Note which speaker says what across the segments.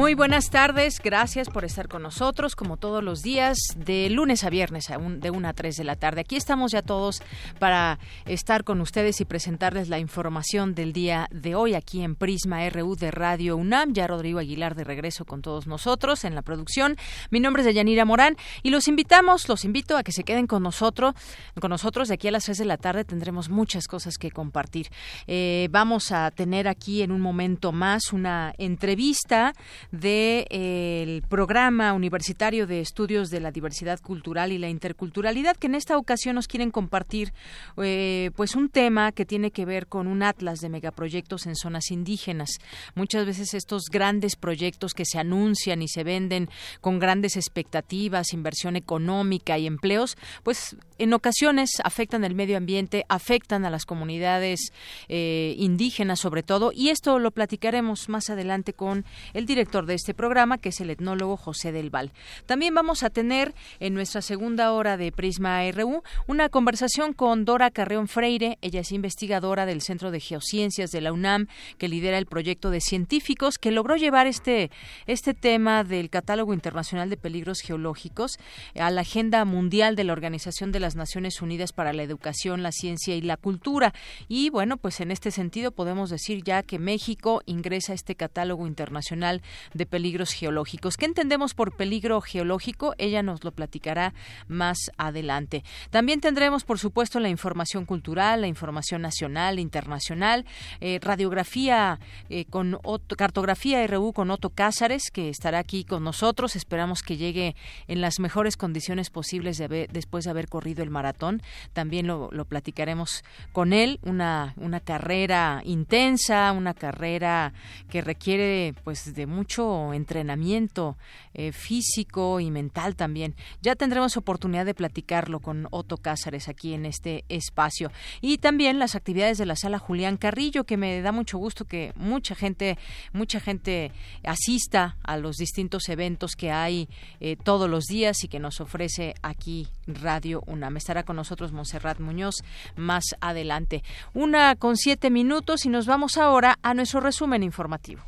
Speaker 1: Muy buenas tardes, gracias por estar con nosotros, como todos los días, de lunes a viernes, de 1 a 3 de la tarde. Aquí estamos ya todos para estar con ustedes y presentarles la información del día de hoy aquí en Prisma RU de Radio UNAM. Ya Rodrigo Aguilar de regreso con todos nosotros en la producción. Mi nombre es Deyanira Morán y los invitamos, los invito a que se queden con nosotros. Con nosotros de aquí a las 3 de la tarde tendremos muchas cosas que compartir. Eh, vamos a tener aquí en un momento más una entrevista del eh, programa universitario de estudios de la diversidad cultural y la interculturalidad que en esta ocasión nos quieren compartir eh, pues un tema que tiene que ver con un atlas de megaproyectos en zonas indígenas. Muchas veces estos grandes proyectos que se anuncian y se venden con grandes expectativas inversión económica y empleos pues en ocasiones afectan el medio ambiente afectan a las comunidades eh, indígenas sobre todo y esto lo platicaremos más adelante con el director de este programa, que es el etnólogo José del Val. También vamos a tener en nuestra segunda hora de Prisma RU una conversación con Dora Carreón Freire. Ella es investigadora del Centro de Geociencias de la UNAM, que lidera el proyecto de científicos que logró llevar este, este tema del Catálogo Internacional de Peligros Geológicos a la agenda mundial de la Organización de las Naciones Unidas para la Educación, la Ciencia y la Cultura. Y bueno, pues en este sentido podemos decir ya que México ingresa a este catálogo internacional de peligros geológicos. ¿Qué entendemos por peligro geológico? Ella nos lo platicará más adelante. También tendremos, por supuesto, la información cultural, la información nacional, internacional, eh, radiografía eh, con cartografía RU con Otto Cázares, que estará aquí con nosotros. Esperamos que llegue en las mejores condiciones posibles después de haber corrido el maratón. También lo, platicaremos con él. Una, una carrera intensa, una carrera que requiere pues de mucho entrenamiento eh, físico y mental también. Ya tendremos oportunidad de platicarlo con Otto Cázares aquí en este espacio. Y también las actividades de la sala Julián Carrillo, que me da mucho gusto que mucha gente, mucha gente asista a los distintos eventos que hay eh, todos los días y que nos ofrece aquí Radio UNAM. Estará con nosotros Monserrat Muñoz más adelante. Una con siete minutos y nos vamos ahora a nuestro resumen informativo.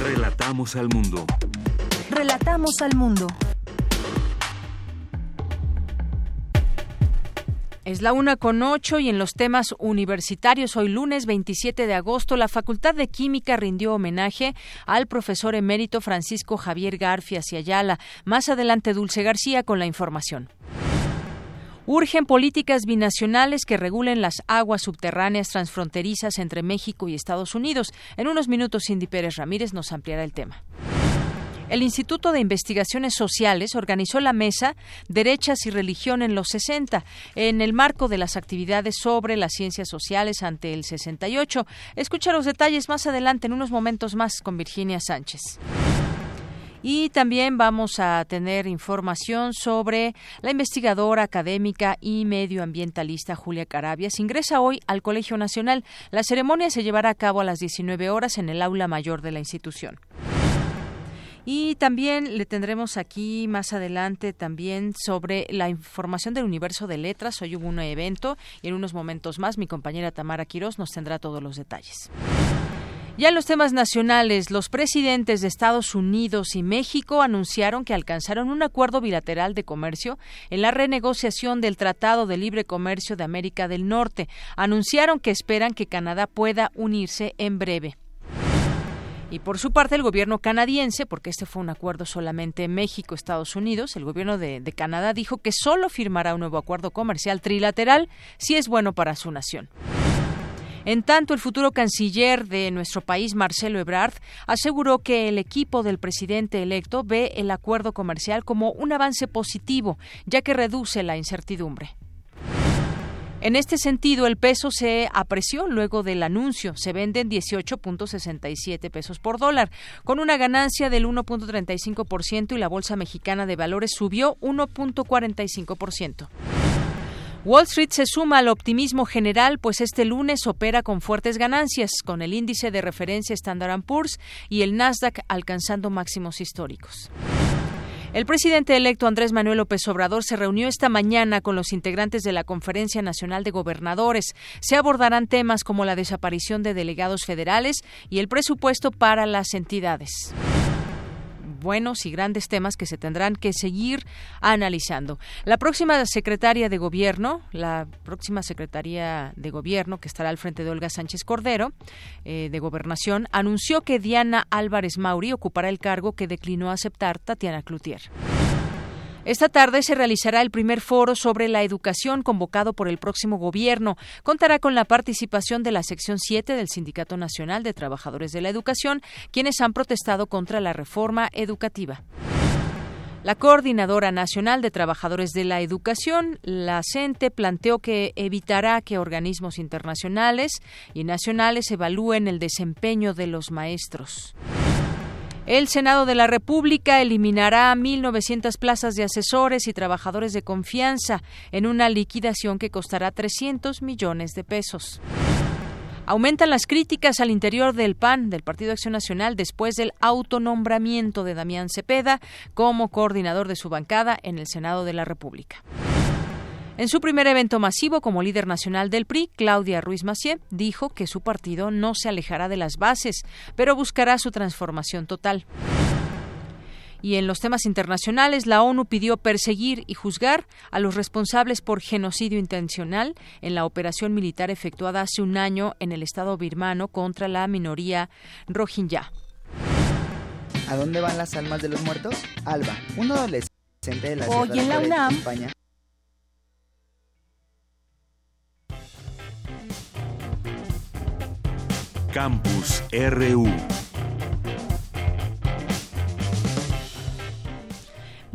Speaker 2: Relatamos al mundo.
Speaker 3: Relatamos al mundo.
Speaker 1: Es la una con ocho y en los temas universitarios, hoy lunes 27 de agosto, la Facultad de Química rindió homenaje al profesor emérito Francisco Javier Garfias y Ayala. Más adelante, Dulce García con la información. Urgen políticas binacionales que regulen las aguas subterráneas transfronterizas entre México y Estados Unidos. En unos minutos, Cindy Pérez Ramírez nos ampliará el tema. El Instituto de Investigaciones Sociales organizó la mesa Derechas y Religión en los 60 en el marco de las actividades sobre las ciencias sociales ante el 68. Escucha los detalles más adelante en unos momentos más con Virginia Sánchez. Y también vamos a tener información sobre la investigadora académica y medioambientalista Julia Carabias. Ingresa hoy al Colegio Nacional. La ceremonia se llevará a cabo a las 19 horas en el aula mayor de la institución. Y también le tendremos aquí más adelante también sobre la información del universo de letras. Hoy hubo un evento y en unos momentos más mi compañera Tamara Quirós nos tendrá todos los detalles. Ya en los temas nacionales, los presidentes de Estados Unidos y México anunciaron que alcanzaron un acuerdo bilateral de comercio en la renegociación del Tratado de Libre Comercio de América del Norte. Anunciaron que esperan que Canadá pueda unirse en breve. Y por su parte, el gobierno canadiense, porque este fue un acuerdo solamente México-Estados Unidos, el gobierno de, de, Canadá dijo que solo firmará un nuevo acuerdo comercial trilateral si es bueno para su nación. En tanto, el futuro canciller de nuestro país, Marcelo Ebrard, aseguró que el equipo del presidente electo ve el acuerdo comercial como un avance positivo, ya que reduce la incertidumbre. En este sentido, el peso se apreció luego del anuncio. Se venden 18.67 pesos por dólar, con una ganancia del 1.35% y la Bolsa Mexicana de Valores subió 1.45%. Wall Street se suma al optimismo general, pues este lunes opera con fuertes ganancias, con el índice de referencia Standard Poor's y el Nasdaq alcanzando máximos históricos. El presidente electo Andrés Manuel López Obrador se reunió esta mañana con los integrantes de la Conferencia Nacional de Gobernadores. Se abordarán temas como la desaparición de delegados federales y el presupuesto para las entidades buenos y grandes temas que se tendrán que seguir analizando. La próxima secretaria de Gobierno, la próxima secretaria de Gobierno que estará al frente de Olga Sánchez Cordero, eh, de Gobernación, anunció que Diana Álvarez Mauri ocupará el cargo que declinó aceptar Tatiana Cloutier. Esta tarde se realizará el primer foro sobre la educación convocado por el próximo gobierno. Contará con la participación de la sección 7 del Sindicato Nacional de Trabajadores de la Educación, quienes han protestado contra la reforma educativa. La Coordinadora Nacional de Trabajadores de la Educación, la CENTE, planteó que evitará que organismos internacionales y nacionales evalúen el desempeño de los maestros. El Senado de la República eliminará 1.900 plazas de asesores y trabajadores de confianza en una liquidación que costará 300 millones de pesos. Aumentan las críticas al interior del PAN, del Partido Acción Nacional, después del autonombramiento de Damián Cepeda como coordinador de su bancada en el Senado de la República. En su primer evento masivo como líder nacional del PRI, Claudia Ruiz Macié dijo que su partido no se alejará de las bases, pero buscará su transformación total. Y en los temas internacionales, la ONU pidió perseguir y juzgar a los responsables por genocidio intencional en la operación militar efectuada hace un año en el estado birmano contra la minoría rohingya.
Speaker 4: ¿A dónde van las almas de los muertos? Alba, un adolescente de la
Speaker 3: Hoy en la UNAM, España
Speaker 2: Campus RU.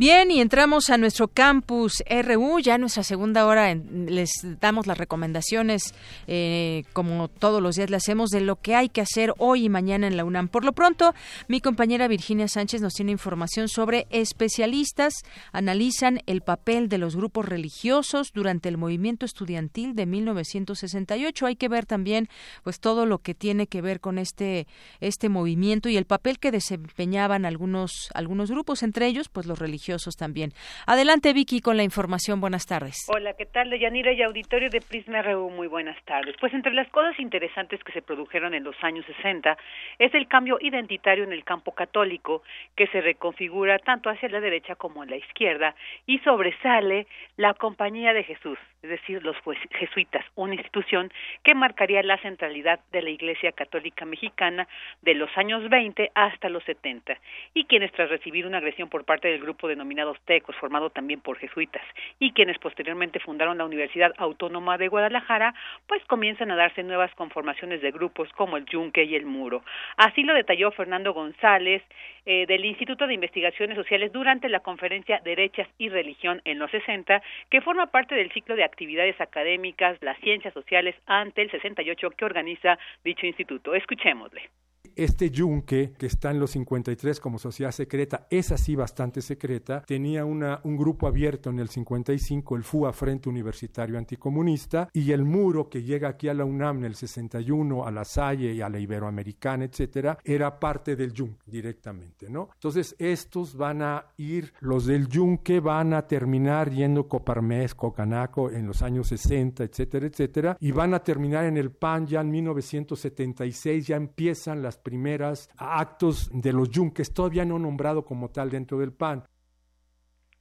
Speaker 1: Bien, y entramos a nuestro campus RU, ya nuestra segunda hora les damos las recomendaciones, eh, como todos los días le hacemos, de lo que hay que hacer hoy y mañana en la UNAM. Por lo pronto, mi compañera Virginia Sánchez nos tiene información sobre especialistas, analizan el papel de los grupos religiosos durante el movimiento estudiantil de 1968. Hay que ver también pues todo lo que tiene que ver con este, este movimiento y el papel que desempeñaban algunos, algunos grupos, entre ellos pues los religiosos también. Adelante, Vicky, con la información. Buenas tardes.
Speaker 5: Hola, ¿qué tal? Yanira y auditorio de Prisma RU, muy buenas tardes. Pues entre las cosas interesantes que se produjeron en los años 60 es el cambio identitario en el campo católico, que se reconfigura tanto hacia la derecha como a la izquierda, y sobresale la Compañía de Jesús, es decir, los jesuitas, una institución que marcaría la centralidad de la Iglesia Católica Mexicana de los años 20 hasta los 70, y quienes tras recibir una agresión por parte del grupo de denominados tecos, formado también por jesuitas, y quienes posteriormente fundaron la Universidad Autónoma de Guadalajara, pues comienzan a darse nuevas conformaciones de grupos como el Yunque y el Muro. Así lo detalló Fernando González eh, del Instituto de Investigaciones Sociales durante la conferencia Derechas y Religión en los 60, que forma parte del ciclo de actividades académicas, las ciencias sociales ante el 68 que organiza dicho instituto. Escuchémosle
Speaker 6: este yunque, que está en los 53 como sociedad secreta, es así bastante secreta, tenía una, un grupo abierto en el 55, el FUA, Frente Universitario Anticomunista, y el muro que llega aquí a la UNAM en el 61, a la Salle y a la Iberoamericana, etcétera, era parte del yunque directamente, ¿no? Entonces, estos van a ir, los del yunque van a terminar yendo Coparmes, Cocanaco en los años 60, etcétera, etcétera, y van a terminar en el PAN ya en 1976, ya empiezan las primeras actos de los yunques, todavía no nombrado como tal dentro del PAN.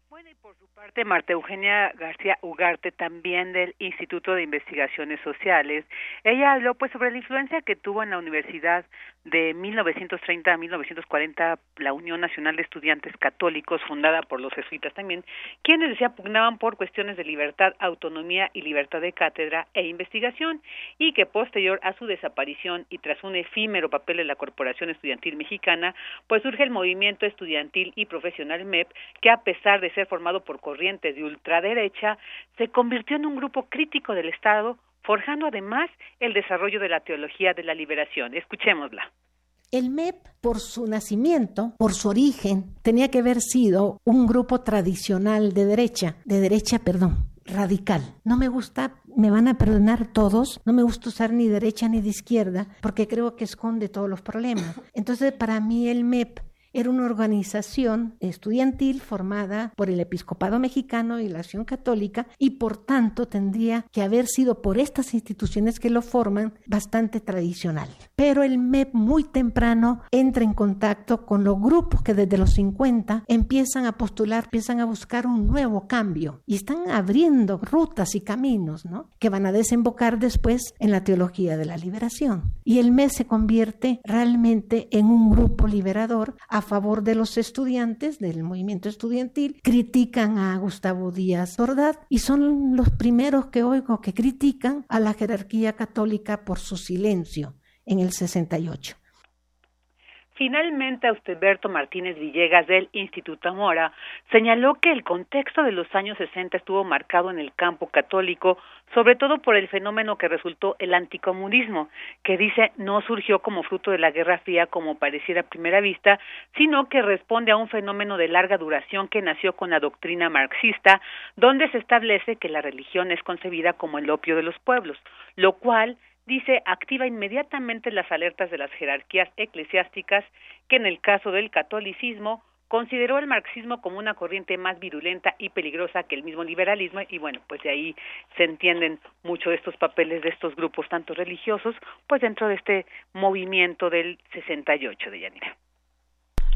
Speaker 5: Bueno, y por su parte, Marta Eugenia García Ugarte, también del Instituto de Investigaciones Sociales, ella habló pues sobre la influencia que tuvo en la Universidad de 1930 a 1940 la Unión Nacional de Estudiantes Católicos, fundada por los jesuitas también, quienes decía pugnaban por cuestiones de libertad, autonomía y libertad de cátedra e investigación, y que posterior a su desaparición y tras un efímero papel de la Corporación Estudiantil Mexicana, pues surge el movimiento estudiantil y profesional MEP, que a pesar de ser formado por corrientes de ultraderecha, se convirtió en un grupo crítico del Estado forjando además el desarrollo de la teología de la liberación. Escuchémosla.
Speaker 7: El MEP, por su nacimiento, por su origen, tenía que haber sido un grupo tradicional de derecha, de derecha, perdón, radical. No me gusta, me van a perdonar todos, no me gusta usar ni derecha ni de izquierda, porque creo que esconde todos los problemas. Entonces, para mí el MEP era una organización estudiantil formada por el Episcopado Mexicano y la Acción Católica y por tanto tendría que haber sido por estas instituciones que lo forman bastante tradicional. Pero el MEP muy temprano entra en contacto con los grupos que desde los 50 empiezan a postular, empiezan a buscar un nuevo cambio y están abriendo rutas y caminos ¿no? que van a desembocar después en la teología de la liberación. Y el MEP se convierte realmente en un grupo liberador favor de los estudiantes del movimiento estudiantil, critican a Gustavo Díaz Ordaz y son los primeros que oigo que critican a la jerarquía católica por su silencio en el 68.
Speaker 5: Finalmente, Austeberto Martínez Villegas del Instituto Mora señaló que el contexto de los años 60 estuvo marcado en el campo católico, sobre todo por el fenómeno que resultó el anticomunismo, que dice no surgió como fruto de la Guerra Fría como pareciera a primera vista, sino que responde a un fenómeno de larga duración que nació con la doctrina marxista, donde se establece que la religión es concebida como el opio de los pueblos, lo cual dice activa inmediatamente las alertas de las jerarquías eclesiásticas que en el caso del catolicismo consideró el marxismo como una corriente más virulenta y peligrosa que el mismo liberalismo y bueno, pues de ahí se entienden mucho estos papeles de estos grupos tanto religiosos, pues dentro de este movimiento del 68 de Yanira.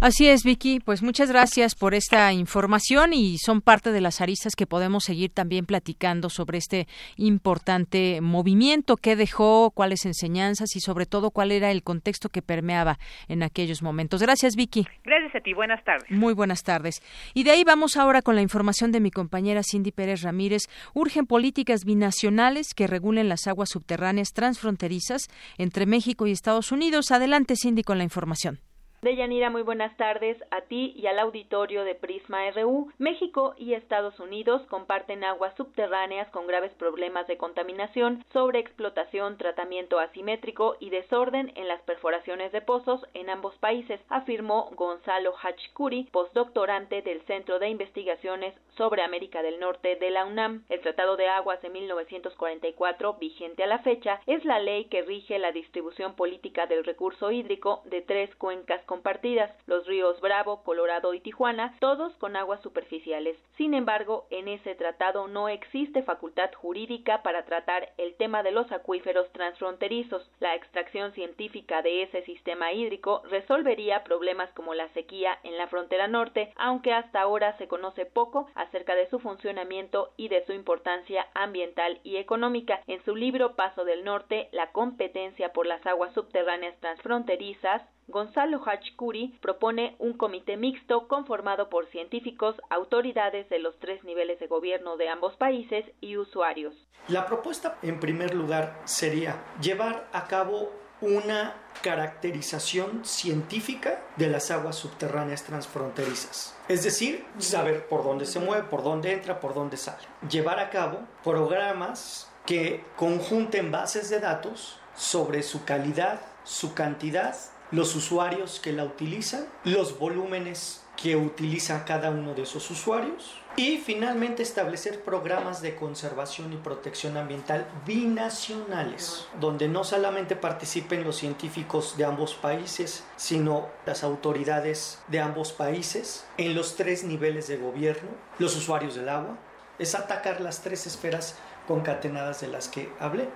Speaker 1: Así es, Vicky. Pues muchas gracias por esta información y son parte de las aristas que podemos seguir también platicando sobre este importante movimiento que dejó, cuáles enseñanzas y sobre todo cuál era el contexto que permeaba en aquellos momentos. Gracias, Vicky.
Speaker 5: Gracias a ti. Buenas tardes.
Speaker 1: Muy buenas tardes. Y de ahí vamos ahora con la información de mi compañera Cindy Pérez Ramírez. Urgen políticas binacionales que regulen las aguas subterráneas transfronterizas entre México y Estados Unidos. Adelante, Cindy, con la información.
Speaker 8: Deyanira, muy buenas tardes a ti y al auditorio de Prisma RU. México y Estados Unidos comparten aguas subterráneas con graves problemas de contaminación, sobreexplotación, tratamiento asimétrico y desorden en las perforaciones de pozos en ambos países, afirmó Gonzalo Hachkuri, postdoctorante del Centro de Investigaciones sobre América del Norte de la UNAM. El Tratado de Aguas de 1944, vigente a la fecha, es la ley que rige la distribución política del recurso hídrico de tres cuencas compartidas, los ríos Bravo, Colorado y Tijuana, todos con aguas superficiales. Sin embargo, en ese tratado no existe facultad jurídica para tratar el tema de los acuíferos transfronterizos. La extracción científica de ese sistema hídrico resolvería problemas como la sequía en la frontera norte, aunque hasta ahora se conoce poco acerca de su funcionamiento y de su importancia ambiental y económica. En su libro Paso del Norte, la competencia por las aguas subterráneas transfronterizas, Gonzalo Hachkuri propone un comité mixto conformado por científicos, autoridades de los tres niveles de gobierno de ambos países y usuarios.
Speaker 9: La propuesta, en primer lugar, sería llevar a cabo una caracterización científica de las aguas subterráneas transfronterizas. Es decir, saber por dónde se mueve, por dónde entra, por dónde sale. Llevar a cabo programas que conjunten bases de datos sobre su calidad, su cantidad los usuarios que la utilizan, los volúmenes que utiliza cada uno de esos usuarios y finalmente establecer programas de conservación y protección ambiental binacionales, donde no solamente participen los científicos de ambos países, sino las autoridades de ambos países en los tres niveles de gobierno, los usuarios del agua, es atacar las tres esferas concatenadas de las que hablé,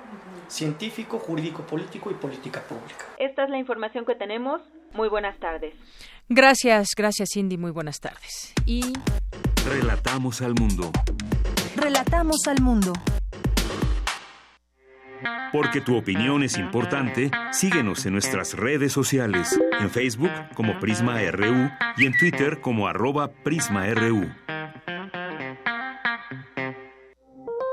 Speaker 9: científico, jurídico, político y política pública.
Speaker 8: Esta es la información que tenemos. Muy buenas tardes.
Speaker 1: Gracias, gracias Cindy, muy buenas tardes. Y
Speaker 2: relatamos al mundo.
Speaker 3: Relatamos al mundo.
Speaker 2: Porque tu opinión es importante, síguenos en nuestras redes sociales, en Facebook como Prisma RU y en Twitter como arroba PrismaRU.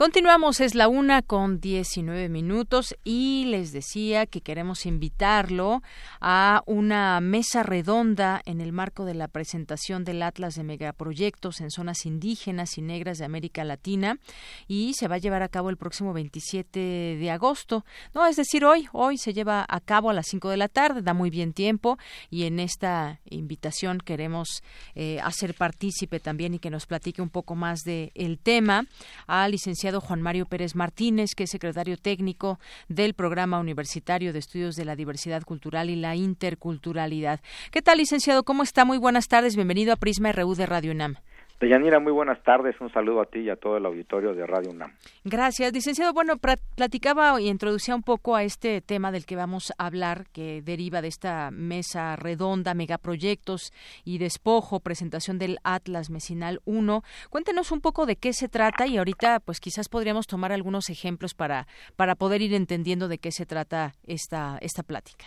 Speaker 1: Continuamos, es la una con 19 minutos y les decía que queremos invitarlo a una mesa redonda en el marco de la presentación del Atlas de Megaproyectos en zonas indígenas y negras de América Latina y se va a llevar a cabo el próximo 27 de agosto. No, es decir, hoy, hoy se lleva a cabo a las 5 de la tarde, da muy bien tiempo y en esta invitación queremos eh, hacer partícipe también y que nos platique un poco más del el tema al licenciado Juan Mario Pérez Martínez, que es secretario técnico del Programa Universitario de Estudios de la Diversidad Cultural y la Interculturalidad. ¿Qué tal, licenciado? ¿Cómo está? Muy buenas tardes. Bienvenido a Prisma RU de Radio UNAM.
Speaker 10: Deyanira, muy buenas tardes. Un saludo a ti y a todo el auditorio de Radio UNAM.
Speaker 1: Gracias, licenciado. Bueno, platicaba y introducía un poco a este tema del que vamos a hablar, que deriva de esta mesa redonda, megaproyectos y despojo, presentación del Atlas Mecinal 1. Cuéntenos un poco de qué se trata y ahorita, pues quizás podríamos tomar algunos ejemplos para, para poder ir entendiendo de qué se trata esta, esta plática.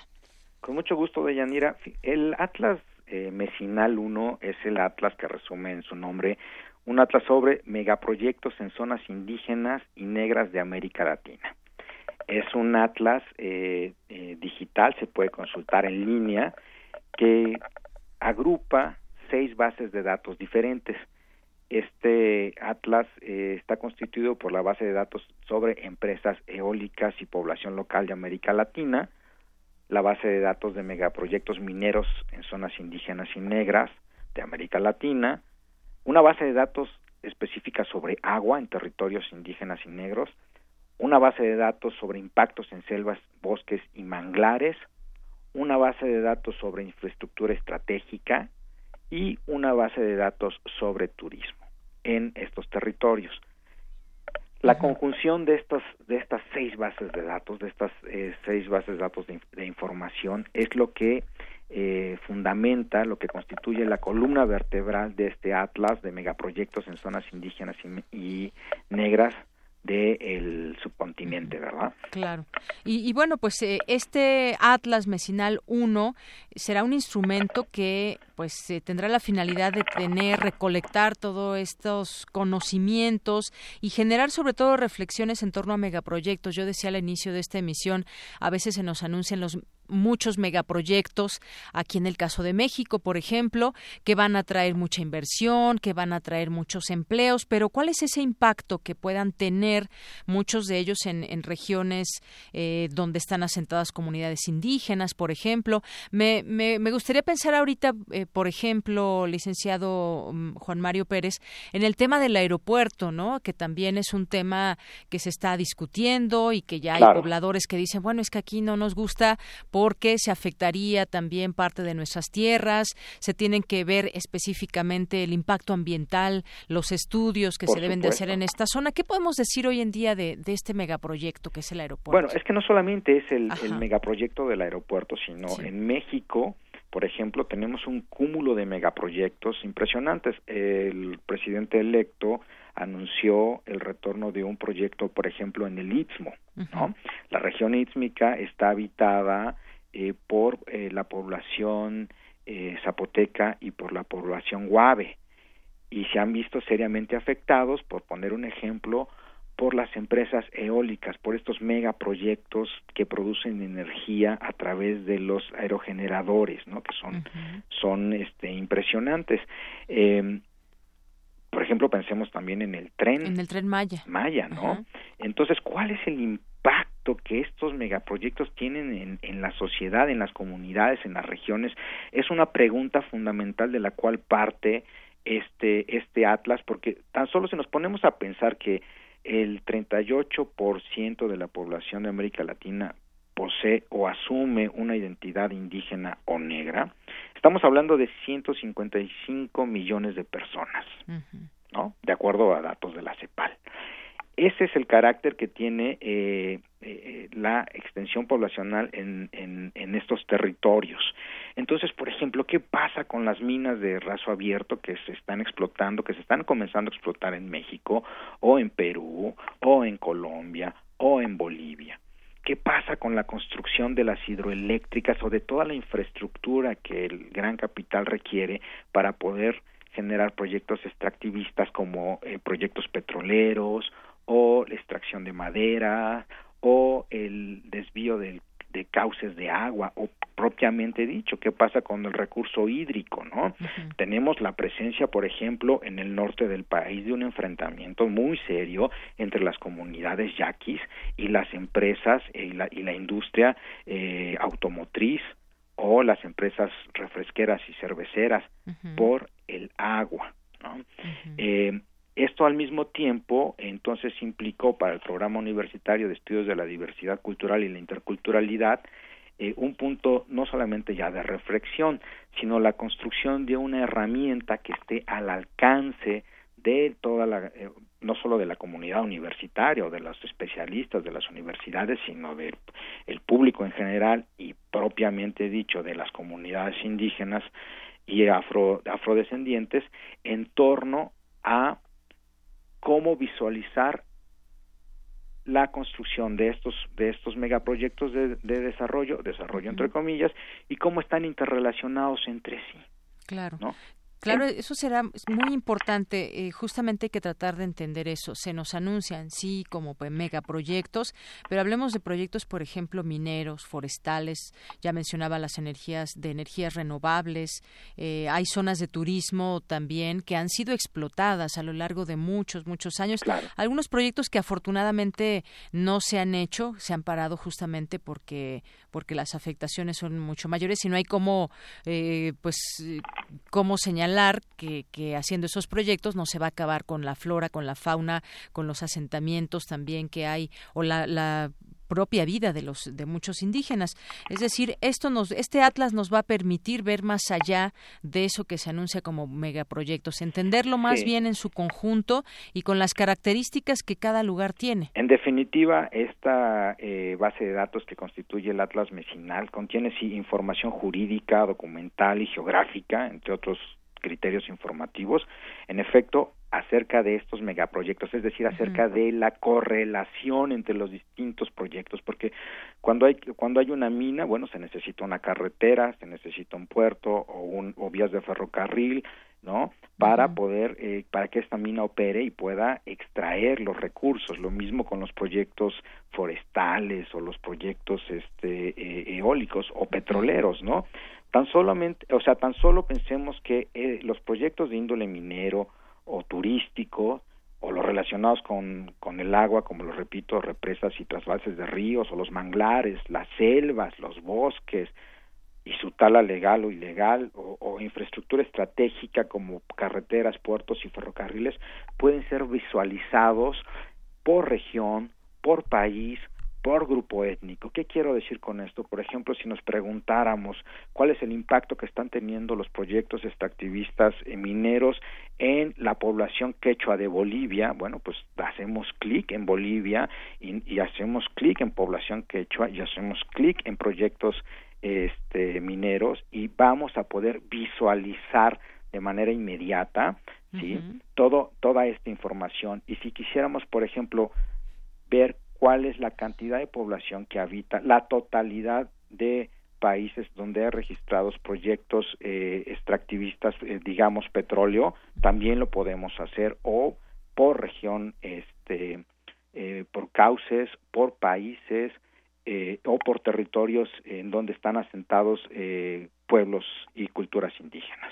Speaker 10: Con mucho gusto, Deyanira. El Atlas eh, Mecinal 1 es el atlas que resume en su nombre un atlas sobre megaproyectos en zonas indígenas y negras de América Latina. Es un atlas eh, eh, digital, se puede consultar en línea, que agrupa seis bases de datos diferentes. Este atlas está constituido por la base de datos sobre empresas eólicas y población local de América Latina, la base de datos de megaproyectos mineros en zonas indígenas y negras de América Latina, una base de datos específica sobre agua en territorios indígenas y negros, una base de datos sobre impactos en selvas, bosques y manglares, una base de datos sobre infraestructura estratégica y una base de datos sobre turismo en estos territorios. La conjunción de estas de estas seis bases de datos, de estas eh, seis bases de datos de, información, es lo que eh, fundamenta, lo que constituye la columna vertebral de este atlas de megaproyectos en zonas indígenas y negras del subcontinente, ¿verdad?
Speaker 1: Claro. Y, bueno, pues eh, este Atlas Mecinal 1 será un instrumento que pues eh, tendrá la finalidad de tener, recolectar todos estos conocimientos y generar sobre todo reflexiones en torno a megaproyectos. Yo decía al inicio de esta emisión, a veces se nos anuncian los muchos megaproyectos aquí en el caso de México, por ejemplo, que van a traer mucha inversión, que van a traer muchos empleos, pero ¿cuál es ese impacto que puedan tener muchos de ellos en, regiones eh, donde están asentadas comunidades indígenas, por ejemplo? Me, me, gustaría pensar ahorita, eh, por ejemplo, licenciado mm, Juan Mario Pérez, en el tema del aeropuerto, ¿no? Que también es un tema que se está discutiendo y que ya hay pobladores que dicen, bueno, es que aquí no nos gusta porque se afectaría también parte de nuestras tierras, se tienen que ver específicamente el impacto ambiental, los estudios que se deben de hacer en esta zona. ¿Qué podemos decir hoy en día de, este megaproyecto que es el aeropuerto?
Speaker 10: Bueno, es que no solamente es el, megaproyecto del aeropuerto, sino en México por ejemplo, tenemos un cúmulo de megaproyectos impresionantes. El presidente electo anunció el retorno de un proyecto, por ejemplo, en el Istmo. ¿no? La región istmica está habitada eh, por eh, la población eh, zapoteca y por la población guave y se han visto seriamente afectados, por poner un ejemplo, por las empresas eólicas, por estos megaproyectos que producen energía a través de los aerogeneradores, ¿no? Que son, son este, impresionantes. Eh, por ejemplo, pensemos también en el tren.
Speaker 1: En el tren Maya.
Speaker 10: Maya, ¿no? Entonces, ¿cuál es el impacto que estos megaproyectos tienen en, en, la sociedad, en las comunidades, en las regiones? Es una pregunta fundamental de la cual parte este, este atlas, porque tan solo si nos ponemos a pensar que el 38% de la población de América Latina posee o asume una identidad indígena o negra, estamos hablando de 155 millones de personas, ¿no? De acuerdo a datos de la CEPAL. ese es el carácter que tiene eh, eh, la extensión poblacional en, en, estos territorios. Entonces, por ejemplo, ¿qué pasa con las minas de raso abierto que se están explotando, que se están comenzando a explotar en México, o en Perú, o en Colombia, o en Bolivia? ¿Qué pasa con la construcción de las hidroeléctricas o de toda la infraestructura que el gran capital requiere para poder generar proyectos extractivistas como eh, proyectos petroleros o la extracción de madera o el desvío de cauces de agua o propiamente dicho qué pasa con el recurso hídrico no tenemos la presencia por ejemplo en el norte del país de un enfrentamiento muy serio entre las comunidades yaquis y las empresas y la, y la industria eh, automotriz o las empresas refresqueras y cerveceras por el agua ¿no? Esto al mismo tiempo entonces implicó para el programa universitario de estudios de la diversidad cultural y la interculturalidad eh, un punto no solamente ya de reflexión, sino la construcción de una herramienta que esté al alcance de toda la, eh, no solo de la comunidad universitaria o de los especialistas de las universidades, sino del el público en general y propiamente dicho de las comunidades indígenas y afro, afrodescendientes en torno a cómo visualizar la construcción de estos de estos megaproyectos de, de desarrollo, desarrollo entre comillas, y cómo están interrelacionados entre sí.
Speaker 1: Claro. ¿no? Claro, eso será muy importante. Eh, justamente hay que tratar de entender eso. Se nos anuncian, sí, como pues, megaproyectos, pero hablemos de proyectos, por ejemplo, mineros, forestales. Ya mencionaba las energías de energías renovables. Eh, hay zonas de turismo también que han sido explotadas a lo largo de muchos, muchos años. Algunos proyectos que afortunadamente no se han hecho, se han parado justamente porque porque las afectaciones son mucho mayores y no hay cómo, eh, pues, cómo señalar que, que haciendo esos proyectos no se va a acabar con la flora, con la fauna, con los asentamientos también que hay o la, la propia vida de los de muchos indígenas. Es decir, esto nos este atlas nos va a permitir ver más allá de eso que se anuncia como megaproyectos, entenderlo más bien en su conjunto y con las características que cada lugar tiene.
Speaker 10: En definitiva, esta eh, base de datos que constituye el atlas mecinal contiene sí información jurídica, documental y geográfica, entre otros criterios informativos. En efecto, acerca de estos megaproyectos, es decir, acerca de la correlación entre los distintos proyectos, porque cuando hay cuando hay una mina, bueno, se necesita una carretera, se necesita un puerto o un o vías de ferrocarril, ¿no? Para poder eh, para que esta mina opere y pueda extraer los recursos. Lo mismo con los proyectos forestales o los proyectos este eh, eólicos o petroleros, ¿no? Tan solamente, o sea, tan solo pensemos que eh, los proyectos de índole minero o turístico o los relacionados con, con el agua, como lo repito, represas y trasvases de ríos o los manglares, las selvas, los bosques y su tala legal o ilegal o, o infraestructura estratégica como carreteras, puertos y ferrocarriles pueden ser visualizados por región, por país, por grupo étnico. ¿Qué quiero decir con esto? Por ejemplo, si nos preguntáramos cuál es el impacto que están teniendo los proyectos extractivistas mineros en la población quechua de Bolivia, bueno, pues hacemos clic en Bolivia y, hacemos clic en población quechua y hacemos clic en proyectos este, mineros y vamos a poder visualizar de manera inmediata, ¿sí? Todo, toda esta información. Y si quisiéramos, por ejemplo, ver cuál es la cantidad de población que habita, la totalidad de países donde hay registrados proyectos eh, extractivistas, eh, digamos petróleo, también lo podemos hacer o por región, este, eh, por cauces, por países o por territorios en donde están asentados pueblos y culturas indígenas.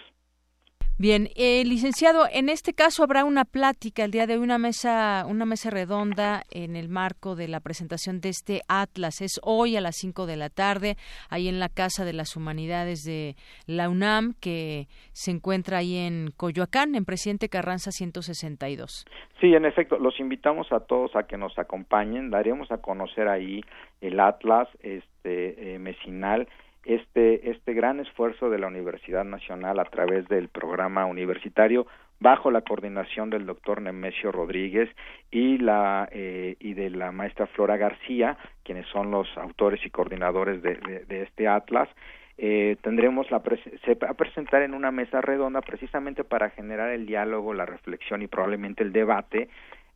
Speaker 1: Bien, eh, licenciado, en este caso habrá una plática el día de hoy, una mesa, una mesa redonda en el marco de la presentación de este Atlas. Es hoy a las 5 de la tarde, ahí en la Casa de las Humanidades de la UNAM, que se encuentra ahí en Coyoacán, en Presidente Carranza 162.
Speaker 10: Sí, en efecto, los invitamos a todos a que nos acompañen. Daremos a conocer ahí el Atlas este, eh, mecinal este, este gran esfuerzo de la Universidad Nacional a través del programa universitario bajo la coordinación del doctor Nemesio Rodríguez y la eh, y de la maestra Flora García, quienes son los autores y coordinadores de, de, este atlas. Eh, tendremos la se va a presentar en una mesa redonda precisamente para generar el diálogo, la reflexión y probablemente el debate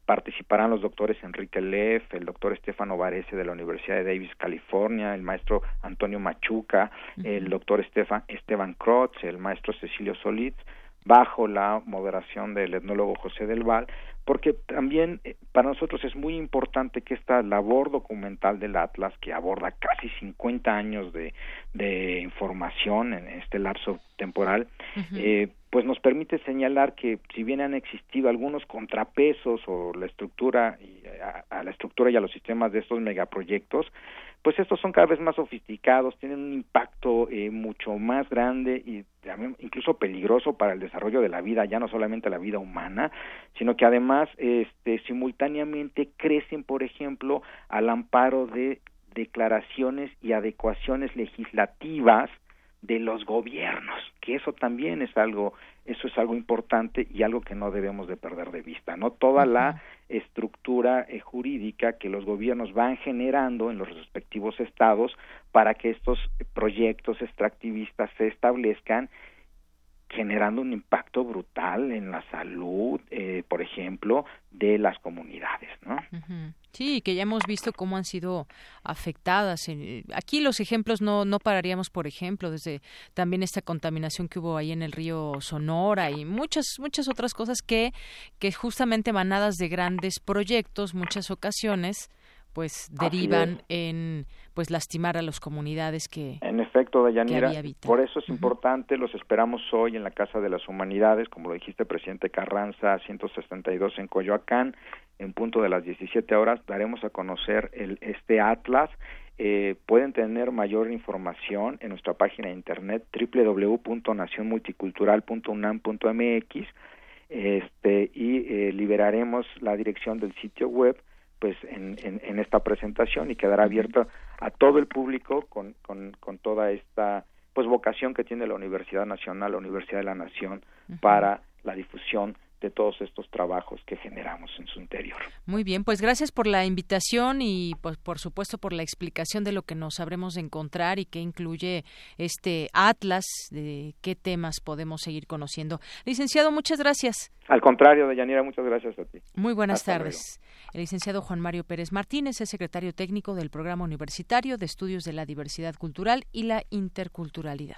Speaker 10: participarán los doctores Enrique Leff, el doctor Estefano Varese de la Universidad de Davis, California, el maestro Antonio Machuca, el doctor Estefan, Esteban Crotz, el maestro Cecilio Solitz, bajo la moderación del etnólogo José del Val, porque también eh, para nosotros es muy importante que esta labor documental del Atlas, que aborda casi 50 años de, de información en este lapso temporal, eh, pues nos permite señalar que si bien han existido algunos contrapesos o la estructura a, a la estructura y a los sistemas de estos megaproyectos, pues estos son cada vez más sofisticados, tienen un impacto eh, mucho más grande y incluso peligroso para el desarrollo de la vida, ya no solamente la vida humana, sino que además este, simultáneamente crecen, por ejemplo, al amparo de declaraciones y adecuaciones legislativas de los gobiernos, que eso también es algo, eso es algo importante y algo que no debemos de perder de vista, ¿no? Toda la estructura eh, jurídica que los gobiernos van generando en los respectivos estados para que estos proyectos extractivistas se establezcan generando un impacto brutal en la salud, eh, por ejemplo, de las comunidades, ¿no?
Speaker 1: Sí, que ya hemos visto cómo han sido afectadas. Aquí los ejemplos no, no pararíamos, por ejemplo, desde también esta contaminación que hubo ahí en el río Sonora y muchas, muchas otras cosas que, que justamente emanadas de grandes proyectos, muchas ocasiones, pues derivan en pues lastimar a las comunidades que
Speaker 10: en efecto Dayanira por eso es importante los esperamos hoy en la casa de las humanidades como lo dijiste presidente Carranza 162 en Coyoacán en punto de las 17 horas daremos a conocer el este atlas. Eh, pueden tener mayor información en nuestra página de internet www.nacionmulticultural.unam.mx este y eh, liberaremos la dirección del sitio web pues en, en, esta presentación y quedará abierto a todo el público con, con, con, toda esta pues vocación que tiene la Universidad Nacional, la Universidad de la Nación para la difusión de todos estos trabajos que generamos en su interior.
Speaker 1: Muy bien, pues gracias por la invitación y pues, por supuesto por la explicación de lo que nos habremos de encontrar y que incluye este atlas de qué temas podemos seguir conociendo. Licenciado, muchas gracias.
Speaker 10: Al contrario, Deyanira, muchas gracias a ti.
Speaker 1: Muy buenas tardes. El licenciado Juan Mario Pérez Martínez es secretario técnico del Programa Universitario de Estudios de la Diversidad Cultural y la Interculturalidad.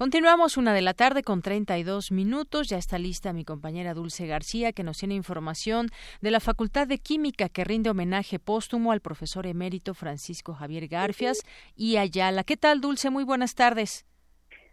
Speaker 1: Continuamos una de la tarde con 32 minutos. Ya está lista mi compañera Dulce García que nos tiene información de la Facultad de Química que rinde homenaje póstumo al profesor emérito Francisco Javier Garfias y Ayala. ¿Qué tal, Dulce? Muy buenas tardes.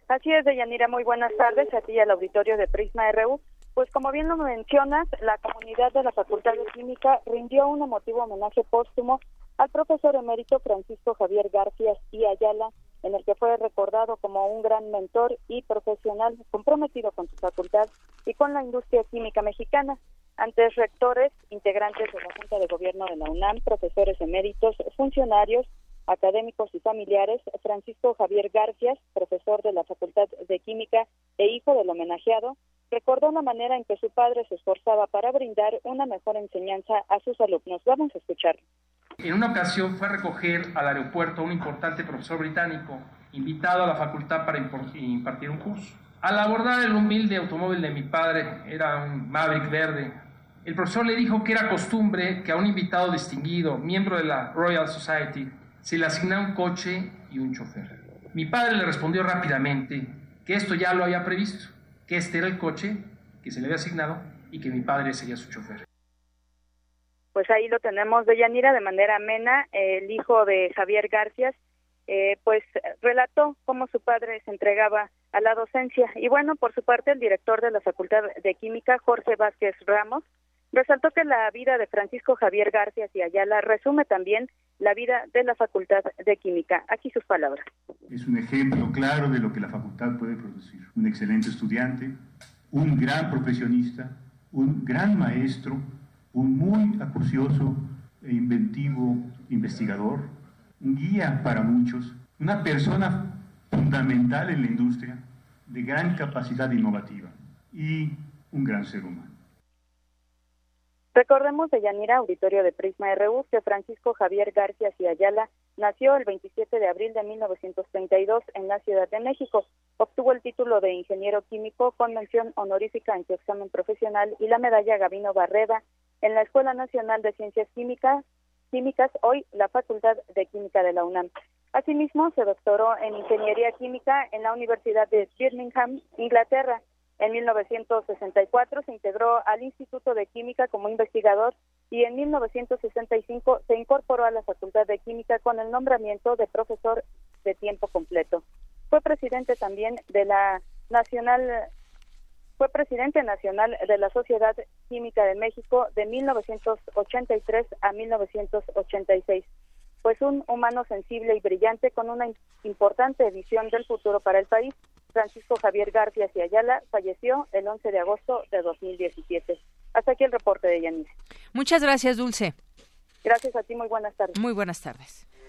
Speaker 11: Así es, Deyanira. Muy buenas tardes a ti y al auditorio de Prisma RU. Pues como bien lo mencionas, la comunidad de la Facultad de Química rindió un emotivo homenaje póstumo al profesor emérito Francisco Javier Garfias y Ayala, en el que fue recordado como un gran mentor y profesional comprometido con su facultad y con la industria química mexicana. Antes rectores, integrantes de la Junta de Gobierno de la UNAM, profesores eméritos, funcionarios, académicos y familiares, Francisco Javier Garcias, profesor de la Facultad de Química e hijo del homenajeado, recordó la manera en que su padre se esforzaba para brindar una mejor enseñanza a sus alumnos. Vamos a escucharlo.
Speaker 12: En una ocasión fue a recoger al aeropuerto a un importante profesor británico, invitado a la facultad para impartir un curso. Al abordar el humilde automóvil de mi padre, era un Maverick verde, el profesor le dijo que era costumbre que a un invitado distinguido, miembro de la Royal Society, se le asignara un coche y un chofer. Mi padre le respondió rápidamente que esto ya lo había previsto, que este era el coche que se le había asignado y que mi padre sería su chofer
Speaker 11: pues ahí lo tenemos de Yanira de manera amena, el hijo de Javier García, eh, pues relató cómo su padre se entregaba a la docencia. Y bueno, por su parte, el director de la Facultad de Química, Jorge Vázquez Ramos, Resaltó que la vida de Francisco Javier García y Ayala resume también la vida de la Facultad de Química. Aquí sus palabras.
Speaker 13: Es un ejemplo claro de lo que la facultad puede producir. Un excelente estudiante, un gran profesionista, un gran maestro, un muy acucioso e inventivo investigador, un guía para muchos, una persona fundamental en la industria, de gran capacidad innovativa y un gran ser humano.
Speaker 11: Recordemos de Yanira, auditorio de Prisma RU, que Francisco Javier García Ayala nació el 27 de abril de 1932 en la Ciudad de México. Obtuvo el título de ingeniero químico con mención honorífica en su examen profesional y la medalla Gavino Barreda en la Escuela Nacional de Ciencias Químicas, hoy la Facultad de Química de la UNAM. Asimismo, se doctoró en Ingeniería Química en la Universidad de Birmingham, Inglaterra en 1964 se integró al Instituto de Química como investigador y en 1965 se incorporó a la Facultad de Química con el nombramiento de profesor de tiempo completo. Fue presidente también de la Nacional fue presidente nacional de la Sociedad Química de México de 1983 a 1986 pues un humano sensible y brillante con una importante visión del futuro para el país. Francisco Javier García y Ayala falleció el 11 de agosto de 2017. Hasta aquí el reporte de Yanis.
Speaker 1: Muchas gracias, Dulce.
Speaker 11: Gracias a ti, muy buenas tardes.
Speaker 1: Muy buenas tardes.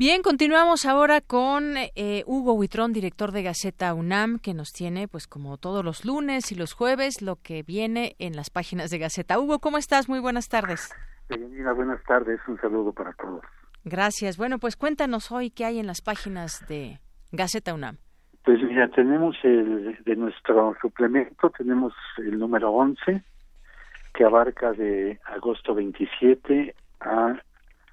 Speaker 1: Bien, continuamos ahora con eh, Hugo Huitrón, director de Gaceta UNAM, que nos tiene, pues como todos los lunes y los jueves, lo que viene en las páginas de Gaceta. Hugo, ¿cómo estás? Muy buenas tardes.
Speaker 14: Bienvenida, buenas tardes. Un saludo para todos.
Speaker 1: Gracias. Bueno, pues cuéntanos hoy qué hay en las páginas de Gaceta UNAM.
Speaker 14: Pues mira, tenemos el, de nuestro suplemento, tenemos el número 11, que abarca de agosto 27 a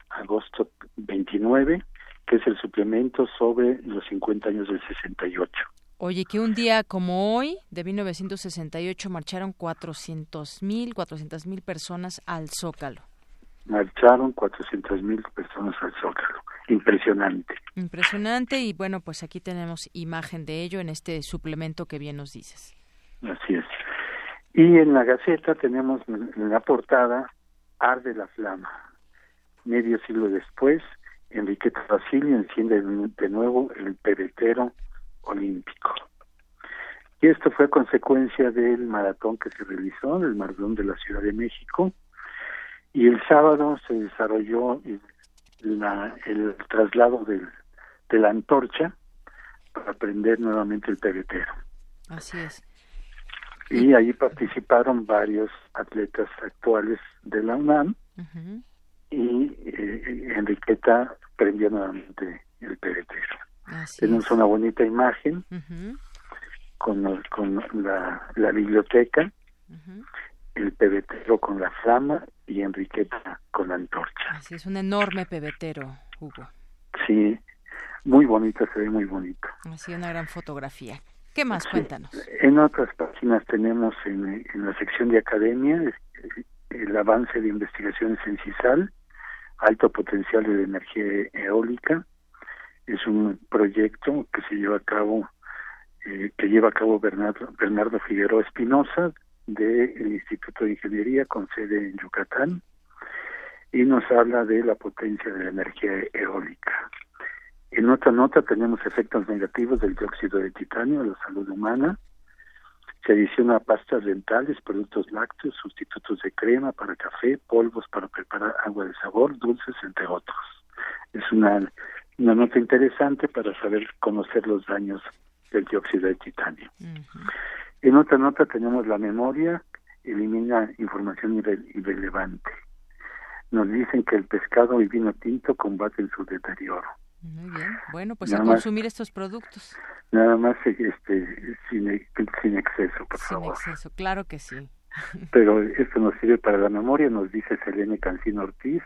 Speaker 14: agosto 29, que es el suplemento sobre los 50 años del 68.
Speaker 1: Oye, que un día como hoy, de 1968, marcharon 400 mil, 400 mil personas al Zócalo.
Speaker 14: Marcharon 400 mil personas al Zócalo. Impresionante.
Speaker 1: Impresionante y bueno, pues aquí tenemos imagen de ello en este suplemento que bien nos dices.
Speaker 14: Así es. Y en la Gaceta tenemos en la portada Arde la Flama. Medio siglo después, Enriqueta Basilio enciende de nuevo el pebetero olímpico. Y esto fue consecuencia del maratón que se realizó, el maratón de la Ciudad de México. Y el sábado se desarrolló el traslado del, de la antorcha para prender nuevamente el pebetero.
Speaker 1: Así es
Speaker 14: y ahí participaron varios atletas actuales de la UNAM y eh, Enriqueta prendió nuevamente el pebetero. Tenemos una bonita imagen con, con la, la biblioteca, el pebetero con la flama y Enriqueta con la antorcha.
Speaker 1: Así es, un enorme pebetero, Hugo.
Speaker 14: Sí, muy bonito, se ve muy bonito.
Speaker 1: Así una gran fotografía. ¿Qué más? Cuéntanos.
Speaker 14: En otras páginas tenemos en, la sección de academia el avance de investigaciones en CISAL, alto potencial de energía eólica. Es un proyecto que se lleva a cabo, eh, que lleva a cabo Bernardo, Bernardo Figueroa Espinosa del Instituto de Ingeniería con sede en Yucatán y nos habla de la potencia de la energía eólica. En otra nota tenemos efectos negativos del dióxido de titanio en la salud humana. Se adiciona pastas dentales, productos lácteos, sustitutos de crema para café, polvos para preparar agua de sabor, dulces, entre otros. Es una, una nota interesante para saber conocer los daños del dióxido de titanio. En otra nota tenemos la memoria, elimina información irrelevante. Nos dicen que el pescado y vino tinto combaten su deterioro.
Speaker 1: Muy bien. Bueno, pues a consumir estos productos.
Speaker 14: Nada más este, sin, exceso, por favor.
Speaker 1: Sin exceso, claro que sí.
Speaker 14: Pero esto nos sirve para la memoria, nos dice Selene Cancino Ortiz,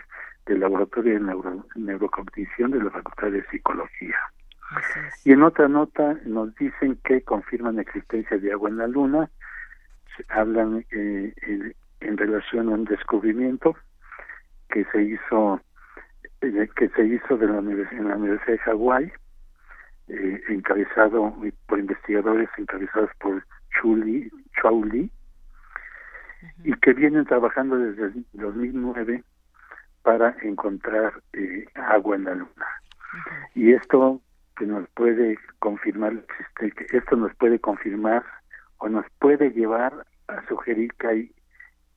Speaker 14: del Laboratorio de Neuro, Neurocognición de la Facultad de Psicología. Y en otra nota nos dicen que confirman la existencia de agua en la Luna, hablan eh, en, relación a un descubrimiento que se hizo que se hizo de la en la Universidad de Hawái, eh, encabezado por investigadores encabezados por Chuli, Chauli, y que vienen trabajando desde el 2009 para encontrar eh, agua en la luna. Y esto que nos puede confirmar, que esto nos puede confirmar o nos puede llevar a sugerir que hay,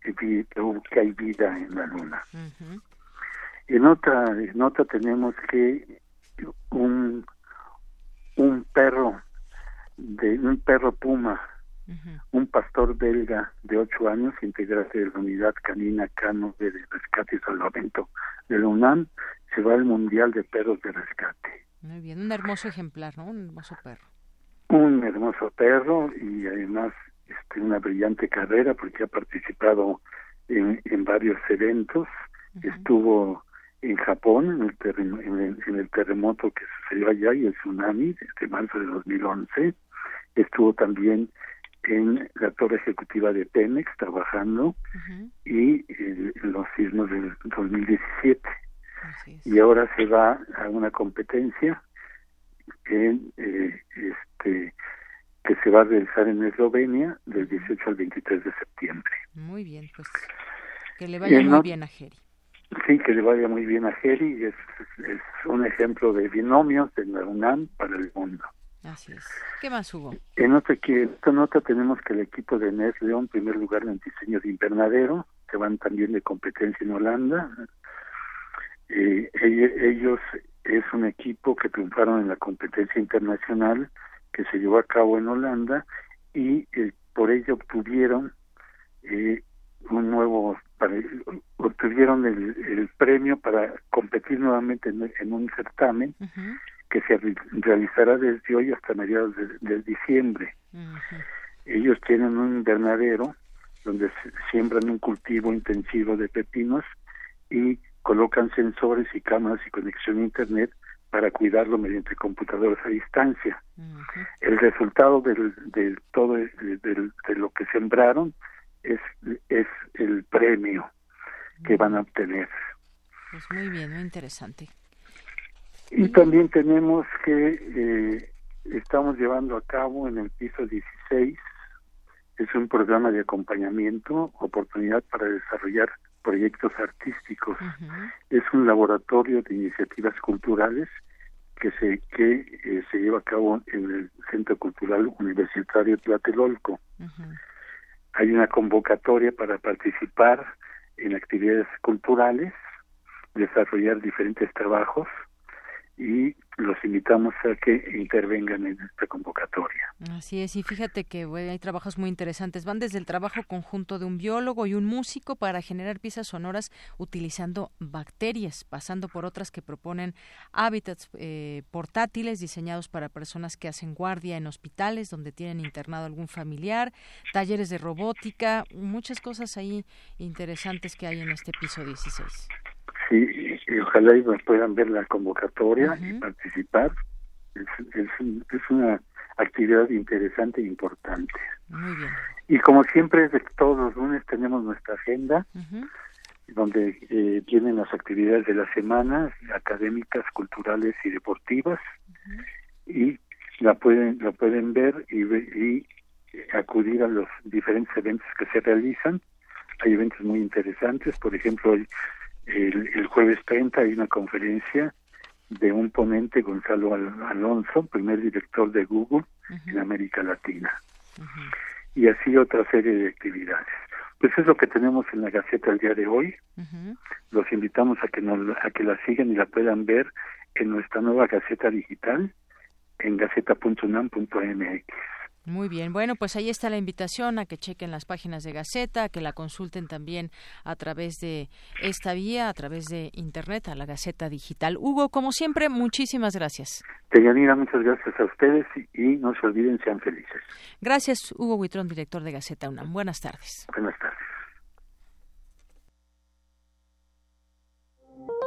Speaker 14: que hay vida en la luna. En otra nota tenemos que un un perro de un perro puma un pastor belga de ocho años, integrante de la unidad canina Cano de Rescate y Salvamento de la UNAM, se va al Mundial de Perros de Rescate.
Speaker 1: Muy bien, un hermoso ejemplar, ¿no? Un hermoso perro.
Speaker 14: Un hermoso perro y además este, una brillante carrera porque ha participado en, en varios eventos. Estuvo en Japón en el, en, el, terremoto que sucedió allá y el tsunami de marzo de 2011. Estuvo también en la torre ejecutiva de Pemex trabajando y en los sismos del 2017 y ahora se va a una competencia en eh, este que se va a realizar en Eslovenia del 18 al 23 de septiembre.
Speaker 1: Muy bien, pues que le vaya muy bien a Jerry.
Speaker 14: Sí, que le vaya muy bien a Jerry, es, es un ejemplo de binomios de la UNAM para el mundo.
Speaker 1: Así es. ¿Qué más hubo?
Speaker 14: En otra, que, esta nota tenemos que el equipo de NES León, primer lugar en diseño de invernadero, que van también de competencia en Holanda. Eh, ellos es un equipo que triunfaron en la competencia internacional que se llevó a cabo en Holanda y eh, por ello obtuvieron eh, un nuevo para, obtuvieron el, premio para competir nuevamente en, un certamen que se realizará desde hoy hasta mediados de, diciembre. Ellos tienen un invernadero donde siembran un cultivo intensivo de pepinos y colocan sensores y cámaras y conexión a internet para cuidarlo mediante computadoras a distancia. El resultado del, del todo de lo que sembraron es, es el premio que van a obtener.
Speaker 1: Pues muy bien, muy interesante.
Speaker 14: Y también tenemos que eh, estamos llevando a cabo en el piso 16, es un programa de acompañamiento, oportunidad para desarrollar proyectos artísticos. Es un laboratorio de iniciativas culturales que se que eh, se lleva a cabo en el Centro Cultural Universitario Tlatelolco. Hay una convocatoria para participar en actividades culturales, desarrollar diferentes trabajos y los invitamos a que intervengan en esta convocatoria.
Speaker 1: Así es, y fíjate que hay trabajos muy interesantes. Van desde el trabajo conjunto de un biólogo y un músico para generar piezas sonoras utilizando bacterias, pasando por otras que proponen hábitats eh, portátiles diseñados para personas que hacen guardia en hospitales donde tienen internado algún familiar, talleres de robótica, muchas cosas ahí interesantes que hay en este piso 16.
Speaker 14: Sí, y ojalá y puedan ver la convocatoria y participar. Es, es, una actividad interesante e importante.
Speaker 1: Muy bien.
Speaker 14: Y como siempre, de todos los lunes tenemos nuestra agenda, donde eh, tienen las actividades de la semana, académicas, culturales y deportivas, y la pueden, la pueden ver y, y acudir a los diferentes eventos que se realizan. Hay eventos muy interesantes, por ejemplo, hoy el, jueves 30 hay una conferencia de un ponente, Gonzalo Alonso, primer director de Google en América Latina. Y así otra serie de actividades. Pues es lo que tenemos en la Gaceta el día de hoy. Los invitamos a que, nos, a que la sigan y la puedan ver en nuestra nueva Gaceta Digital en gaceta.unam.mx.
Speaker 1: Muy bien, bueno, pues ahí está la invitación a que chequen las páginas de Gaceta, a que la consulten también a través de esta vía, a través de Internet, a la Gaceta Digital. Hugo, como siempre, muchísimas gracias.
Speaker 14: Deyanira, muchas gracias a ustedes y, no se olviden, sean felices.
Speaker 1: Gracias, Hugo Huitrón, director de Gaceta UNAM. Buenas tardes.
Speaker 14: Buenas tardes.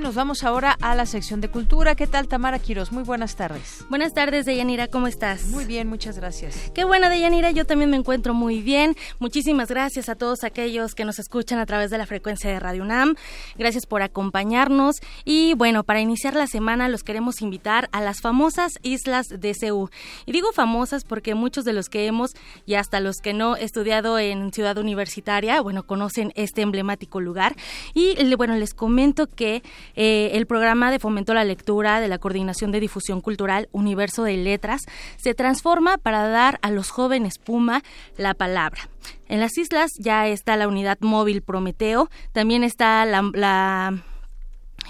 Speaker 1: Bien, nos vamos ahora a la sección de cultura. ¿Qué tal, Tamara Quiros? Muy buenas tardes.
Speaker 15: Buenas tardes, Deyanira, ¿cómo estás?
Speaker 1: Muy bien, muchas gracias.
Speaker 15: Qué bueno, Deyanira, yo también me encuentro muy bien. Muchísimas gracias a todos aquellos que nos escuchan a través de la frecuencia de Radio UNAM. Gracias por acompañarnos. Y bueno, para iniciar la semana los queremos invitar a las famosas islas de Seúl. Y digo famosas porque muchos de los que hemos y hasta los que no estudiado en Ciudad Universitaria, bueno, conocen este emblemático lugar. Y bueno, les comento que eh, el programa de fomento a la lectura de la Coordinación de Difusión Cultural Universo de Letras se transforma para dar a los jóvenes Puma la palabra. En las islas ya está la unidad móvil Prometeo, también está la,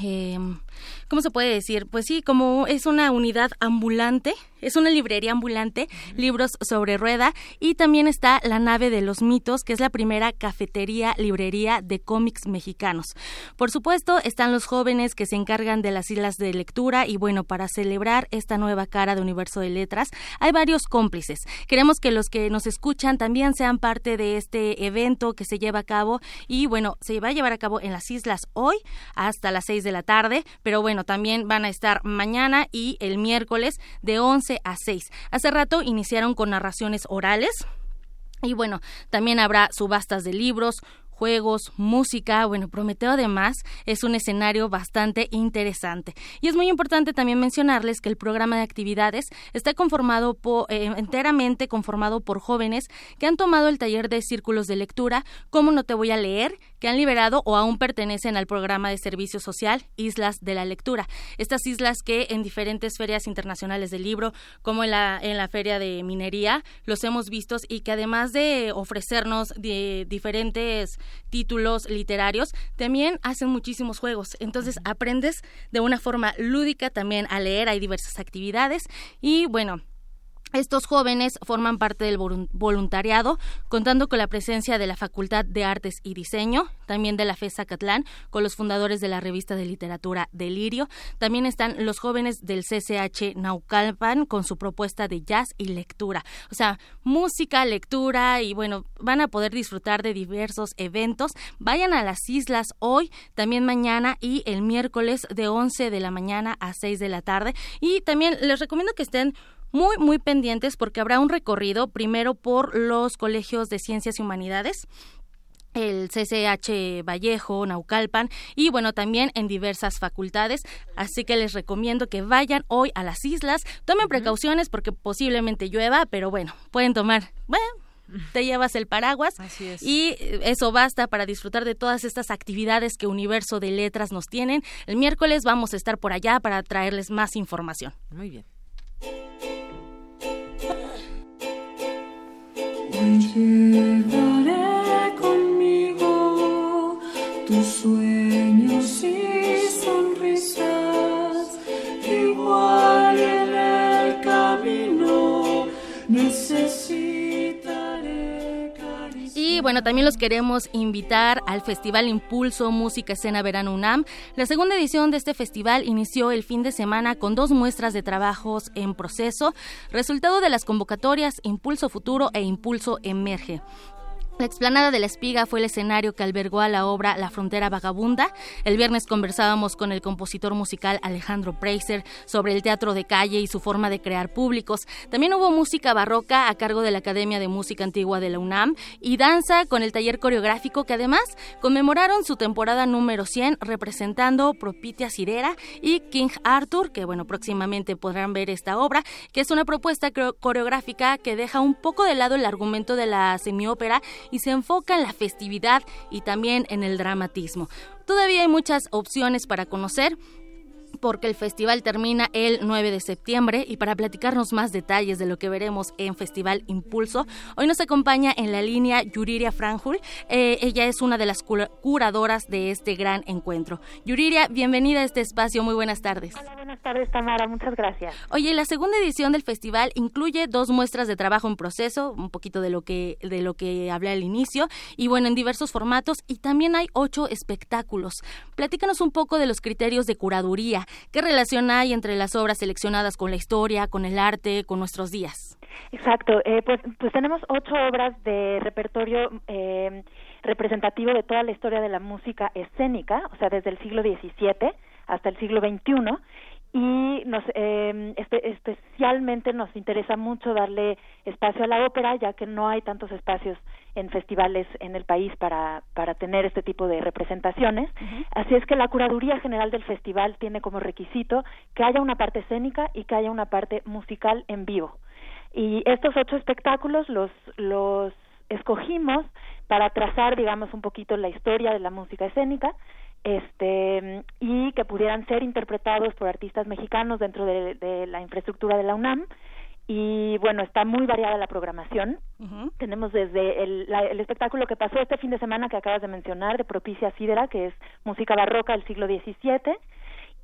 Speaker 15: em, ¿cómo se puede decir? Pues sí, como es una unidad ambulante es una librería ambulante, libros sobre rueda y también está La nave de los mitos, que es la primera cafetería, librería de cómics mexicanos. Por supuesto, están los jóvenes que se encargan de las islas de lectura y bueno, para celebrar esta nueva cara de Universo de Letras, hay varios cómplices. Queremos que los que nos escuchan también sean parte de este evento que se lleva a cabo y bueno, se va a llevar a cabo en las islas hoy hasta las 6 de la tarde, pero bueno, también van a estar mañana y el miércoles de 11 a 6. Hace rato iniciaron con narraciones orales. Y bueno, también habrá subastas de libros, juegos, música. Bueno, Prometeo además es un escenario bastante interesante. Y es muy importante también mencionarles que el programa de actividades está conformado eh, enteramente conformado por jóvenes que han tomado el taller de círculos de lectura, Cómo no te voy a leer, que han liberado o aún pertenecen al programa de servicio social Islas de la Lectura. Estas islas que en diferentes ferias internacionales del libro, como en la, en la Feria de Minería, los hemos visto y que además de ofrecernos de diferentes títulos literarios, también hacen muchísimos juegos. Entonces aprendes de una forma lúdica también a leer, hay diversas actividades y bueno, estos jóvenes forman parte del voluntariado, contando con la presencia de la Facultad de Artes y Diseño, también de la FESA Catlán, con los fundadores de la revista de literatura Delirio. También están los jóvenes del CCH Naucalpan con su propuesta de jazz y lectura. O sea, música, lectura y bueno, van a poder disfrutar de diversos eventos. Vayan a las islas hoy, también mañana y el miércoles de 11 de la mañana a 6 de la tarde. Y también les recomiendo que estén muy, muy pendientes porque habrá un recorrido primero por los colegios de ciencias y humanidades el CCH Vallejo, Naucalpan y bueno, también en diversas facultades. Así que les recomiendo que vayan hoy a las islas. Tomen precauciones porque posiblemente llueva, pero bueno, pueden tomar, bueno, te llevas el paraguas y eso basta para disfrutar de todas estas actividades que Universo de Letras nos tienen. El miércoles vamos a estar por allá para traerles más información.
Speaker 1: Muy bien.
Speaker 16: Sueños y sonrisas, igual
Speaker 15: Y bueno, también los queremos invitar al Festival Impulso Música Escena Verano UNAM. La segunda edición de este festival inició el fin de semana con dos muestras de trabajos en proceso, resultado de las convocatorias Impulso Futuro e Impulso Emerge. La explanada de la Espiga fue el escenario que albergó a la obra La Frontera Vagabunda. El viernes conversábamos con el compositor musical Alejandro Preiser sobre el teatro de calle y su forma de crear públicos. También hubo música barroca a cargo de la Academia de Música Antigua de la UNAM y danza con el taller coreográfico que además conmemoraron su temporada número 100 representando Propitia Cirera y King Arthur, que bueno, próximamente podrán ver esta obra, que es una propuesta coreográfica que deja un poco de lado el argumento de la semiópera y se enfoca en la festividad y también en el dramatismo. Todavía hay muchas opciones para conocer porque el festival termina el 9 de septiembre y para platicarnos más detalles de lo que veremos en Festival Impulso, hoy nos acompaña en la línea Yuriria Franjul. Eh, ella es una de las curadoras de este gran encuentro. Yuriria, bienvenida a este espacio. Muy buenas tardes.
Speaker 17: Hola, buenas tardes, Tamara. Muchas gracias.
Speaker 15: Oye, la segunda edición del festival incluye dos muestras de trabajo en proceso, un poquito de lo que de lo que hablé al inicio, y bueno, en diversos formatos, y también hay ocho espectáculos. Platícanos un poco de los criterios de curaduría. ¿Qué relación hay entre las obras seleccionadas con la historia, con el arte, con nuestros días?
Speaker 17: Exacto, eh, pues, pues tenemos ocho obras de repertorio eh, representativo de toda la historia de la música escénica, o sea, desde el siglo XVII hasta el siglo XXI, y nos eh, especialmente nos interesa mucho darle espacio a la ópera ya que no hay tantos espacios en festivales en el país para para tener este tipo de representaciones. Así es que la curaduría general del festival tiene como requisito que haya una parte escénica y que haya una parte musical en vivo. Y estos ocho espectáculos los los escogimos para trazar digamos un poquito la historia de la música escénica este y que pudieran ser interpretados por artistas mexicanos dentro de, la infraestructura de la UNAM. Y bueno está muy variada la programación. Tenemos desde el, el, espectáculo que pasó este fin de semana que acabas de mencionar de Propicia Sidera que es música barroca del siglo XVII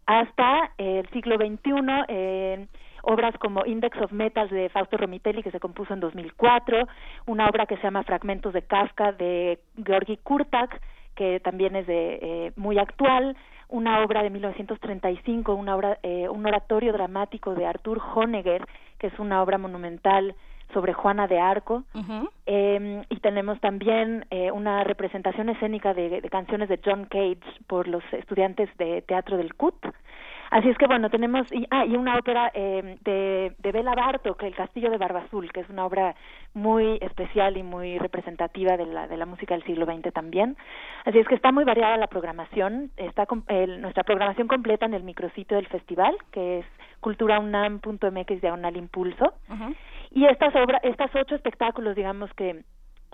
Speaker 17: hasta el siglo XXI eh, obras como Index of Metals de Fausto Romitelli que se compuso en 2004 una obra que se llama Fragmentos de Kafka de Georgi Kurtak que también es de eh, muy actual, una obra de 1935, una obra, eh, un oratorio dramático de Arthur Honegger, que es una obra monumental sobre Juana de Arco, eh, y tenemos también eh, una representación escénica de, de, canciones de John Cage por los estudiantes de teatro del CUT. Así es que bueno, tenemos, y, ah, y una ópera eh, de, de Bela Bartok, El Castillo de Barbazul, que es una obra muy especial y muy representativa de la, de la música del siglo XX también. Así es que está muy variada la programación, está nuestra programación completa en el micrositio del festival, que es culturaunam.mx diagonal impulso. Y estas obras, estas ocho espectáculos, digamos que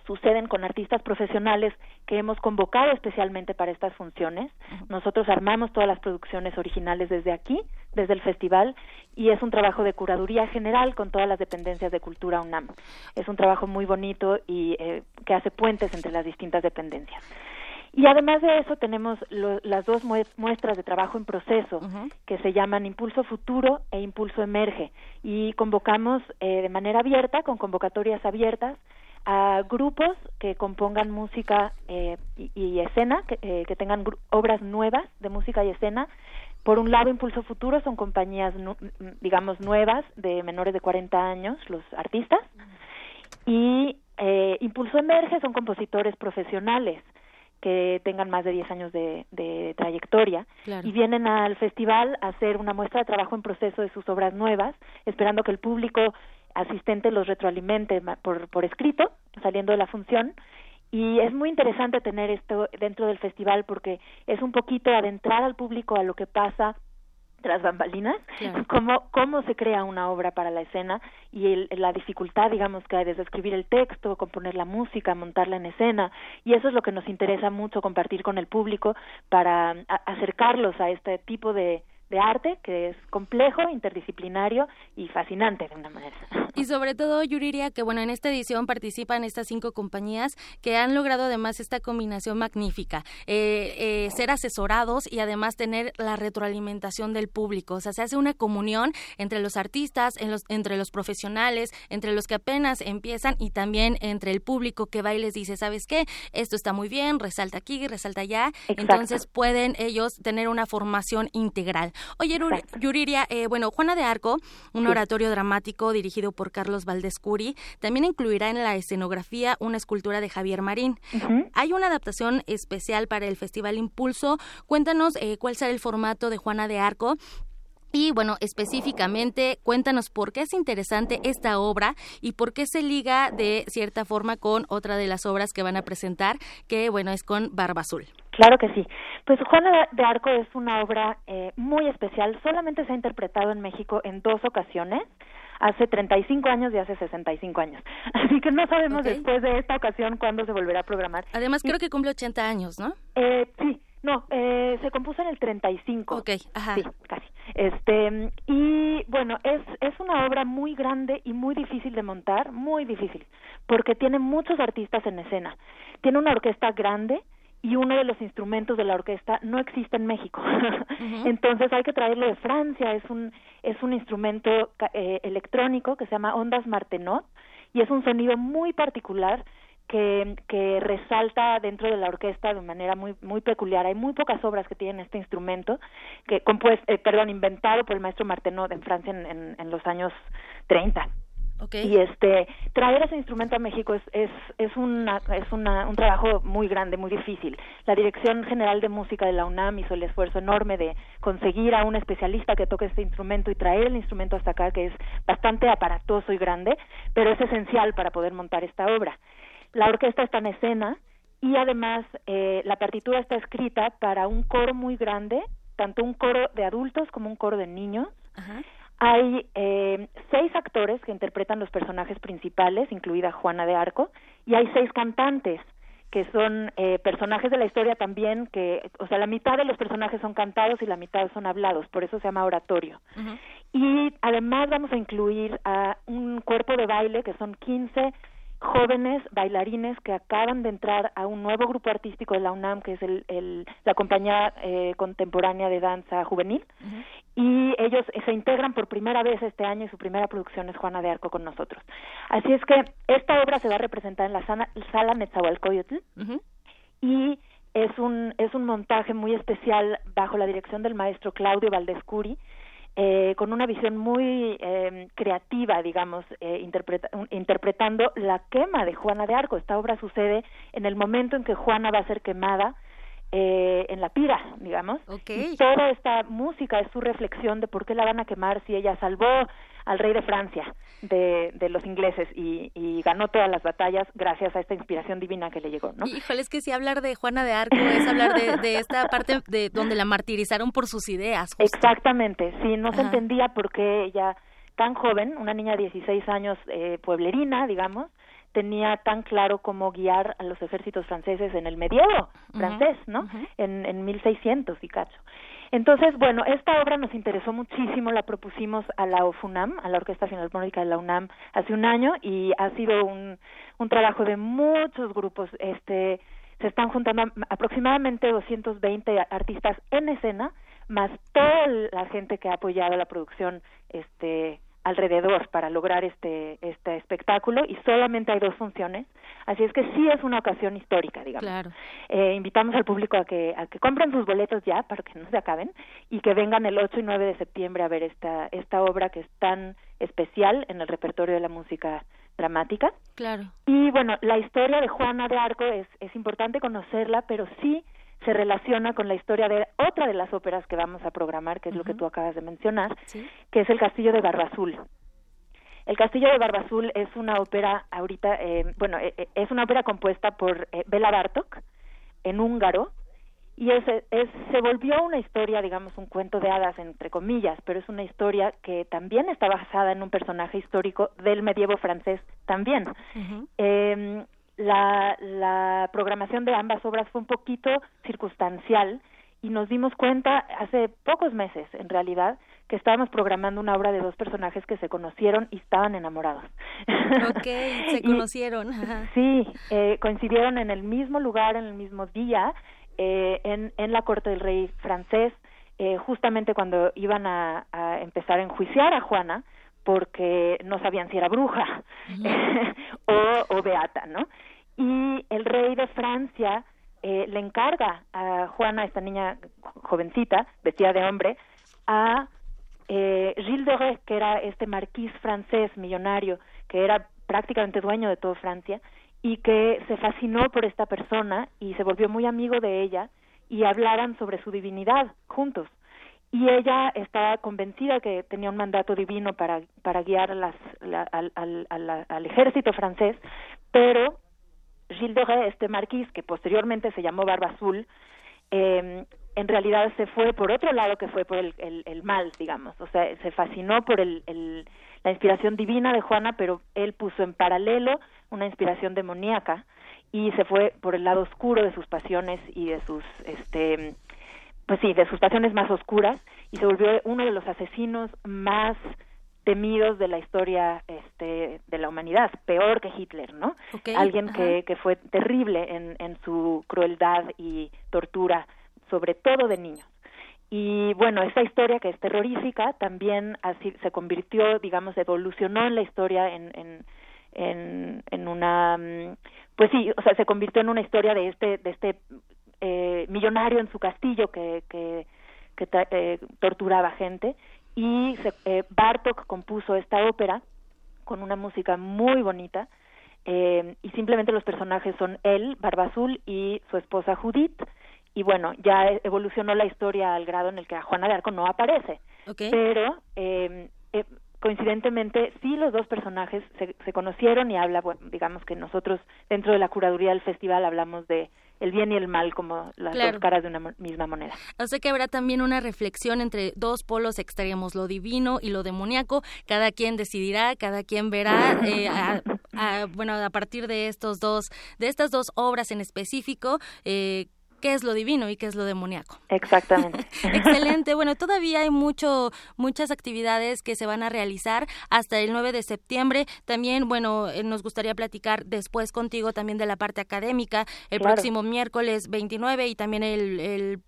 Speaker 17: suceden con artistas profesionales que hemos convocado especialmente para estas funciones. Nosotros armamos todas las producciones originales desde aquí, desde el festival, y es un trabajo de curaduría general con todas las dependencias de Cultura UNAM. Es un trabajo muy bonito y eh, que hace puentes entre las distintas dependencias. Y además de eso tenemos las dos muestras de trabajo en proceso que se llaman Impulso Futuro e Impulso Emerge y convocamos eh, de manera abierta, con convocatorias abiertas, a grupos que compongan música eh, y, escena, que, eh, que tengan obras nuevas de música y escena. Por un lado, Impulso Futuro son compañías, digamos, nuevas de menores de 40 años, los artistas. Y eh, Impulso Emerge son compositores profesionales que tengan más de 10 años de, de trayectoria y vienen al festival a hacer una muestra de trabajo en proceso de sus obras nuevas, esperando que el público asistente los retroalimente por, por escrito, saliendo de la función. Y es muy interesante tener esto dentro del festival porque es un poquito adentrar al público a lo que pasa tras bambalinas, cómo, cómo se crea una obra para la escena y la dificultad, digamos, que hay desde escribir el texto, componer la música, montarla en escena. Y eso es lo que nos interesa mucho compartir con el público para acercarlos a este tipo de, de arte que es complejo, interdisciplinario y fascinante de una manera.
Speaker 15: Y sobre todo, Yuriria, que bueno, en esta edición participan estas cinco compañías que han logrado además esta combinación magnífica, eh, eh, ser asesorados y además tener la retroalimentación del público. O sea, se hace una comunión entre los artistas, en los, entre los profesionales, entre los que apenas empiezan y también entre el público que va y les dice, ¿sabes qué? Esto está muy bien, resalta aquí, resalta allá. Entonces pueden ellos tener una formación integral. Oye, Yuriria, eh, bueno, Juana de Arco, un oratorio dramático dirigido por Carlos Valdescuri, también incluirá en la escenografía una escultura de Javier Marín. Hay una adaptación especial para el Festival Impulso. Cuéntanos eh, cuál será el formato de Juana de Arco y bueno, específicamente, cuéntanos por qué es interesante esta obra y por qué se liga de cierta forma con otra de las obras que van a presentar, que bueno, es con Barba Azul.
Speaker 17: Claro que sí. Pues Juana de Arco es una obra eh, muy especial. Solamente se ha interpretado en México en dos ocasiones hace 35 años y hace 65 años. Así que no sabemos después de esta ocasión cuándo se volverá a programar.
Speaker 15: Además, creo que cumple 80 años, ¿no?
Speaker 17: Eh, sí, no, eh, se compuso en el 35.
Speaker 15: Ok, ajá.
Speaker 17: Sí, casi. Este, y bueno, es, es una obra muy grande y muy difícil de montar, muy difícil, porque tiene muchos artistas en escena. Tiene una orquesta grande, y uno de los instrumentos de la orquesta no existe en México. Entonces hay que traerlo de Francia, es un es un instrumento eh, electrónico que se llama ondas Martenot y es un sonido muy particular que, que resalta dentro de la orquesta de manera muy muy peculiar. Hay muy pocas obras que tienen este instrumento, que compuesto, eh, perdón, inventado por el maestro Martenot en Francia en, en, en los años 30. Y este traer ese instrumento a México es es es una es una, un trabajo muy grande, muy difícil. La Dirección General de Música de la UNAM hizo el esfuerzo enorme de conseguir a un especialista que toque este instrumento y traer el instrumento hasta acá que es bastante aparatoso y grande, pero es esencial para poder montar esta obra. La orquesta está en escena y además eh, la partitura está escrita para un coro muy grande, tanto un coro de adultos como un coro de niños. Hay eh, seis actores que interpretan los personajes principales, incluida Juana de Arco, y hay seis cantantes que son eh, personajes de la historia también, que, o sea, la mitad de los personajes son cantados y la mitad son hablados, por eso se llama oratorio. Y además vamos a incluir a un cuerpo de baile que son 15 jóvenes bailarines que acaban de entrar a un nuevo grupo artístico de la UNAM, que es el, la compañía eh, contemporánea de danza juvenil, y ellos se integran por primera vez este año y su primera producción es Juana de Arco con nosotros. Así es que esta obra se va a representar en la sala, sala Netzahualcoyotl y es un, es un montaje muy especial bajo la dirección del maestro Claudio Valdescuri, eh, con una visión muy eh, creativa, digamos, eh, interpretando la quema de Juana de Arco. Esta obra sucede en el momento en que Juana va a ser quemada eh, en la pira, digamos. Y toda esta música es su reflexión de por qué la van a quemar si ella salvó al rey de Francia de, de los ingleses y, y, ganó todas las batallas gracias a esta inspiración divina que le llegó, ¿no?
Speaker 15: Híjole, es que si hablar de Juana de Arco es hablar de, de esta parte de donde la martirizaron por sus ideas.
Speaker 17: Exactamente, sí, no se entendía por qué ella tan joven, una niña de 16 años, eh, pueblerina, digamos, tenía tan claro cómo guiar a los ejércitos franceses en el medievo francés, ¿no? en, en 1600 y cacho. Entonces, bueno, esta obra nos interesó muchísimo, la propusimos a la OFUNAM, a la Orquesta Filarmónica de la UNAM, hace un año y ha sido un, un trabajo de muchos grupos. Este, se están juntando aproximadamente 220 artistas en escena, más toda la gente que ha apoyado la producción este alrededor para lograr este este espectáculo y solamente hay dos funciones así es que sí es una ocasión histórica digamos.
Speaker 15: Claro.
Speaker 17: eh, invitamos al público a que a que compren sus boletos ya para que no se acaben y que vengan el 8 y 9 de septiembre a ver esta esta obra que es tan especial en el repertorio de la música dramática.
Speaker 15: Claro.
Speaker 17: Y bueno la historia de Juana de Arco es es importante conocerla pero sí se relaciona con la historia de otra de las óperas que vamos a programar, que es lo que tú acabas de mencionar, que es el Castillo de Barba Azul. El Castillo de Barba Azul es una ópera ahorita, eh, bueno, eh, eh, es una ópera compuesta por eh, Bela Bartok en húngaro y es, es, se volvió una historia, digamos, un cuento de hadas entre comillas, pero es una historia que también está basada en un personaje histórico del medievo francés también. eh, la, la programación de ambas obras fue un poquito circunstancial y nos dimos cuenta hace pocos meses, en realidad, que estábamos programando una obra de dos personajes que se conocieron y estaban enamorados.
Speaker 15: Ok, se conocieron.
Speaker 17: sí, eh, coincidieron en el mismo lugar, en el mismo día, eh, en, en la corte del rey francés, eh, justamente cuando iban a, a empezar a enjuiciar a Juana, porque no sabían si era bruja o, o beata, ¿no? Y el rey de Francia eh, le encarga a Juana, esta niña jovencita, vestida de hombre, a eh, Gilles de Rais, que era este marquís francés millonario, que era prácticamente dueño de toda Francia, y que se fascinó por esta persona y se volvió muy amigo de ella y hablaran sobre su divinidad juntos y ella estaba convencida que tenía un mandato divino para, para guiar las, la, al, al, al, ejército francés, pero Gilles de Rais, este marquís, que posteriormente se llamó Barba Azul, eh, en realidad se fue por otro lado que fue por el, el, el mal, digamos, o sea, se fascinó por el, el, la inspiración divina de Juana, pero él puso en paralelo una inspiración demoníaca y se fue por el lado oscuro de sus pasiones y de sus este pues sí, de sus pasiones más oscuras y se volvió uno de los asesinos más temidos de la historia este, de la humanidad, peor que Hitler, ¿no? Alguien que, que fue terrible en, en su crueldad y tortura, sobre todo de niños. Y bueno, esa historia que es terrorífica también así se convirtió, digamos, evolucionó en la historia en, en, en, en una, mm, pues sí, o sea, se convirtió en una historia de este, de este eh, millonario en su castillo que, que, que eh, torturaba gente. Y se, eh, Bartok compuso esta ópera con una música muy bonita eh, y simplemente los personajes son él, Barba Azul y su esposa Judith. Y bueno, ya evolucionó la historia al grado en el que a Juana de Arco no aparece. Pero eh, eh, coincidentemente sí los dos personajes se, se conocieron y habla, bueno, digamos que nosotros dentro de la curaduría del festival hablamos de el bien y el mal como las dos caras de una misma moneda.
Speaker 15: O sea que habrá también una reflexión entre dos polos extremos, lo divino y lo demoníaco. Cada quien decidirá, cada quien verá, eh, bueno, a partir de estos dos, de estas dos obras en específico. Eh, qué es lo divino y qué es lo demoníaco.
Speaker 17: Exactamente.
Speaker 15: Excelente. Bueno, todavía hay mucho, muchas actividades que se van a realizar hasta el 9 de septiembre. También, bueno, eh, nos gustaría platicar después contigo también de la parte académica el próximo miércoles 29 y también el, el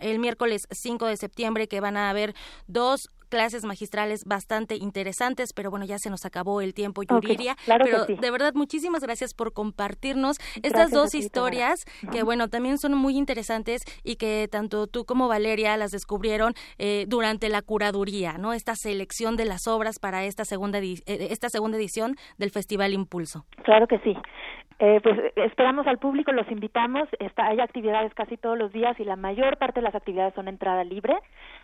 Speaker 15: el miércoles 5 de septiembre que van a haber dos clases magistrales bastante interesantes, pero bueno, ya se nos acabó el tiempo, Yuriria. pero de verdad, muchísimas gracias por compartirnos estas dos historias que, bueno, también son muy interesantes y que tanto tú como Valeria las descubrieron eh, durante la curaduría, ¿no? Esta selección de las obras para esta segunda, eh, esta segunda edición del Festival Impulso.
Speaker 17: Claro que sí. Eh, pues esperamos al público, los invitamos. Está, hay actividades casi todos los días y la mayor parte de las actividades son entrada libre.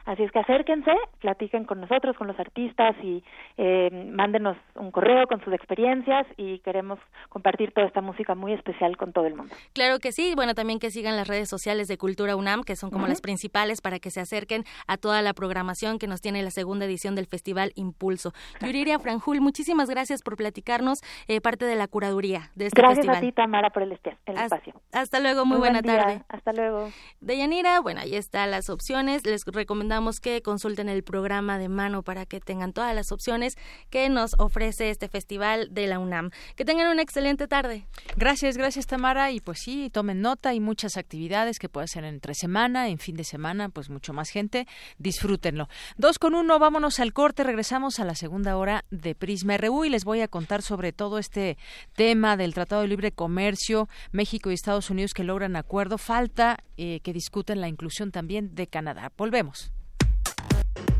Speaker 17: Así es que acérquense, platiquen con nosotros, con los artistas y eh, mándenos un correo con sus experiencias y queremos compartir toda esta música muy especial con todo el mundo.
Speaker 15: Claro que sí. Bueno, también que sigan las redes sociales de Cultura UNAM, que son como las principales para que se acerquen a toda la programación que nos tiene la segunda edición del Festival Impulso. Yuriria Franjul, muchísimas gracias por platicarnos eh, parte de la curaduría de este
Speaker 17: gracias a ti, Tamara, por el, espacio.
Speaker 15: Hasta luego, muy, buena tarde.
Speaker 17: Hasta luego.
Speaker 15: Deyanira, bueno, ahí están las opciones. Les recomendamos que consulten el programa de mano para que tengan todas las opciones que nos ofrece este festival de la UNAM. Que tengan una excelente tarde.
Speaker 1: Gracias, gracias, Tamara. Y pues sí, tomen nota. y muchas actividades que puede ser entre semana, en fin de semana, pues mucho más gente. Disfrútenlo. Dos con uno, vámonos al corte. Regresamos a la segunda hora de Prisma RU y les voy a contar sobre todo este tema del Tratado de Libre Comercio, México y Estados Unidos que logran acuerdo. Falta eh, que discuten la inclusión también de Canadá. Volvemos.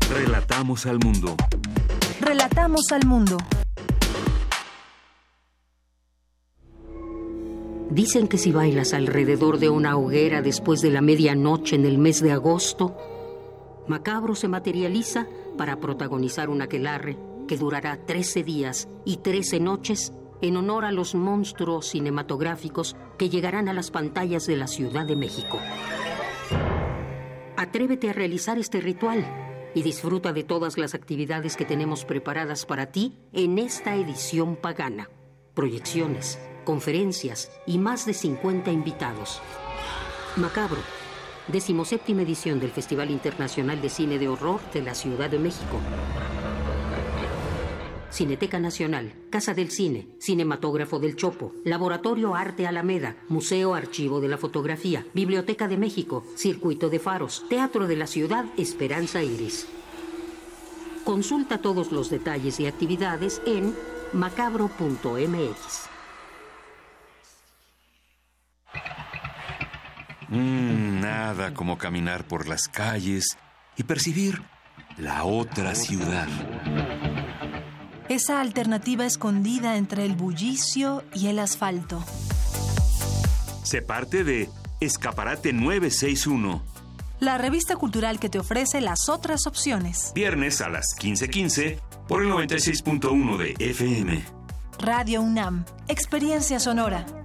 Speaker 2: Relatamos al mundo.
Speaker 3: Relatamos al mundo.
Speaker 18: Dicen que si bailas alrededor de una hoguera después de la medianoche en el mes de agosto, Macabro se materializa para protagonizar un aquelarre que durará 13 días y 13 noches en honor a los monstruos cinematográficos que llegarán a las pantallas de la Ciudad de México. Atrévete a realizar este ritual y disfruta de todas las actividades que tenemos preparadas para ti en esta edición pagana. Proyecciones, conferencias y más de 50 invitados. Macabro, decimoséptima edición del Festival Internacional de Cine de Horror de la Ciudad de México. Cineteca Nacional, Casa del Cine, Cinematógrafo del Chopo, Laboratorio Arte Alameda, Museo Archivo de la Fotografía, Biblioteca de México, Circuito de Faros, Teatro de la Ciudad Esperanza Iris. Consulta todos los detalles y actividades en macabro.mx.
Speaker 2: Mm, nada como caminar por las calles y percibir la otra ciudad
Speaker 3: esa alternativa escondida entre el bullicio y el asfalto.
Speaker 2: Se parte de Escaparate 961.
Speaker 3: La revista cultural que te ofrece las otras opciones.
Speaker 2: Viernes a las 15:15 por el 96.1 de FM.
Speaker 3: Radio UNAM, Experiencia Sonora.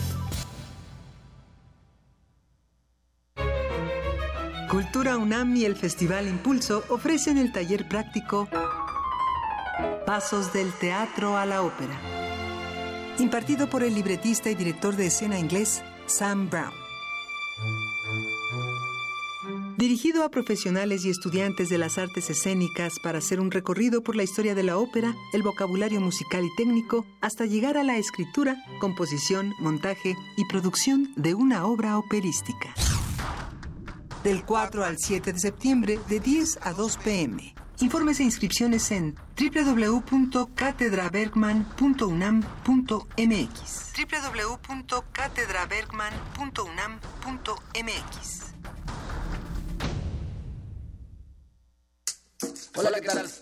Speaker 19: Cultura UNAM y el Festival Impulso ofrecen el taller práctico Pasos del Teatro a la Ópera, impartido por el libretista y director de escena inglés Sam Brown. Dirigido a profesionales y estudiantes de las artes escénicas para hacer un recorrido por la historia de la ópera, el vocabulario musical y técnico, hasta llegar a la escritura, composición, montaje y producción de una obra operística. Del 4 al 7 de septiembre, de 10 a 2 pm. Informes e inscripciones en www.catedrabergman.unam.mx www.catedrabergman.unam.mx
Speaker 20: Hola, ¿qué tal?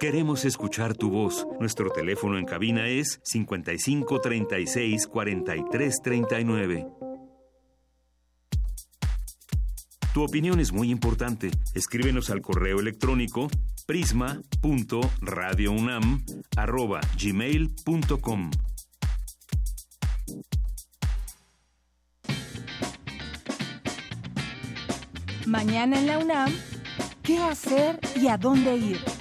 Speaker 2: Queremos escuchar tu voz. Nuestro teléfono en cabina es 55 36 43 39. Tu opinión es muy importante. Escríbenos al correo electrónico prisma.radiounam@gmail.com.
Speaker 3: Mañana en la UNAM, ¿qué hacer y a dónde ir?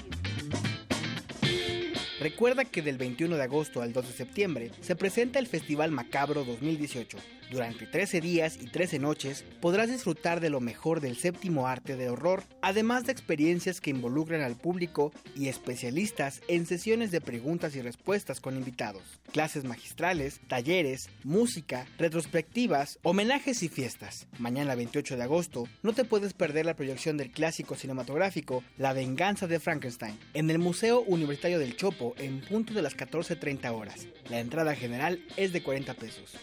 Speaker 21: Recuerda que del 21 de agosto al 2 de septiembre se presenta el Festival Macabro 2018. Durante 13 días y 13 noches podrás disfrutar de lo mejor del séptimo arte de horror, además de experiencias que involucran al público y especialistas en sesiones de preguntas y respuestas con invitados, clases magistrales, talleres, música, retrospectivas, homenajes y fiestas. Mañana 28 de agosto no te puedes perder la proyección del clásico cinematográfico La venganza de Frankenstein en el Museo Universitario del Chopo en punto de las 14.30 horas. La entrada general es de 40 pesos.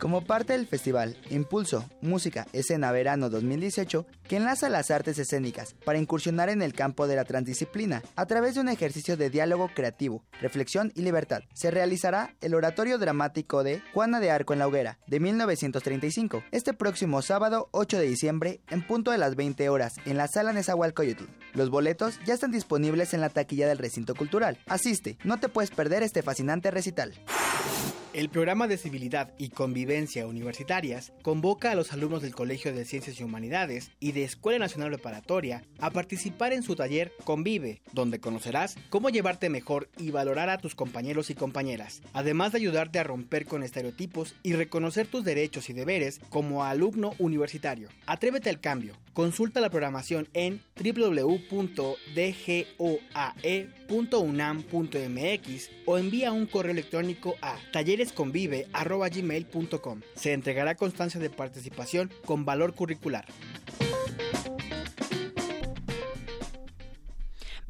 Speaker 4: Como parte del festival Impulso, Música, Escena Verano 2018, que enlaza las artes escénicas para incursionar en el campo de la transdisciplina a través de un ejercicio de diálogo creativo, reflexión y libertad, se realizará el oratorio dramático de Juana de Arco en la Hoguera, de 1935, este próximo sábado 8 de diciembre, en punto de las 20 horas, en la sala Nezahualcóyotl. Los boletos ya están disponibles en la taquilla del recinto cultural. Asiste, no te puedes perder este fascinante recital.
Speaker 21: El programa de civilidad y convivencia universitarias convoca a los alumnos del Colegio de Ciencias y Humanidades y de Escuela Nacional Preparatoria a participar en su taller Convive, donde conocerás cómo llevarte mejor y valorar a tus compañeros y compañeras, además de ayudarte a romper con estereotipos y reconocer tus derechos y deberes como alumno universitario. Atrévete al cambio. Consulta la programación en www.dgoae.unam.mx o envía un correo electrónico a talleresconvive.gmail.com. Se entregará constancia de participación con valor curricular.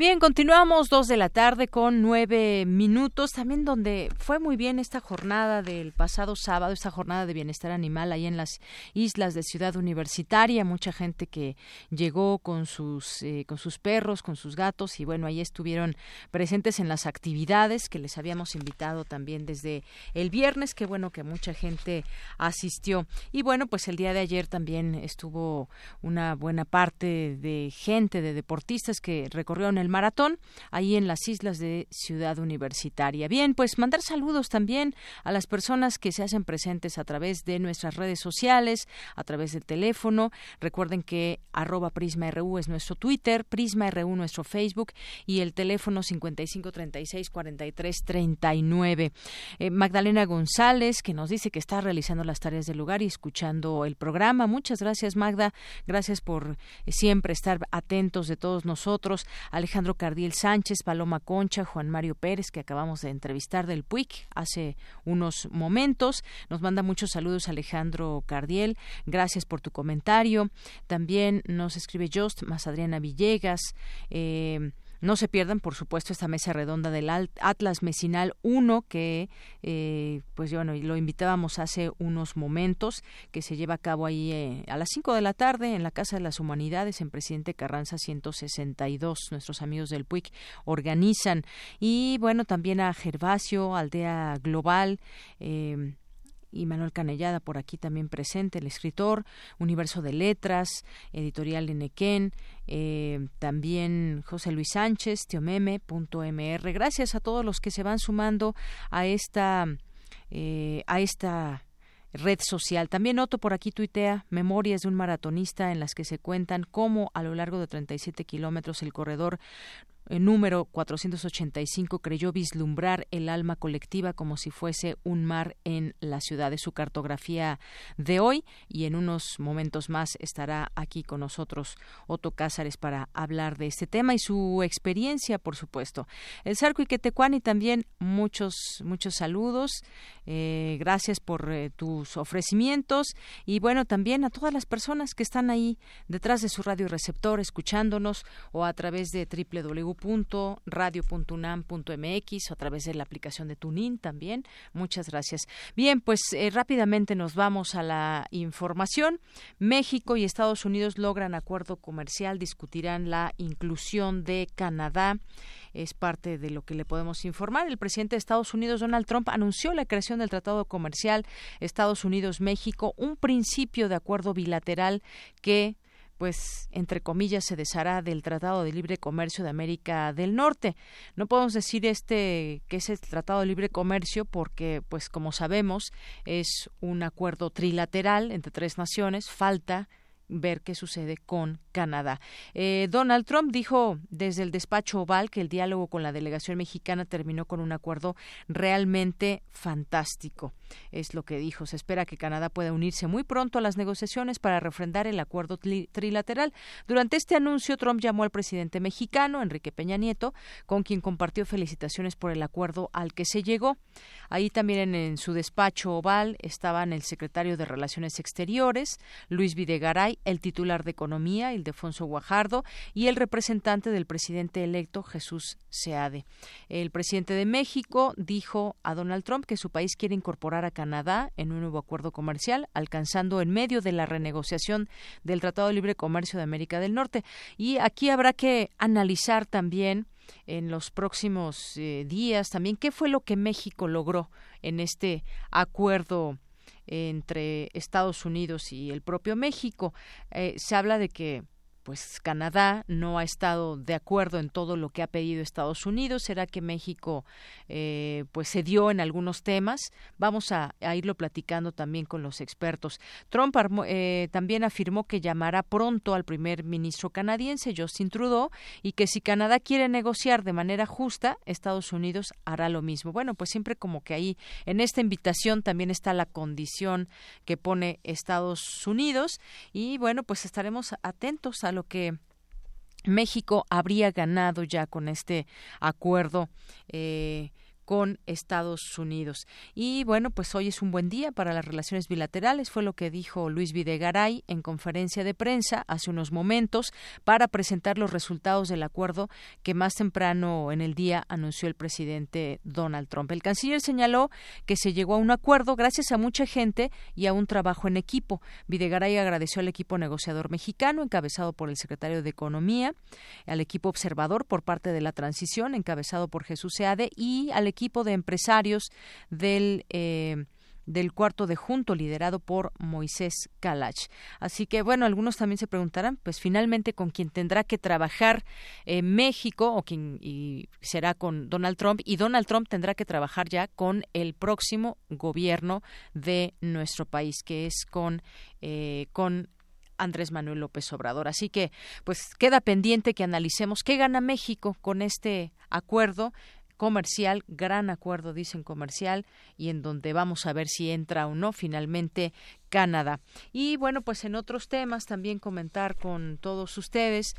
Speaker 1: Bien, continuamos dos de la tarde con nueve minutos, también donde fue muy bien esta jornada del pasado sábado, esta jornada de bienestar animal ahí en las islas de Ciudad Universitaria, mucha gente que llegó con sus eh, con sus perros, con sus gatos y bueno ahí estuvieron presentes en las actividades que les habíamos invitado también desde el viernes, que bueno que mucha gente asistió. Y bueno pues el día de ayer también estuvo una buena parte de gente de deportistas que recorrieron el maratón ahí en las islas de Ciudad Universitaria. Bien, pues mandar saludos también a las personas que se hacen presentes a través de nuestras redes sociales, a través del teléfono. Recuerden que arroba PrismaRU es nuestro Twitter, PrismaRU nuestro Facebook y el teléfono 5536-4339. Eh, Magdalena González, que nos dice que está realizando las tareas del lugar y escuchando el programa. Muchas gracias, Magda. Gracias por eh, siempre estar atentos de todos nosotros. Alejandro Cardiel Sánchez, Paloma Concha, Juan Mario Pérez, que acabamos de entrevistar del PUIC hace unos momentos. Nos manda muchos saludos Alejandro Cardiel. Gracias por tu comentario. También nos escribe Just, más Adriana Villegas. Eh, no se pierdan, por supuesto, esta mesa redonda del Atlas Mesinal 1, que eh, pues bueno, lo invitábamos hace unos momentos, que se lleva a cabo ahí eh, a las 5 de la tarde en la Casa de las Humanidades, en Presidente Carranza 162. Nuestros amigos del PUIC organizan. Y bueno, también a Gervasio, Aldea Global. Eh, y Manuel Canellada por aquí también presente, el escritor, Universo de Letras, Editorial Enequén, eh, también José Luis Sánchez, tiomeme.mr. Gracias a todos los que se van sumando a esta, eh, a esta red social. También noto por aquí tuitea memorias de un maratonista en las que se cuentan cómo a lo largo de 37 kilómetros el corredor número 485 creyó vislumbrar el alma colectiva como si fuese un mar en la ciudad. de su cartografía de hoy y en unos momentos más estará aquí con nosotros Otto Cázares para hablar de este tema y su experiencia, por supuesto. El Sarco y también muchos, muchos saludos. Eh, gracias por eh, tus ofrecimientos y bueno, también a todas las personas que están ahí detrás de su radio receptor escuchándonos o a través de www radio.unam.mx o a través de la aplicación de Tunin también. Muchas gracias. Bien, pues eh, rápidamente nos vamos a la información. México y Estados Unidos logran acuerdo comercial, discutirán la inclusión de Canadá es parte de lo que le podemos informar. El presidente de Estados Unidos, Donald Trump, anunció la creación del Tratado Comercial Estados Unidos-México, un principio de acuerdo bilateral que pues entre comillas se deshará del Tratado de Libre Comercio de América del Norte. No podemos decir este que es el Tratado de Libre Comercio porque pues como sabemos es un acuerdo trilateral entre tres naciones, falta ver qué sucede con Canadá. Eh, Donald Trump dijo desde el despacho oval que el diálogo con la delegación mexicana terminó con un acuerdo realmente fantástico. Es lo que dijo. Se espera que Canadá pueda unirse muy pronto a las negociaciones para refrendar el acuerdo trilateral. Durante este anuncio, Trump llamó al presidente mexicano, Enrique Peña Nieto, con quien compartió felicitaciones por el acuerdo al que se llegó. Ahí también en, su despacho oval estaban el secretario de Relaciones Exteriores, Luis Videgaray, el titular de Economía, Ildefonso Guajardo, y el representante del presidente electo, Jesús Seade. El presidente de México dijo a Donald Trump que su país quiere incorporar a Canadá en un nuevo acuerdo comercial, alcanzando en medio de la renegociación del Tratado de Libre Comercio de América del Norte. Y aquí habrá que analizar también en los próximos eh, días también qué fue lo que México logró en este acuerdo entre Estados Unidos y el propio México. Eh, se habla de que pues Canadá no ha estado de acuerdo en todo lo que ha pedido Estados Unidos. ¿Será que México eh, pues cedió en algunos temas? Vamos a, irlo platicando también con los expertos. Trump eh, también afirmó que llamará pronto al primer ministro canadiense Justin Trudeau y que si Canadá quiere negociar de manera justa, Estados Unidos hará lo mismo. Bueno, pues siempre como que ahí en esta invitación también está la condición que pone Estados Unidos y bueno, pues estaremos atentos a lo que México habría ganado ya con este acuerdo eh, con Estados Unidos. Y bueno, pues hoy es un buen día para las relaciones bilaterales, fue lo que dijo Luis Videgaray en conferencia de prensa hace unos momentos para presentar los resultados del acuerdo que más temprano en el día anunció el presidente Donald Trump. El canciller señaló que se llegó a un acuerdo gracias a mucha gente y a un trabajo en equipo. Videgaray agradeció al equipo negociador mexicano encabezado por el secretario de Economía, al equipo observador por parte de la transición encabezado por Jesús Seade y al equipo equipo de empresarios del eh, del cuarto de junto liderado por Moisés Kalach. Así que bueno, algunos también se preguntarán, pues finalmente con quién tendrá que trabajar eh, México o quién y será con Donald Trump y Donald Trump tendrá que trabajar ya con el próximo gobierno de nuestro país, que es con eh, con Andrés Manuel López Obrador. Así que, pues queda pendiente que analicemos qué gana México con este acuerdo comercial, gran acuerdo, dicen comercial, y en donde vamos a ver si entra o no finalmente Canadá. Y bueno, pues en otros temas también comentar con todos ustedes.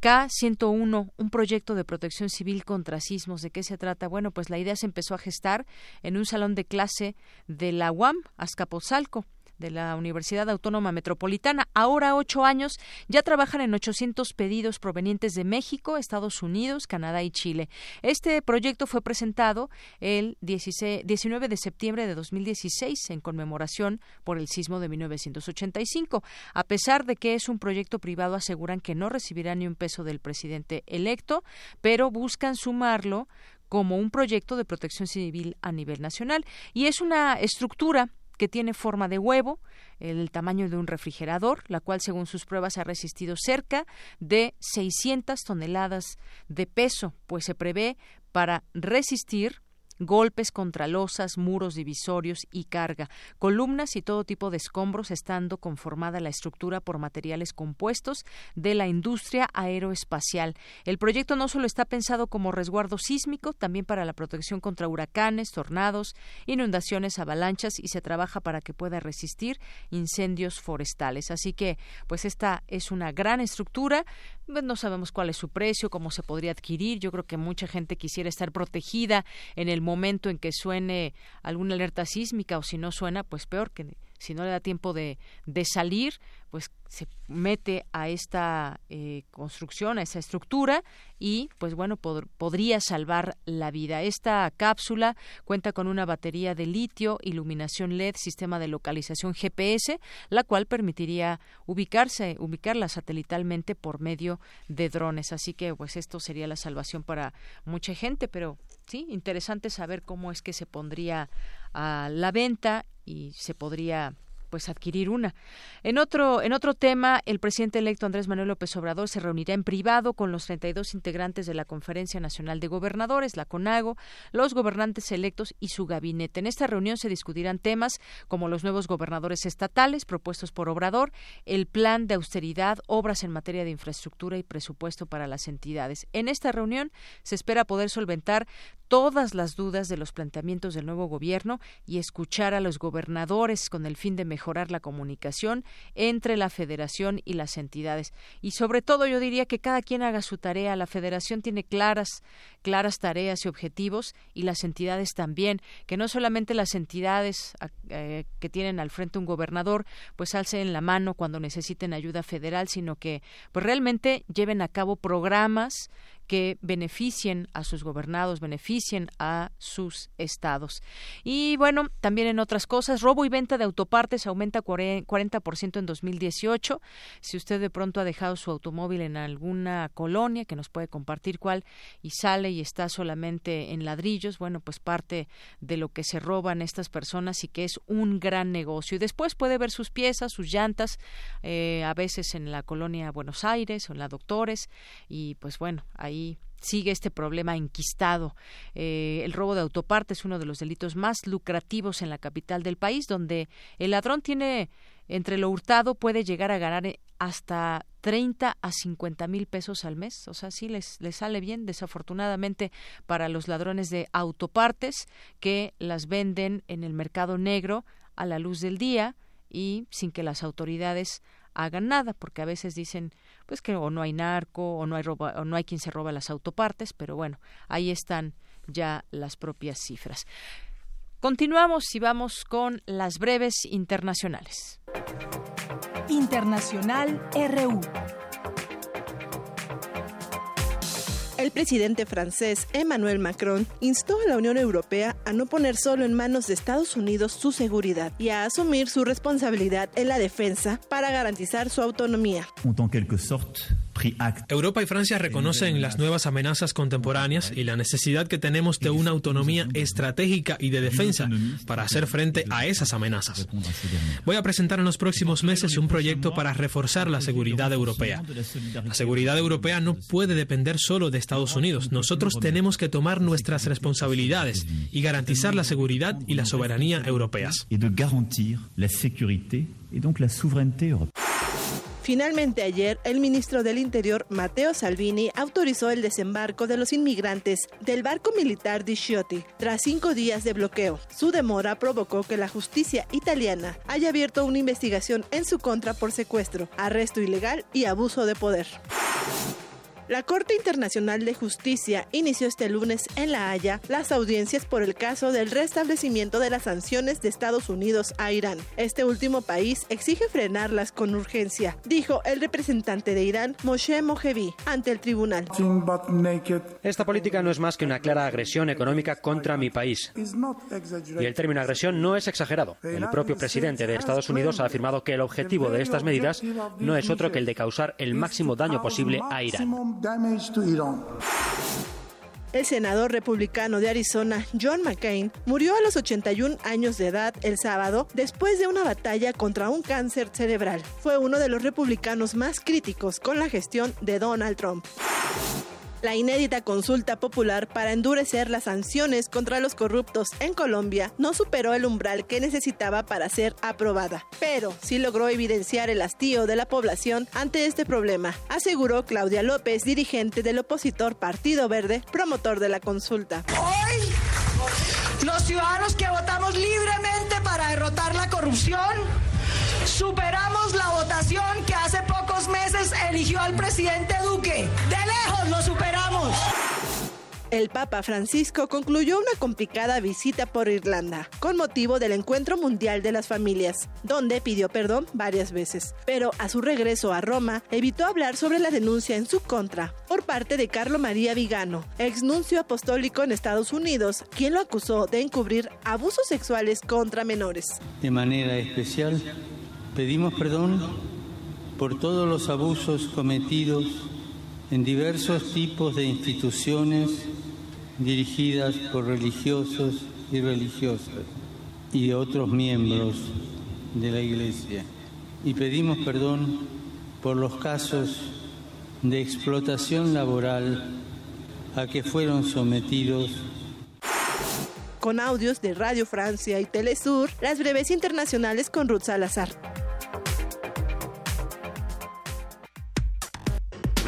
Speaker 1: K101, un proyecto de protección civil contra sismos. ¿De qué se trata? Bueno, pues la idea se empezó a gestar en un salón de clase de la UAM, Azcapotzalco de la Universidad Autónoma Metropolitana. Ahora, ocho años, ya trabajan en 800 pedidos provenientes de México, Estados Unidos, Canadá y Chile. Este proyecto fue presentado el 19 de septiembre de 2016 en conmemoración por el sismo de 1985. A pesar de que es un proyecto privado, aseguran que no recibirá ni un peso del presidente electo, pero buscan sumarlo como un proyecto de protección civil a nivel nacional. Y es una estructura que tiene forma de huevo, el tamaño de un refrigerador, la cual según sus pruebas ha resistido cerca de 600 toneladas de peso, pues se prevé para resistir golpes contra losas, muros divisorios y carga, columnas y todo tipo de escombros, estando conformada la estructura por materiales compuestos de la industria aeroespacial. El proyecto no solo está pensado como resguardo sísmico, también para la protección contra huracanes, tornados, inundaciones, avalanchas y se trabaja para que pueda resistir incendios forestales. Así que, pues esta es una gran estructura. No sabemos cuál es su precio, cómo se podría adquirir. Yo creo que mucha gente quisiera estar protegida en el momento en que suene alguna alerta sísmica o si no suena, pues peor que si no le da tiempo de, de salir, pues se mete a esta eh, construcción, a esa estructura y pues bueno, podría salvar la vida. Esta cápsula cuenta con una batería de litio, iluminación LED, sistema de localización GPS, la cual permitiría ubicarse, ubicarla satelitalmente por medio de drones. Así que pues esto sería la salvación para mucha gente, pero sí, interesante saber cómo es que se pondría a la venta y se podría pues adquirir una. En otro en otro tema, el presidente electo Andrés Manuel López Obrador se reunirá en privado con los 32 integrantes de la Conferencia Nacional de Gobernadores, la CONAGO, los gobernantes electos y su gabinete. En esta reunión se discutirán temas como los nuevos gobernadores estatales propuestos por Obrador, el plan de austeridad, obras en materia de infraestructura y presupuesto para las entidades. En esta reunión se espera poder solventar todas las dudas de los planteamientos del nuevo gobierno y escuchar a los gobernadores con el fin de mejorar la comunicación entre la federación y las entidades. Y sobre todo yo diría que cada quien haga su tarea. La federación tiene claras, claras tareas y objetivos y las entidades también, que no solamente las entidades eh, que tienen al frente un gobernador pues alcen la mano cuando necesiten ayuda federal, sino que pues realmente lleven a cabo programas que beneficien a sus gobernados, beneficien a sus estados. Y bueno, también en otras cosas, robo y venta de autopartes aumenta 40% en 2018. Si usted de pronto ha dejado su automóvil en alguna colonia, que nos puede compartir cuál, y sale y está solamente en ladrillos, bueno, pues parte de lo que se roban estas personas y que es un gran negocio. Y después puede ver sus piezas, sus llantas, eh, a veces en la colonia Buenos Aires o en la Doctores, y pues bueno, ahí sigue este problema enquistado. Eh, el robo de autopartes es uno de los delitos más lucrativos en la capital del país, donde el ladrón tiene entre lo hurtado puede llegar a ganar eh, hasta 30 a 50 mil pesos al mes. O sea, sí les, les sale bien, desafortunadamente, para los ladrones de autopartes que las venden en el mercado negro a la luz del día y sin que las autoridades hagan nada, porque a veces dicen pues que o no hay narco o no hay roba, o no hay quien se roba las autopartes, pero bueno, ahí están ya las propias cifras. Continuamos y vamos con las breves internacionales.
Speaker 3: Internacional RU.
Speaker 22: El presidente francés Emmanuel Macron instó a la Unión Europea a no poner solo en manos de Estados Unidos su seguridad y a asumir su responsabilidad en la defensa para garantizar su autonomía.
Speaker 23: Europa y Francia reconocen las nuevas amenazas contemporáneas y la necesidad que tenemos de una autonomía estratégica y de defensa para hacer frente a esas amenazas. Voy a presentar en los próximos meses un proyecto para reforzar la seguridad europea. La seguridad europea no puede depender solo de Estados Unidos. Nosotros tenemos que tomar nuestras responsabilidades y garantizar la seguridad y la soberanía europeas.
Speaker 22: Finalmente ayer, el ministro del Interior, Matteo Salvini, autorizó el desembarco de los inmigrantes del barco militar di Sciotti tras cinco días de bloqueo. Su demora provocó que la justicia italiana haya abierto una investigación en su contra por secuestro, arresto ilegal y abuso de poder. La Corte Internacional de Justicia inició este lunes en La Haya las audiencias por el caso del restablecimiento de las sanciones de Estados Unidos a Irán. Este último país exige frenarlas con urgencia, dijo el representante de Irán, Moshe Mojevi, ante el tribunal.
Speaker 24: Esta política no es más que una clara agresión económica contra mi país. Y el término agresión no es exagerado. El propio presidente de Estados Unidos ha afirmado que el objetivo de estas medidas no es otro que el de causar el máximo daño posible a Irán.
Speaker 22: El senador republicano de Arizona, John McCain, murió a los 81 años de edad el sábado después de una batalla contra un cáncer cerebral. Fue uno de los republicanos más críticos con la gestión de Donald Trump. La inédita consulta popular para endurecer las sanciones contra los corruptos en Colombia no superó el umbral que necesitaba para ser aprobada, pero sí logró evidenciar el hastío de la población ante este problema, aseguró Claudia López, dirigente del opositor Partido Verde, promotor de la consulta.
Speaker 25: Hoy, los ciudadanos que votamos libremente para derrotar la corrupción, superamos la votación que hace meses eligió al presidente Duque. De lejos lo superamos.
Speaker 22: El Papa Francisco concluyó una complicada visita por Irlanda con motivo del Encuentro Mundial de las Familias, donde pidió perdón varias veces. Pero a su regreso a Roma, evitó hablar sobre la denuncia en su contra por parte de Carlo María Vigano, ex nuncio apostólico en Estados Unidos, quien lo acusó de encubrir abusos sexuales contra menores.
Speaker 26: De manera especial, pedimos perdón por todos los abusos cometidos en diversos tipos de instituciones dirigidas por religiosos y religiosas y otros miembros de la Iglesia. Y pedimos perdón por los casos de explotación laboral a que fueron sometidos
Speaker 22: con audios de Radio Francia y Telesur, las breves internacionales con Ruth Salazar.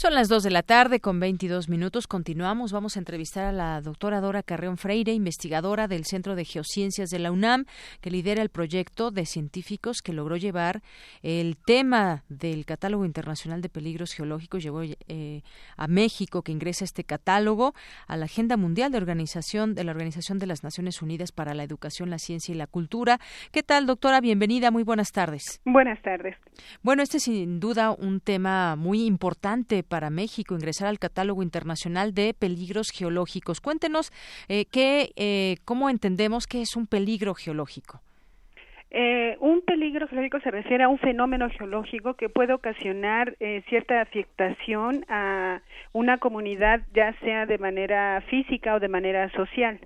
Speaker 1: Son las 2 de la tarde con 22 minutos. Continuamos. Vamos a entrevistar a la doctora Dora Carreón Freire, investigadora del Centro de Geociencias de la UNAM, que lidera el proyecto de científicos que logró llevar el tema del Catálogo Internacional de Peligros Geológicos, llevó eh, a México, que ingresa este catálogo, a la Agenda Mundial de, organización, de la Organización de las Naciones Unidas para la Educación, la Ciencia y la Cultura. ¿Qué tal, doctora? Bienvenida. Muy buenas tardes.
Speaker 27: Buenas tardes.
Speaker 1: Bueno, este es sin duda un tema muy importante para México, ingresar al catálogo internacional de peligros geológicos. Cuéntenos eh, qué, eh, cómo entendemos qué es un peligro geológico.
Speaker 27: Eh, un peligro geológico se refiere a un fenómeno geológico que puede ocasionar eh, cierta afectación a una comunidad, ya sea de manera física o de manera social,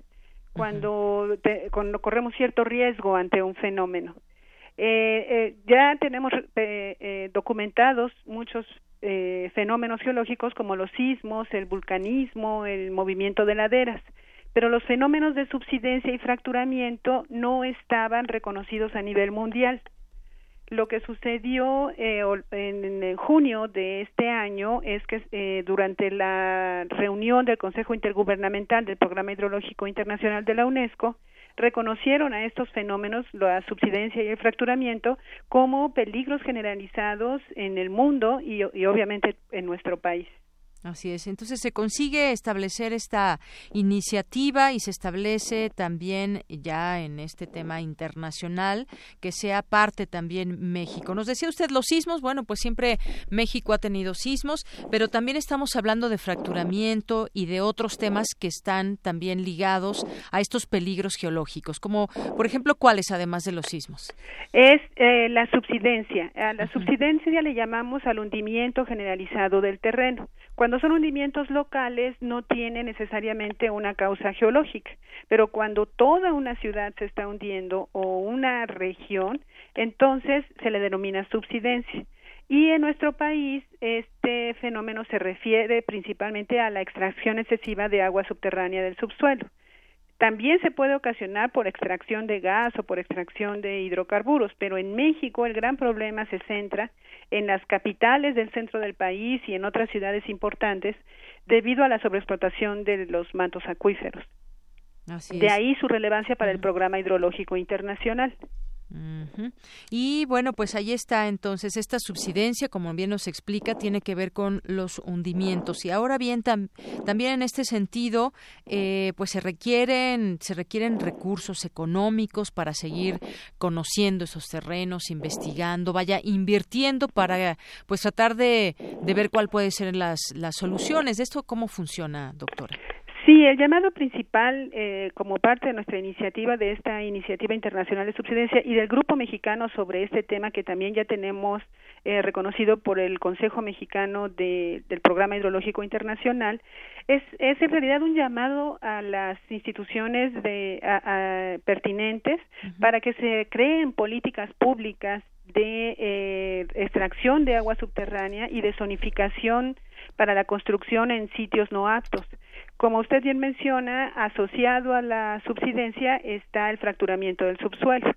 Speaker 27: cuando, cuando corremos cierto riesgo ante un fenómeno. Eh, eh, ya tenemos eh, eh documentados muchos eh, fenómenos geológicos como los sismos, el vulcanismo, el movimiento de laderas, pero los fenómenos de subsidencia y fracturamiento no estaban reconocidos a nivel mundial. Lo que sucedió eh, en, en, junio de este año es que eh, durante la reunión del Consejo Intergubernamental del Programa Hidrológico Internacional de la UNESCO, reconocieron a estos fenómenos, la subsidencia y el fracturamiento, como peligros generalizados en el mundo y, y obviamente en nuestro país.
Speaker 1: Así es. Entonces se consigue establecer esta iniciativa y se establece también ya en este tema internacional que sea parte también México. Nos decía usted los sismos. Bueno, pues siempre México ha tenido sismos, pero también estamos hablando de fracturamiento y de otros temas que están también ligados a estos peligros geológicos, como por ejemplo, ¿cuáles además de los sismos?
Speaker 27: Es eh, la subsidencia. A la subsidencia le llamamos al hundimiento generalizado del terreno. Cuando son hundimientos locales no tiene necesariamente una causa geológica, pero cuando toda una ciudad se está hundiendo o una región, entonces se le denomina subsidencia. Y en nuestro país este fenómeno se refiere principalmente a la extracción excesiva de agua subterránea del subsuelo. También se puede ocasionar por extracción de gas o por extracción de hidrocarburos, pero en México el gran problema se centra en las capitales del centro del país y en otras ciudades importantes debido a la sobreexplotación de los mantos acuíferos. de ahí su relevancia para el programa hidrológico internacional.
Speaker 1: Y bueno, pues ahí está entonces esta subsidencia, como bien nos explica, tiene que ver con los hundimientos. Y ahora bien, también en este sentido, eh, pues se requieren, se requieren recursos económicos para seguir conociendo esos terrenos, investigando, vaya invirtiendo para pues tratar de, de ver cuál puede ser las, las soluciones. ¿De esto cómo funciona, doctora?
Speaker 27: Sí, el llamado principal eh, como parte de nuestra iniciativa, de esta iniciativa internacional de subsidencia y del grupo mexicano sobre este tema que también ya tenemos eh, reconocido por el Consejo Mexicano de, del Programa Hidrológico Internacional, es, es en realidad un llamado a las instituciones de, a, a, pertinentes para que se creen políticas públicas de eh, extracción de agua subterránea y de zonificación para la construcción en sitios no aptos. Como usted bien menciona, asociado a la subsidencia está el fracturamiento del subsuelo.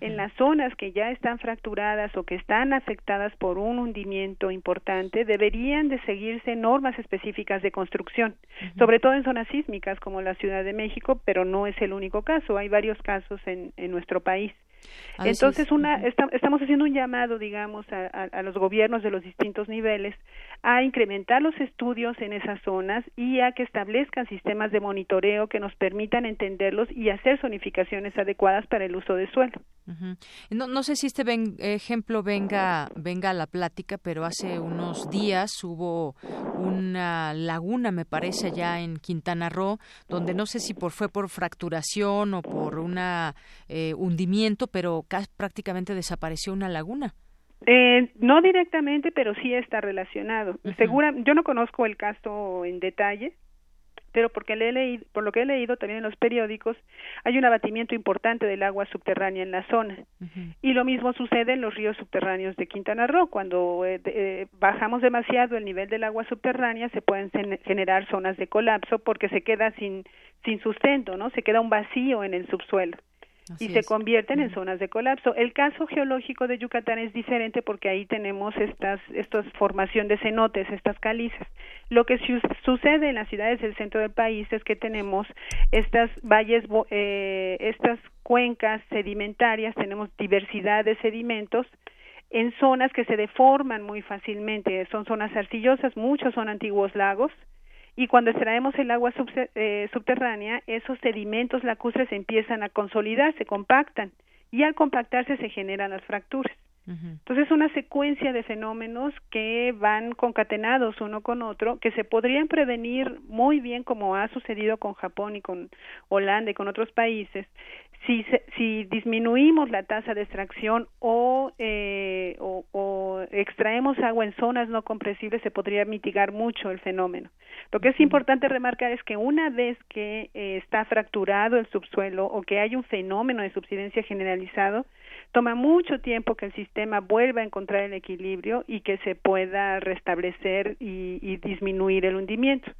Speaker 27: En las zonas que ya están fracturadas o que están afectadas por un hundimiento importante, deberían de seguirse normas específicas de construcción, sobre todo en zonas sísmicas como la Ciudad de México, pero no es el único caso, hay varios casos en, en nuestro país. Entonces, una, estamos haciendo un llamado, digamos, a, a, los gobiernos de los distintos niveles a incrementar los estudios en esas zonas y a que establezcan sistemas de monitoreo que nos permitan entenderlos y hacer zonificaciones adecuadas para el uso de suelo.
Speaker 1: no, no, sé si este ejemplo venga, venga a la plática, pero hace unos días hubo una laguna, me parece, allá en Quintana Roo, donde no sé si por, fue por fracturación o por un eh, hundimiento, pero prácticamente desapareció una laguna.
Speaker 27: Eh, no directamente, pero sí está relacionado. Segura, yo no conozco el caso en detalle, pero porque le he leído, por lo que he leído también en los periódicos, hay un abatimiento importante del agua subterránea en la zona. Y lo mismo sucede en los ríos subterráneos de Quintana Roo. Cuando eh, eh, bajamos demasiado el nivel del agua subterránea, se pueden generar zonas de colapso porque se queda sin, sin sustento, ¿no? Se queda un vacío en el subsuelo. Y se convierten en zonas de colapso. El caso geológico de Yucatán es diferente porque ahí tenemos estas, estas formación de cenotes, estas calizas. Lo que sucede en las ciudades del centro del país es que tenemos estas valles, eh, estas cuencas sedimentarias, tenemos diversidad de sedimentos en zonas que se deforman muy fácilmente, son zonas arcillosas, muchos son antiguos lagos, y cuando extraemos el agua eh, subterránea, esos sedimentos lacustres empiezan a consolidar, se compactan y al compactarse se generan las fracturas. Entonces es una secuencia de fenómenos que van concatenados uno con otro, que se podrían prevenir muy bien como ha sucedido con Japón y con Holanda y con otros países, si, si disminuimos la tasa de extracción o, eh, o, o, extraemos agua en zonas no compresibles, se podría mitigar mucho el fenómeno. Lo que es importante remarcar es que una vez que eh, está fracturado el subsuelo o que hay un fenómeno de subsidencia generalizado, toma mucho tiempo que el sistema vuelva a encontrar el equilibrio y que se pueda restablecer y, y disminuir el hundimiento.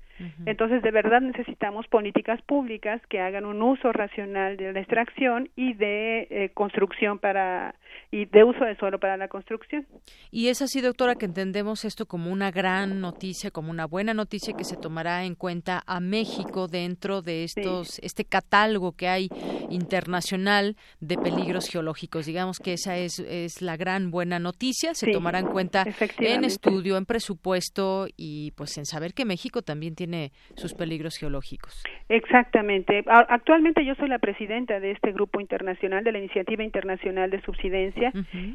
Speaker 27: Entonces, de verdad necesitamos políticas públicas que hagan un uso racional de la extracción y de eh, construcción para y de uso de suelo para la construcción.
Speaker 1: Y es así, doctora, que entendemos esto como una gran noticia, como una buena noticia que se tomará en cuenta a México dentro de estos este catálogo que hay internacional de peligros geológicos. Digamos que esa es, es la gran buena noticia, se tomará en cuenta en estudio, en presupuesto y pues en saber que México también tiene sus peligros geológicos.
Speaker 27: Exactamente. Actualmente yo soy la presidenta de este grupo internacional, de la Iniciativa Internacional de Subsidencia,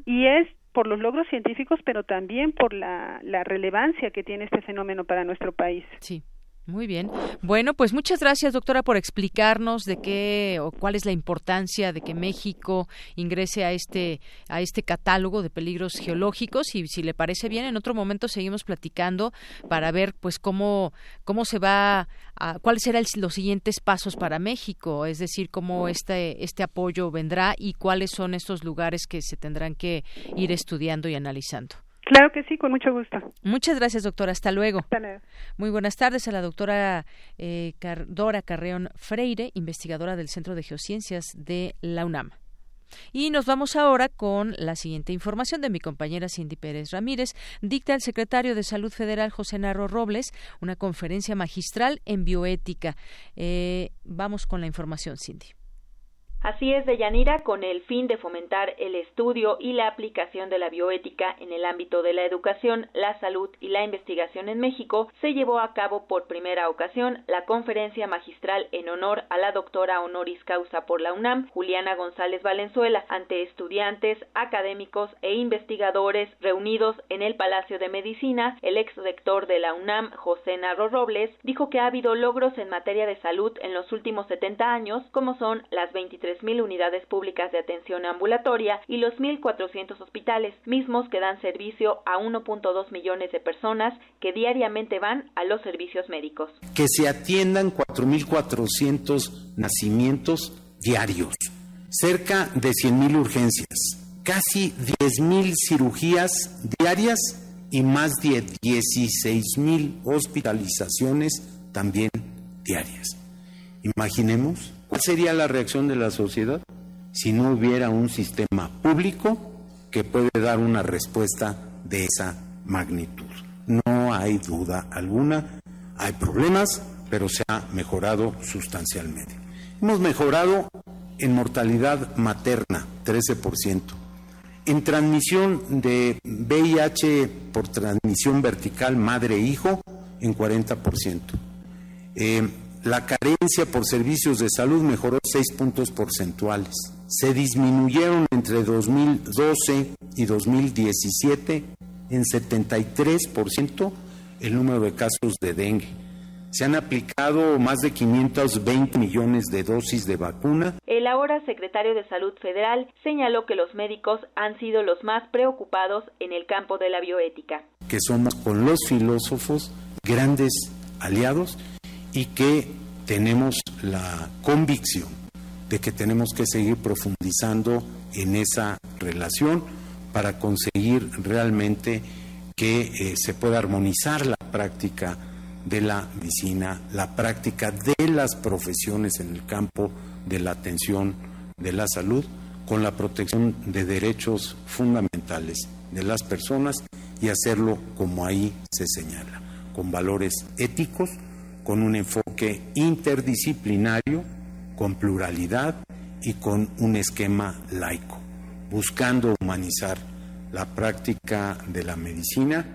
Speaker 27: y es por los logros científicos, pero también por la, la relevancia que tiene este fenómeno para nuestro país.
Speaker 1: Sí. Muy bien. Bueno, pues muchas gracias, doctora, por explicarnos de qué o cuál es la importancia de que México ingrese a este a este catálogo de peligros geológicos y si le parece bien, en otro momento seguimos platicando para ver pues cómo cómo se va a, cuáles serán los siguientes pasos para México, es decir, cómo este este apoyo vendrá y cuáles son estos lugares que se tendrán que ir estudiando y analizando.
Speaker 27: Claro que sí, con mucho gusto.
Speaker 1: Muchas gracias, doctora. Hasta luego.
Speaker 27: Hasta luego.
Speaker 1: Muy buenas tardes a la doctora eh, Dora Carreón Freire, investigadora del Centro de Geociencias de la UNAM. Y nos vamos ahora con la siguiente información de mi compañera Cindy Pérez Ramírez. Dicta el secretario de Salud Federal José Narro Robles una conferencia magistral en bioética. Eh, vamos con la información, Cindy.
Speaker 8: Así es, Deyanira, con el fin de fomentar el estudio y la aplicación de la bioética en el ámbito de la educación, la salud y la investigación en México, se llevó a cabo por primera ocasión la conferencia magistral en honor a la doctora honoris causa por la UNAM, Juliana González Valenzuela, ante estudiantes, académicos e investigadores reunidos en el Palacio de Medicina. El ex rector de la UNAM, José Narro Robles, dijo que ha habido logros en materia de salud en los últimos 70 años, como son las 23 mil unidades públicas de atención ambulatoria y los 1.400 hospitales, mismos que dan servicio a 1.2 millones de personas que diariamente van a los servicios médicos.
Speaker 28: Que se atiendan 4.400 nacimientos diarios, cerca de 100.000 urgencias, casi 10.000 cirugías diarias y más de 16.000 hospitalizaciones también diarias. Imaginemos ¿Cuál sería la reacción de la sociedad si no hubiera un sistema público que puede dar una respuesta de esa magnitud? No hay duda alguna, hay problemas, pero se ha mejorado sustancialmente. Hemos mejorado en mortalidad materna, 13%. En transmisión de VIH por transmisión vertical madre-hijo, en 40%. Eh, la carencia por servicios de salud mejoró seis puntos porcentuales. Se disminuyeron entre 2012 y 2017 en 73% el número de casos de dengue. Se han aplicado más de 520 millones de dosis de vacuna.
Speaker 8: El ahora secretario de Salud Federal señaló que los médicos han sido los más preocupados en el campo de la bioética.
Speaker 28: Que somos con los filósofos grandes aliados y que tenemos la convicción de que tenemos que seguir profundizando en esa relación para conseguir realmente que eh, se pueda armonizar la práctica de la medicina, la práctica de las profesiones en el campo de la atención de la salud con la protección de derechos fundamentales de las personas y hacerlo como ahí se señala, con valores éticos, con un enfoque interdisciplinario, con pluralidad y con un esquema laico, buscando humanizar la práctica de la medicina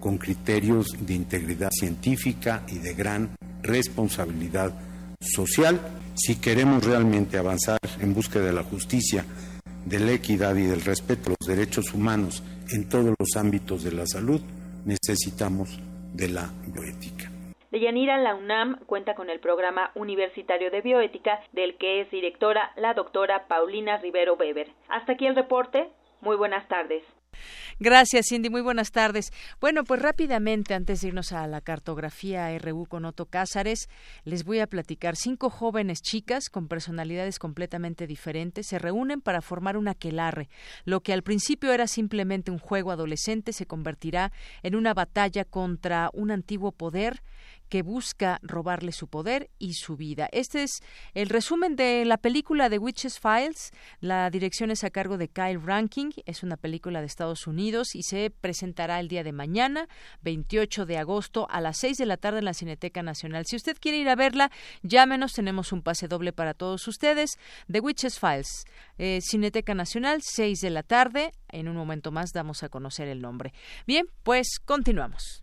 Speaker 28: con criterios de integridad científica y de gran responsabilidad social si queremos realmente avanzar en búsqueda de la justicia, de la equidad y del respeto a los derechos humanos en todos los ámbitos de la salud, necesitamos de la bioética.
Speaker 29: Deyanira, la UNAM cuenta con el programa universitario de bioética, del que es directora la doctora Paulina Rivero Weber. Hasta aquí el reporte. Muy buenas tardes.
Speaker 1: Gracias, Cindy. Muy buenas tardes. Bueno, pues rápidamente, antes de irnos a la cartografía RU con Otto Cázares, les voy a platicar. Cinco jóvenes chicas con personalidades completamente diferentes se reúnen para formar un aquelarre. Lo que al principio era simplemente un juego adolescente se convertirá en una batalla contra un antiguo poder que busca robarle su poder y su vida. Este es el resumen de la película de Witches Files. La dirección es a cargo de Kyle Ranking. Es una película de Estados Unidos y se presentará el día de mañana, 28 de agosto, a las 6 de la tarde en la Cineteca Nacional. Si usted quiere ir a verla, llámenos. Tenemos un pase doble para todos ustedes. The Witches Files, eh, Cineteca Nacional, 6 de la tarde. En un momento más damos a conocer el nombre. Bien, pues continuamos.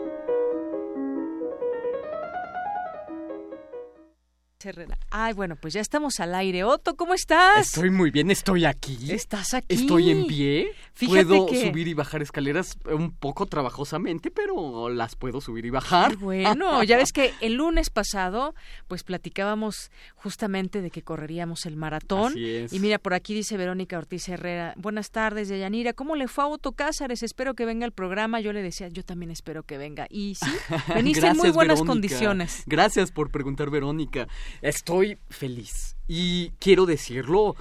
Speaker 1: Ay, bueno, pues ya estamos al aire. Otto, ¿cómo estás?
Speaker 30: Estoy muy bien, estoy aquí.
Speaker 1: ¿Estás aquí?
Speaker 30: Estoy en pie. puedo subir y bajar escaleras un poco trabajosamente, pero las puedo subir y bajar.
Speaker 1: bueno, ya ves que el lunes pasado, pues platicábamos justamente de que correríamos el maratón.
Speaker 30: Así es.
Speaker 1: Y mira, por aquí dice Verónica Ortiz Herrera, buenas tardes, Yayanira, ¿cómo le fue a Otto Cázares? Espero que venga al programa. Yo le decía, yo también espero que venga. Y sí, veniste en muy buenas condiciones.
Speaker 30: Gracias por preguntar, Verónica. Estoy feliz y quiero decirlo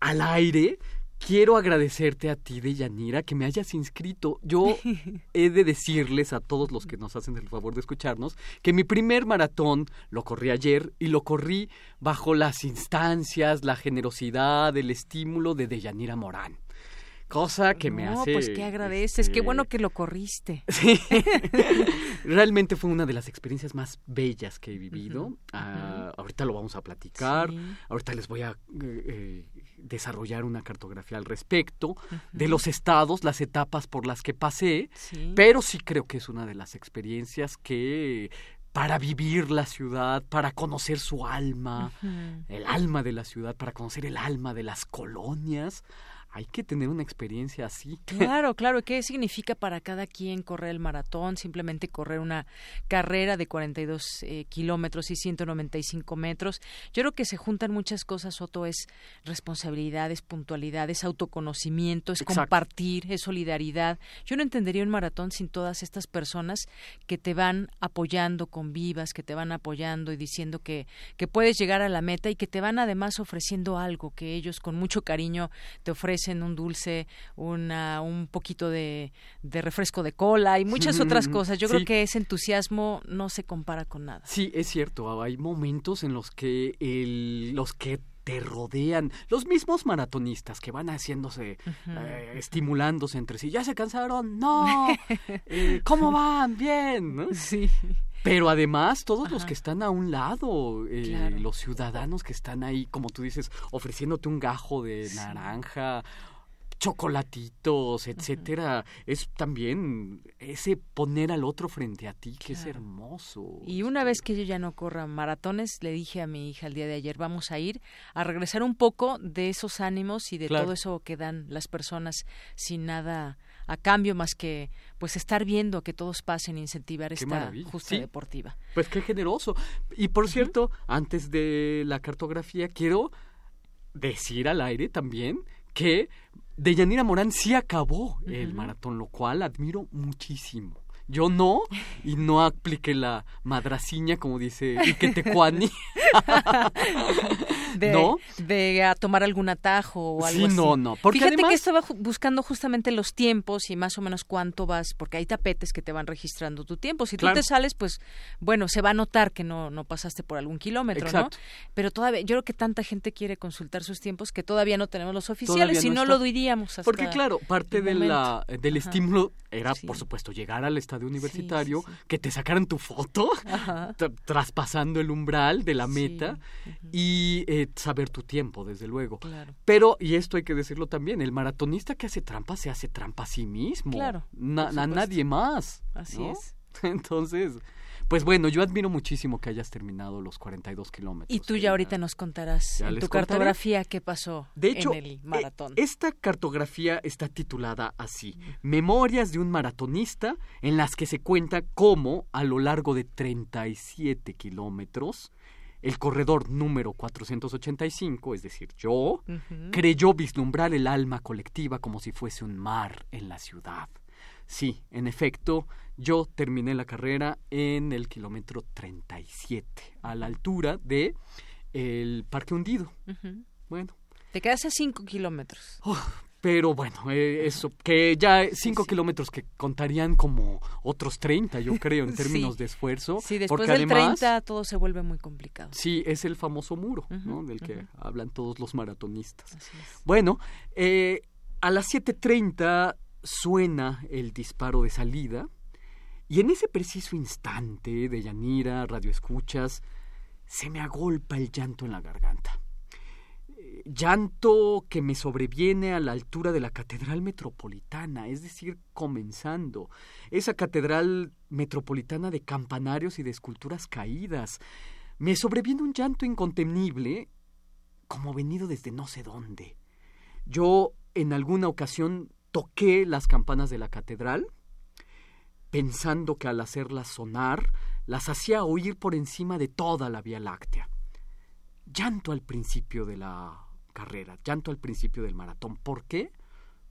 Speaker 30: al aire. Quiero agradecerte a ti, Deyanira, que me hayas inscrito. Yo he de decirles a todos los que nos hacen el favor de escucharnos que mi primer maratón lo corrí ayer y lo corrí bajo las instancias, la generosidad, el estímulo de Deyanira Morán cosa que me hace...
Speaker 1: No, pues que agradeces, qué bueno que lo corriste.
Speaker 30: Sí, realmente fue una de las experiencias más bellas que he vivido. Ah, ahorita lo vamos a platicar, ahorita les voy a eh, eh, desarrollar una cartografía al respecto de los estados, las etapas por las que pasé, pero sí creo que es una de las experiencias que para vivir la ciudad, para conocer su alma, el alma de la ciudad, para conocer el alma de las colonias, hay que tener una experiencia así.
Speaker 1: Claro, claro. ¿Qué significa para cada quien correr el maratón? Simplemente correr una carrera de 42 eh, kilómetros y 195 metros. Yo creo que se juntan muchas cosas, Otto, es responsabilidades, puntualidades, autoconocimiento, es compartir, es solidaridad. Yo no entendería un maratón sin todas estas personas que te van apoyando con vivas, que te van apoyando y diciendo que, que puedes llegar a la meta y que te van además ofreciendo algo que ellos con mucho cariño te ofrecen en un dulce, una, un poquito de, refresco de cola y muchas otras cosas. Yo creo que ese entusiasmo no se compara con nada.
Speaker 30: Sí, es cierto. Hay momentos en los que el, los que te rodean, los mismos maratonistas que van haciéndose, eh, estimulándose entre sí, ya se cansaron, no, eh, ¿cómo van? Bien, ¿no?
Speaker 1: Sí.
Speaker 30: Pero además, todos los que están a un lado, eh, los ciudadanos que están ahí, como tú dices, ofreciéndote un gajo de naranja, chocolatitos, etcétera, es también ese poner al otro frente a ti, que es hermoso.
Speaker 1: Y una vez que yo ya no corra maratones, le dije a mi hija el día de ayer, vamos a ir a regresar un poco de esos ánimos y de todo eso que dan las personas sin nada a cambio más que pues estar viendo que todos pasen incentivar esta justa deportiva.
Speaker 30: Pues qué generoso. Y por cierto, antes de la cartografía quiero decir al aire también que Deyanira Morán sí acabó el maratón, lo cual admiro muchísimo. Yo no, y no apliqué la madraciña, como dice Iquetecuani.
Speaker 1: de,
Speaker 30: ¿No?
Speaker 1: De a tomar algún atajo o algo
Speaker 30: Sí,
Speaker 1: así.
Speaker 30: no, no, porque
Speaker 1: Fíjate
Speaker 30: además-
Speaker 1: que estaba buscando justamente los tiempos y más o menos cuánto vas, porque hay tapetes que te van registrando tu tiempo. Si
Speaker 30: Claro.
Speaker 1: tú te sales, pues, bueno, se va a notar que no, no pasaste por algún kilómetro,
Speaker 30: Exacto.
Speaker 1: ¿no? Pero todavía, yo creo que tanta gente quiere consultar sus tiempos que todavía no tenemos los oficiales, si no, lo diríamos hasta
Speaker 30: Porque claro, parte de la, del
Speaker 1: Ajá.
Speaker 30: estímulo era, por supuesto, llegar al estadio universitario, que te sacaran tu foto, tra- traspasando el umbral de la meta y eh, saber tu tiempo, desde luego.
Speaker 1: Claro.
Speaker 30: Pero, y esto hay que decirlo también, el maratonista que hace trampa se hace trampa a sí mismo.
Speaker 1: Claro,
Speaker 30: Na- a nadie más.
Speaker 1: Así
Speaker 30: ¿no?
Speaker 1: es.
Speaker 30: Entonces, pues bueno, yo admiro muchísimo que hayas terminado los 42 kilómetros.
Speaker 1: Y tú ya ahorita nos contarás
Speaker 30: Ya
Speaker 1: en tu
Speaker 30: contaré.
Speaker 1: cartografía qué pasó
Speaker 30: De hecho,
Speaker 1: en el maratón.
Speaker 30: eh, esta cartografía está titulada así, Memorias de un maratonista, en las que se cuenta cómo a lo largo de 37 kilómetros, el corredor número 485, es decir, yo, creyó vislumbrar el alma colectiva como si fuese un mar en la ciudad. Sí, en efecto, yo terminé la carrera en el kilómetro 37, a la altura de el Parque Hundido. Bueno,
Speaker 1: Te quedas a cinco kilómetros.
Speaker 30: pero bueno, eh, eso, que ya cinco kilómetros que contarían como otros 30, yo creo, en
Speaker 1: Sí.
Speaker 30: términos de esfuerzo.
Speaker 1: Sí, después
Speaker 30: porque
Speaker 1: del
Speaker 30: además,
Speaker 1: 30 todo se vuelve muy complicado.
Speaker 30: Sí, es el famoso muro, ¿no? Del que hablan todos los maratonistas.
Speaker 1: Así es.
Speaker 30: Bueno, eh, a las 7.30 suena el disparo de salida y en ese preciso instante de Yanira, Radio Escuchas, se me agolpa el llanto en la garganta. Eh, Llanto que me sobreviene a la altura de la Catedral Metropolitana, es decir, comenzando. Esa Catedral Metropolitana de campanarios y de esculturas caídas. Me sobreviene un llanto incontenible como venido desde no sé dónde. Yo en alguna ocasión toqué las campanas de la catedral, pensando que al hacerlas sonar, las hacía oír por encima de toda la Vía Láctea. Llanto al principio de la carrera, llanto al principio del maratón. ¿Por qué?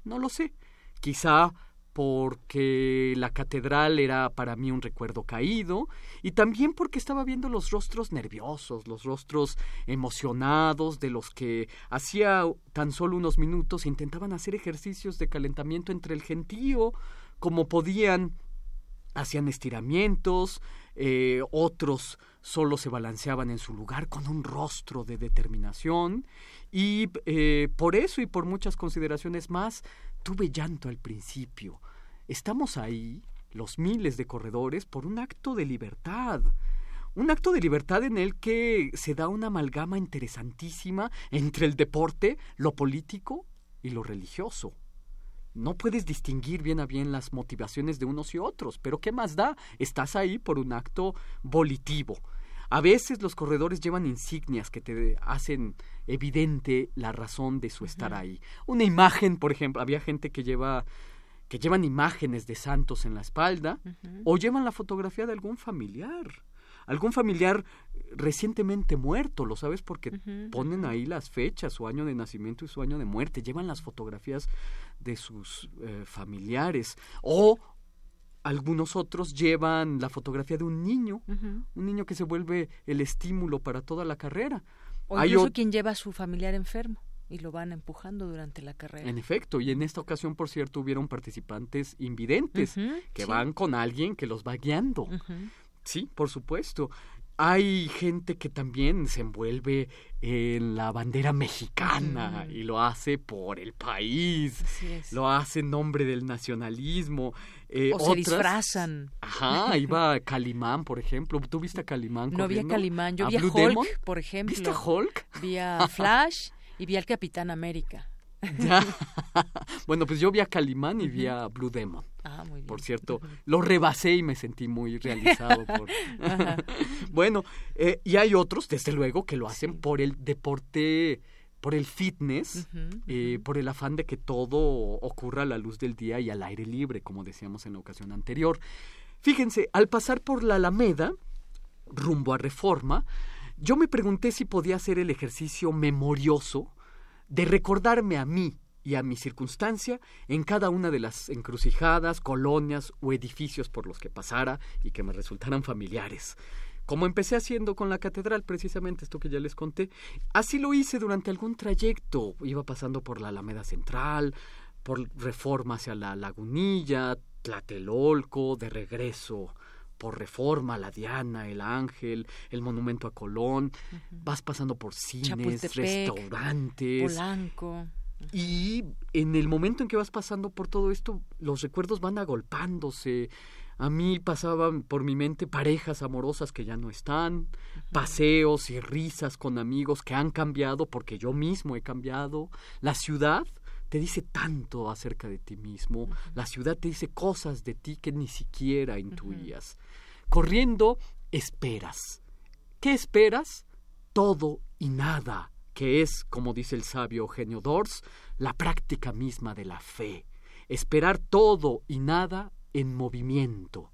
Speaker 30: No lo sé. Quizá porque la catedral era para mí un recuerdo caído y también porque estaba viendo los rostros nerviosos, los rostros emocionados de los que hacía tan solo unos minutos intentaban hacer ejercicios de calentamiento entre el gentío como podían hacían estiramientos, eh, otros solo se balanceaban en su lugar con un rostro de determinación y eh, por eso y por muchas consideraciones más tuve llanto al principio. Estamos ahí, los miles de corredores, por un acto de libertad. Un acto de libertad en el que se da una amalgama interesantísima entre el deporte, lo político y lo religioso. No puedes distinguir bien a bien las motivaciones de unos y otros, pero ¿qué más da? Estás ahí por un acto volitivo. A veces los corredores llevan insignias que te hacen evidente la razón de su estar ahí. Una imagen, por ejemplo, había gente que lleva que llevan imágenes de santos en la espalda o llevan la fotografía de algún familiar. Algún familiar recientemente muerto, lo sabes porque ponen ahí las fechas, su año de nacimiento y su año de muerte, llevan las fotografías de sus eh, familiares. O algunos otros llevan la fotografía de un niño, un niño que se vuelve el estímulo para toda la carrera.
Speaker 1: O
Speaker 30: Hay
Speaker 1: incluso quien lleva a su familiar enfermo y lo van empujando durante la carrera.
Speaker 30: En efecto, y en esta ocasión, por cierto, hubieron participantes invidentes que
Speaker 1: sí.
Speaker 30: van con alguien que los va guiando. Sí, por supuesto. Hay gente que también se envuelve en la bandera mexicana y lo hace por el país, lo hace en nombre del nacionalismo. eh,
Speaker 1: O se disfrazan.
Speaker 30: Ajá, iba Calimán, por ejemplo. ¿Tú viste a Calimán?
Speaker 1: No vi a
Speaker 30: corriendo?
Speaker 1: Calimán, yo
Speaker 30: ¿A
Speaker 1: vi a
Speaker 30: Blue
Speaker 1: Hulk,
Speaker 30: Demon?
Speaker 1: por ejemplo.
Speaker 30: ¿Viste a Hulk?
Speaker 1: Vi a Flash y vi al Capitán América.
Speaker 30: Ya. bueno, pues yo vi a Calimán y vi a Blue Demon.
Speaker 1: Ah, muy bien.
Speaker 30: Por cierto, lo rebasé y me sentí muy realizado. Por... Bueno, eh, y hay otros, desde luego, que lo hacen por el deporte, por el fitness, eh, por el afán de que todo ocurra a la luz del día y al aire libre, como decíamos en la ocasión anterior. Fíjense, al pasar por la Alameda, rumbo a Reforma, yo me pregunté si podía hacer el ejercicio memorioso de recordarme a mí y a mi circunstancia en cada una de las encrucijadas, colonias o edificios por los que pasara y que me resultaran familiares. Como empecé haciendo con la catedral, precisamente esto que ya les conté, así lo hice durante algún trayecto. Iba pasando por la Alameda Central, por Reforma hacia la Lagunilla, Tlatelolco, de regreso por Reforma, la Diana, el Ángel, el Monumento a Colón, vas pasando por cines, restaurantes.
Speaker 1: Polanco.
Speaker 30: Y en el momento en que vas pasando por todo esto, los recuerdos van agolpándose. A mí pasaban por mi mente parejas amorosas que ya no están, paseos y risas con amigos que han cambiado porque yo mismo he cambiado. La ciudad te dice tanto acerca de ti mismo, la ciudad te dice cosas de ti que ni siquiera intuías. Corriendo, esperas. ¿Qué esperas? Todo y nada, que es, como dice el sabio Eugenio Dors, la práctica misma de la fe. Esperar todo y nada en movimiento.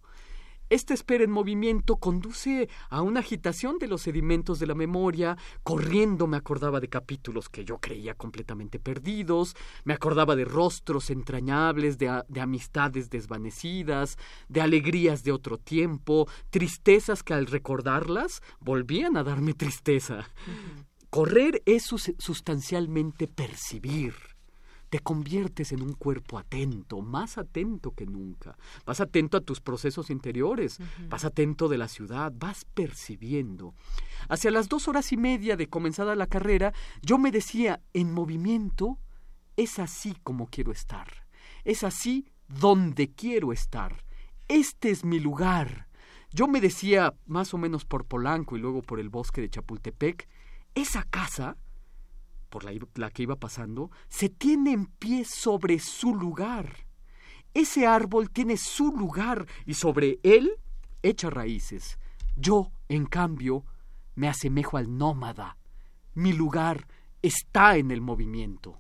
Speaker 30: Esta espera en movimiento conduce a una agitación de los sedimentos de la memoria. Corriendo me acordaba de capítulos que yo creía completamente perdidos, me acordaba de rostros entrañables, de, de amistades desvanecidas, de alegrías de otro tiempo, tristezas que al recordarlas volvían a darme tristeza. Correr es sustancialmente percibir te conviertes en un cuerpo atento, más atento que nunca. Vas atento a tus procesos interiores, vas atento de la ciudad, vas percibiendo. Hacia las dos horas y media de comenzada la carrera, yo me decía, en movimiento, es así como quiero estar, es así donde quiero estar, este es mi lugar. Yo me decía, más o menos por Polanco y luego por el bosque de Chapultepec, esa casa por la, que iba pasando, se tiene en pie sobre su lugar. Ese árbol tiene su lugar y sobre él echa raíces. Yo, en cambio, me asemejo al nómada. Mi lugar está en el movimiento.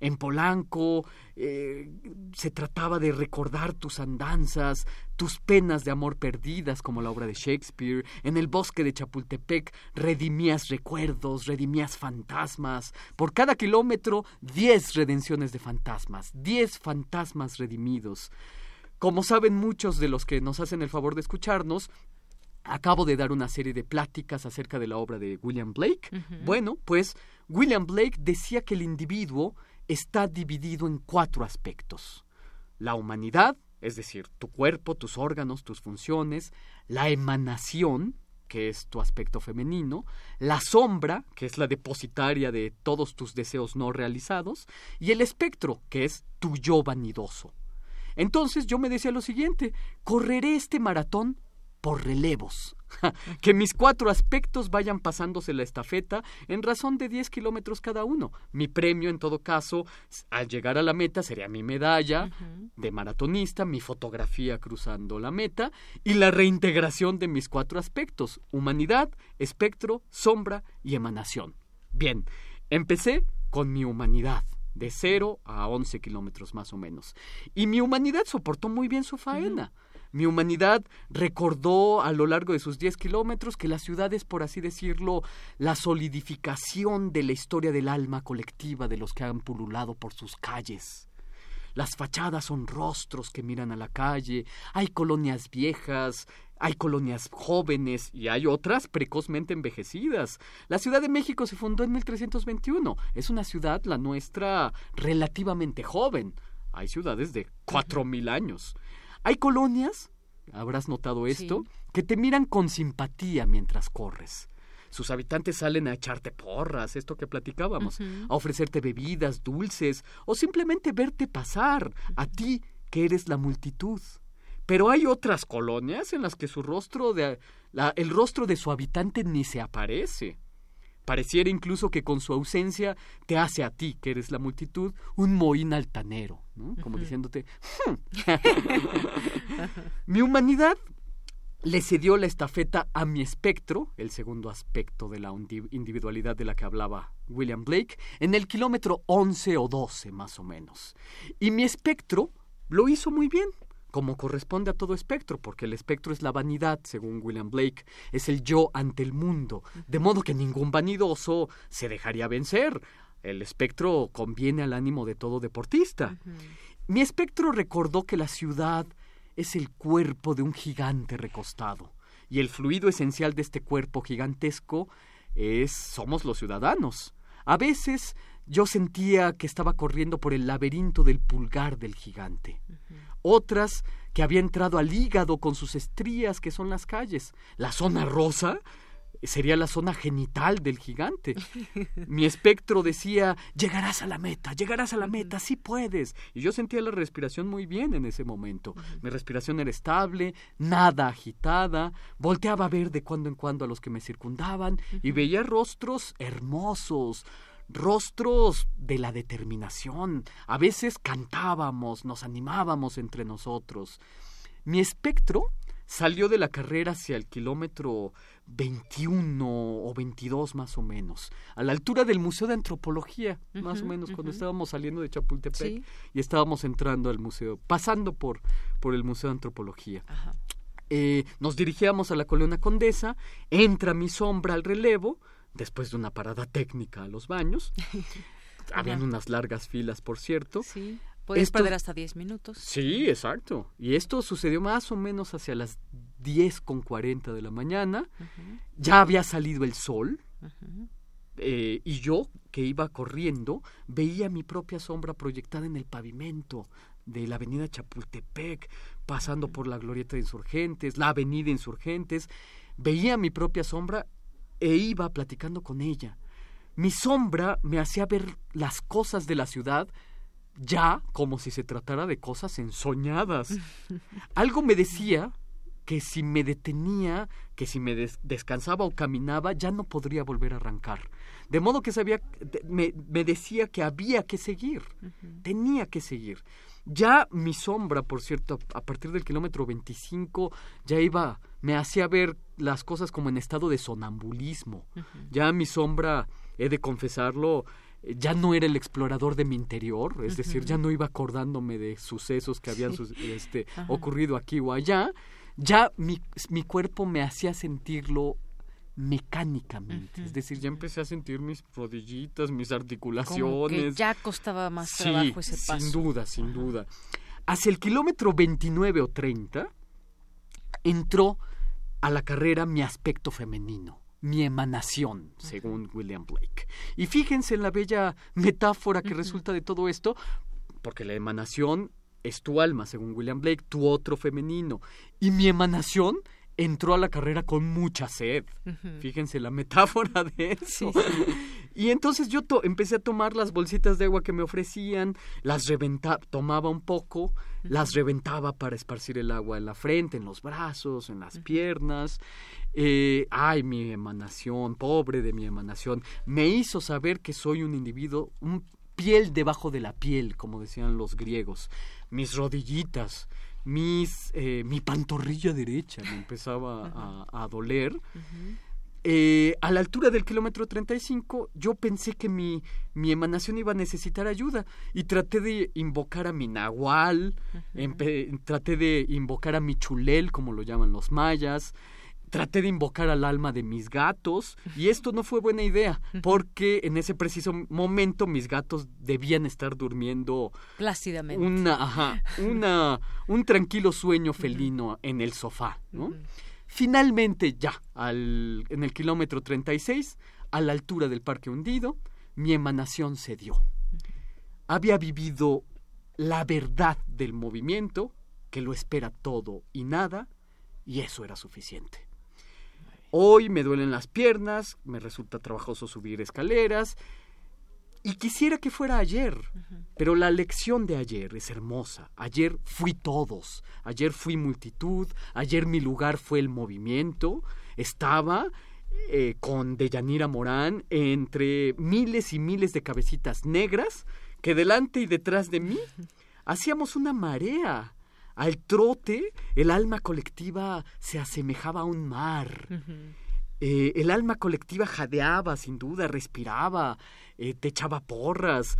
Speaker 30: En Polanco eh, se trataba de recordar tus andanzas, tus penas de amor perdidas, como la obra de Shakespeare. En el bosque de Chapultepec redimías recuerdos, redimías fantasmas. Por cada kilómetro, diez redenciones de fantasmas, diez fantasmas redimidos. Como saben muchos de los que nos hacen el favor de escucharnos, acabo de dar una serie de pláticas acerca de la obra de William Blake. Bueno, pues William Blake decía que el individuo está dividido en cuatro aspectos. La humanidad, es decir, tu cuerpo, tus órganos, tus funciones, la emanación, que es tu aspecto femenino, la sombra, que es la depositaria de todos tus deseos no realizados, y el espectro, que es tu yo vanidoso. Entonces yo me decía lo siguiente, correré este maratón por relevos. que mis cuatro aspectos vayan pasándose la estafeta en razón de 10 kilómetros cada uno. Mi premio, en todo caso, al llegar a la meta sería mi medalla de maratonista, mi fotografía cruzando la meta y la reintegración de mis cuatro aspectos, humanidad, espectro, sombra y emanación. Bien, empecé con mi humanidad de 0 a 11 kilómetros más o menos. Y mi humanidad soportó muy bien su faena. Mi humanidad recordó a lo largo de sus 10 kilómetros que la ciudad es, por así decirlo, la solidificación de la historia del alma colectiva de los que han pululado por sus calles. Las fachadas son rostros que miran a la calle, hay colonias viejas, hay colonias jóvenes y hay otras precozmente envejecidas. La Ciudad de México se fundó en 1321. Es una ciudad, la nuestra, relativamente joven. Hay ciudades de cuatro mil años. Hay colonias, habrás notado esto, que te miran con simpatía mientras corres. Sus habitantes salen a echarte porras, esto que platicábamos, a ofrecerte bebidas, dulces, o simplemente verte pasar, a ti que eres la multitud. Pero hay otras colonias en las que su rostro de, el rostro de su habitante ni se aparece. Pareciera incluso que con su ausencia te hace a ti, que eres la multitud, un mohín altanero, ¿no? Como diciéndote, hmm". mi humanidad le cedió la estafeta a mi espectro, el segundo aspecto de la individualidad de la que hablaba William Blake, en el kilómetro 11 o 12 más o menos. Y mi espectro lo hizo muy bien como corresponde a todo espectro, porque el espectro es la vanidad, según William Blake, es el yo ante el mundo, de modo que ningún vanidoso se dejaría vencer. el espectro conviene al ánimo de todo deportista. Mi espectro recordó que la ciudad es el cuerpo de un gigante recostado y el fluido esencial de este cuerpo gigantesco es somos los ciudadanos. A veces yo sentía que estaba corriendo por el laberinto del pulgar del gigante. Otras que había entrado al hígado con sus estrías que son las calles. La zona rosa sería la zona genital del gigante. Mi espectro decía, llegarás a la meta, llegarás a la meta, sí puedes. Y yo sentía la respiración muy bien en ese momento. Mi respiración era estable, nada agitada, volteaba a ver de cuando en cuando a los que me circundaban y veía rostros hermosos, rostros de la determinación. A veces cantábamos, nos animábamos entre nosotros. Mi espectro salió de la carrera hacia el kilómetro 21 o 22 más o menos, a la altura del Museo de Antropología, más o menos, cuando estábamos saliendo de Chapultepec y estábamos entrando al museo, pasando por, por el Museo de Antropología. Eh, nos dirigíamos a la Colonia Condesa, entra mi sombra al relevo, después de una parada técnica a los baños. Habían unas largas filas, por cierto.
Speaker 1: Sí. Puedes perder hasta 10 minutos.
Speaker 30: Sí, exacto. Y esto sucedió más o menos hacia las 10 con 40 de la mañana. Ya había salido el sol. Eh, y yo, que iba corriendo, veía mi propia sombra proyectada en el pavimento de la avenida Chapultepec, pasando por la glorieta de Insurgentes, la avenida Insurgentes. Veía mi propia sombra e iba platicando con ella. Mi sombra me hacía ver las cosas de la ciudad ya como si se tratara de cosas ensoñadas. Algo me decía que si me detenía, que si me descansaba o caminaba, ya no podría volver a arrancar. De modo que sabía, me, me decía que había que seguir, tenía que seguir. Ya mi sombra, por cierto, a partir del kilómetro 25, ya iba, me hacía ver las cosas como en estado de sonambulismo. Ya mi sombra, he de confesarlo, ya no era el explorador de mi interior, es decir, ya no iba acordándome de sucesos que habían este, ocurrido aquí o allá, ya mi, mi cuerpo me hacía sentirlo mecánicamente, es decir, ya empecé a sentir mis rodillitas, mis articulaciones.
Speaker 1: ya costaba más trabajo ese paso.
Speaker 30: Sin duda, sin duda. Hacia el kilómetro 29 o 30 entró a la carrera mi aspecto femenino mi emanación, según William Blake. Y fíjense en la bella metáfora que resulta de todo esto, porque la emanación es tu alma, según William Blake, tu otro femenino. Y mi emanación entró a la carrera con mucha sed. Fíjense la metáfora de eso. Y entonces yo empecé a tomar las bolsitas de agua que me ofrecían, las reventaba, tomaba un poco, las reventaba para esparcir el agua en la frente, en los brazos, en las piernas. Eh, ay, mi emanación, pobre de mi emanación, me hizo saber que soy un individuo, un piel debajo de la piel, como decían los griegos, mis rodillitas, mis, eh, mi pantorrilla derecha me empezaba a, doler. Eh, a la altura del kilómetro 35 yo pensé que mi, mi, emanación iba a necesitar ayuda y traté de invocar a mi nahual, traté de invocar a mi chulel, como lo llaman los mayas, traté de invocar al alma de mis gatos y esto no fue buena idea porque en ese preciso momento mis gatos debían estar durmiendo
Speaker 1: plácidamente.
Speaker 30: una ajá, una un tranquilo sueño felino en el sofá ¿no? finalmente ya al, en el kilómetro 36 a la altura del parque hundido mi emanación se dio. Había vivido la verdad del movimiento que lo espera todo y nada y eso era suficiente Hoy me duelen las piernas, me resulta trabajoso subir escaleras y quisiera que fuera ayer, pero la lección de ayer es hermosa. Ayer fui todos, ayer fui multitud, ayer mi lugar fue el movimiento, estaba eh, con Deyanira Morán entre miles y miles de cabecitas negras que delante y detrás de mí hacíamos una marea al trote, el alma colectiva se asemejaba a un mar. Eh, el alma colectiva jadeaba, sin duda, respiraba, eh, te echaba porras.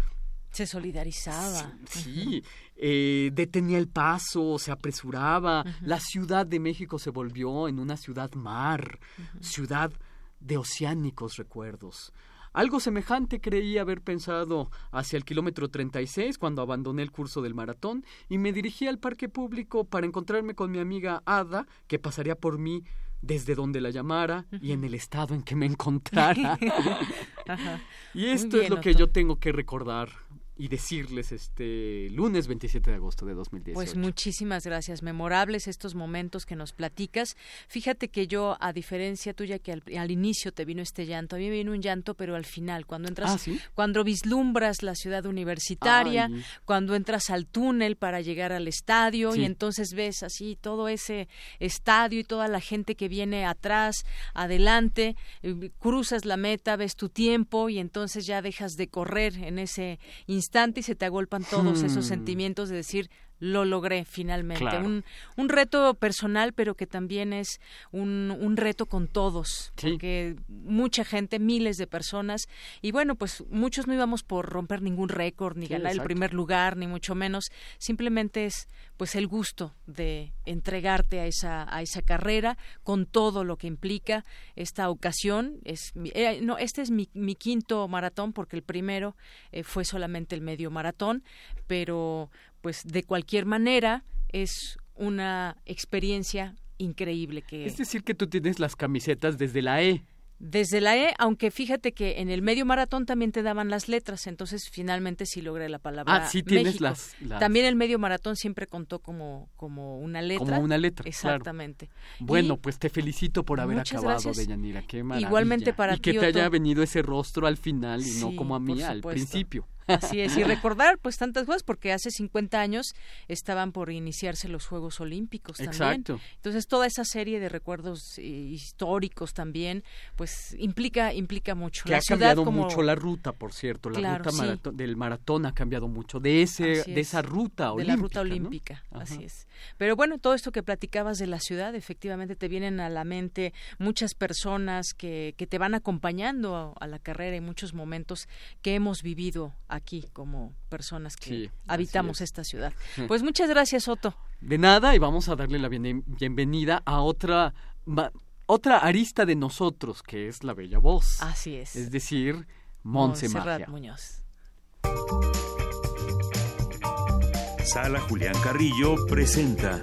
Speaker 1: Se solidarizaba.
Speaker 30: Sí, eh, detenía el paso, se apresuraba. La Ciudad de México se volvió en una ciudad mar, ciudad de oceánicos recuerdos. Algo semejante creí haber pensado hacia el kilómetro 36 cuando abandoné el curso del maratón y me dirigí al parque público para encontrarme con mi amiga Ada, que pasaría por mí desde donde la llamara y en el estado en que me encontrara. Y esto es lo que yo tengo que recordar y decirles este lunes 27 de agosto de 2018.
Speaker 1: Pues muchísimas gracias, memorables estos momentos que nos platicas. Fíjate que yo, a diferencia tuya que al, inicio te vino este llanto, a mí me vino un llanto, pero al final, cuando entras,
Speaker 30: ¿Ah,
Speaker 1: cuando vislumbras la ciudad universitaria, cuando entras al túnel para llegar al estadio y entonces ves así todo ese estadio y toda la gente que viene atrás, adelante, eh, cruzas la meta, ves tu tiempo y entonces ya dejas de correr en ese instante y se te agolpan todos esos hmm. sentimientos de decir lo logré finalmente. Un, un, reto personal, pero que también es un, un reto con todos, porque mucha gente, miles de personas, y bueno, pues muchos no íbamos por romper ningún récord, ni ganar el primer lugar, ni mucho menos, simplemente es pues el gusto de entregarte a esa, a esa carrera con todo lo que implica esta ocasión. Es, eh, no, este es mi, mi, quinto maratón, porque el primero eh, fue solamente el medio maratón, pero pues de cualquier manera es una experiencia increíble que
Speaker 30: es decir que tú tienes las camisetas desde la E
Speaker 1: desde la E, aunque fíjate que en el medio maratón también te daban las letras, entonces finalmente sí logré la palabra.
Speaker 30: Ah, sí tienes las,
Speaker 1: También el medio maratón siempre contó como, como una letra.
Speaker 30: Como una letra.
Speaker 1: Exactamente.
Speaker 30: Bueno, pues te felicito por haber acabado. Qué maravilla.
Speaker 1: Igualmente para
Speaker 30: y que te haya venido ese rostro al final y no como a mí al principio.
Speaker 1: Así es, y recordar pues tantas cosas, porque hace 50 años estaban por iniciarse los Juegos Olímpicos también. Exacto. Entonces toda esa serie de recuerdos eh, históricos también, pues implica implica mucho.
Speaker 30: Que ha cambiado mucho la ruta, por cierto, la ruta del maratón ha cambiado mucho, de ese de esa ruta olímpica.
Speaker 1: De la ruta olímpica, así es. Pero bueno, todo esto que platicabas de la ciudad, efectivamente te vienen a la mente muchas personas que, que te van acompañando a, la carrera en muchos momentos que hemos vivido aquí como personas que habitamos esta ciudad. Pues muchas gracias, Otto.
Speaker 30: De nada, y vamos a darle la bienvenida a otra otra arista de nosotros, que es la bella voz.
Speaker 1: Así es.
Speaker 30: Es decir, Monse
Speaker 1: Muñoz.
Speaker 2: Sala Julián Carrillo presenta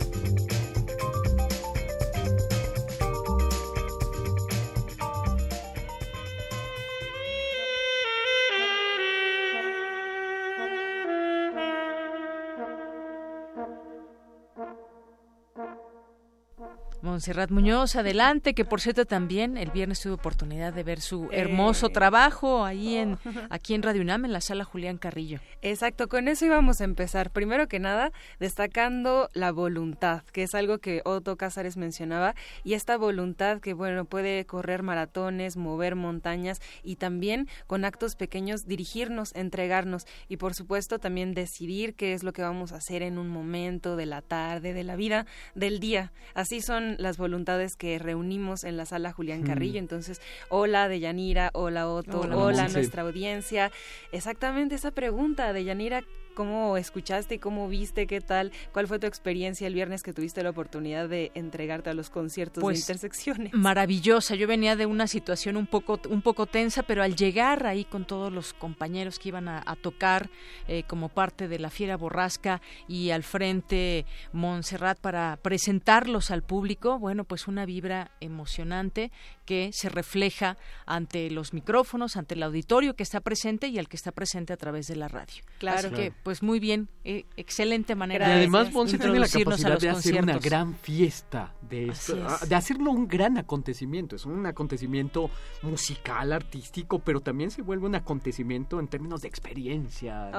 Speaker 1: Monserrat Muñoz, adelante, que por cierto también el viernes tuve oportunidad de ver su hermoso eh. trabajo ahí en aquí en Radio UNAM en la sala Julián Carrillo.
Speaker 31: Exacto, con eso íbamos a empezar. Primero que nada, destacando la voluntad, que es algo que Otto Cázares mencionaba, y esta voluntad que bueno, puede correr maratones, mover montañas y también con actos pequeños dirigirnos, entregarnos y por supuesto también decidir qué es lo que vamos a hacer en un momento de la tarde, de la vida, del día. Así son las voluntades que reunimos en la sala Julián mm. Carrillo. Entonces, hola de Yanira, hola Otto, hola, hola nuestra audiencia. Exactamente esa pregunta de Yanira, ¿Cómo escuchaste y cómo viste? ¿Qué tal? ¿Cuál fue tu experiencia el viernes que tuviste la oportunidad de entregarte a los conciertos de pues, intersecciones?
Speaker 1: Maravillosa. Yo venía de una situación un poco, un poco tensa, pero al llegar ahí con todos los compañeros que iban a, tocar eh, como parte de la Fiera Borrasca y al frente Montserrat para presentarlos al público, bueno, pues una vibra emocionante que se refleja ante los micrófonos, ante el auditorio que está presente y el que está presente a través de la radio.
Speaker 31: Claro.
Speaker 1: que pues muy bien, eh, excelente manera
Speaker 30: y además, de tiene la capacidad de hacer una gran fiesta, de, ah, de hacerlo un gran acontecimiento. Es un acontecimiento musical, artístico, pero también se vuelve un acontecimiento en términos de experiencia.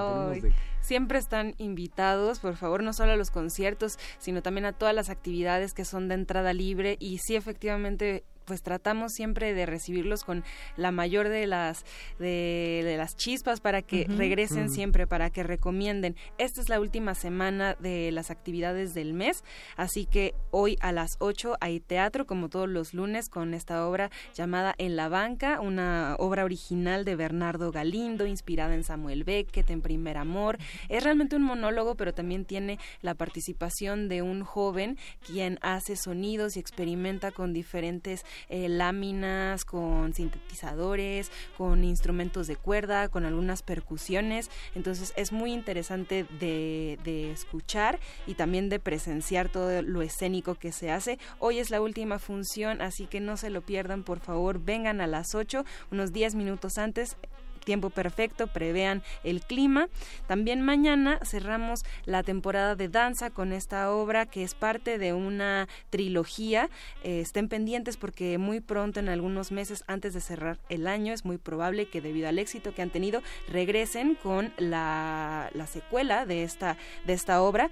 Speaker 31: Siempre están invitados, por favor, no solo a los conciertos, sino también a todas las actividades que son de entrada libre y sí, efectivamente, pues tratamos siempre de recibirlos con la mayor de las de, las chispas para que regresen mm. siempre, para que recomienden. Esta es la última semana de las actividades del mes, así que hoy a las 8 hay teatro como todos los lunes con esta obra llamada En la banca, una obra original de Bernardo Galindo, inspirada en Samuel Beckett, en Primer Amor. Es realmente un monólogo, pero también tiene la participación de un joven quien hace sonidos y experimenta con diferentes eh, láminas, con sintetizadores, con instrumentos de cuerda, con algunas percusiones. Entonces es muy interesante de, de escuchar y también de presenciar todo lo escénico que se hace. Hoy es la última función, así que no se lo pierdan, por favor, vengan a las 8, unos 10 minutos antes tiempo perfecto, prevean el clima. También mañana cerramos la temporada de danza con esta obra que es parte de una trilogía. Eh, estén pendientes porque muy pronto, en algunos meses antes de cerrar el año, es muy probable que debido al éxito que han tenido, regresen con la, la secuela de esta, de esta obra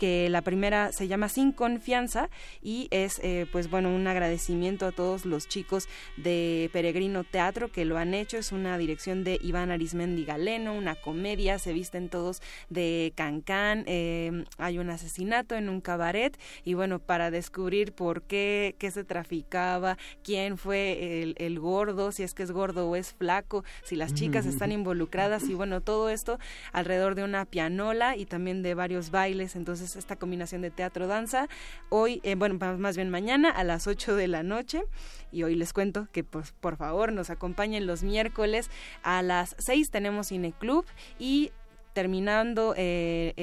Speaker 31: que la primera se llama Sin Confianza y es eh, pues bueno un agradecimiento a todos los chicos de Peregrino Teatro que lo han hecho, es una dirección de Iván Arismendi Galeno, una comedia, se visten todos de cancán, eh, hay un asesinato en un cabaret y bueno, para descubrir por qué, qué se traficaba, quién fue el, el gordo, si es que es gordo o es flaco, si las chicas están involucradas y bueno, todo esto alrededor de una pianola y también de varios bailes, entonces esta combinación de teatro-danza. Hoy, eh, bueno, más bien mañana a las 8 de la noche. Y hoy les cuento que, pues, por favor, nos acompañen los miércoles a las 6 tenemos Cine Club y terminando eh,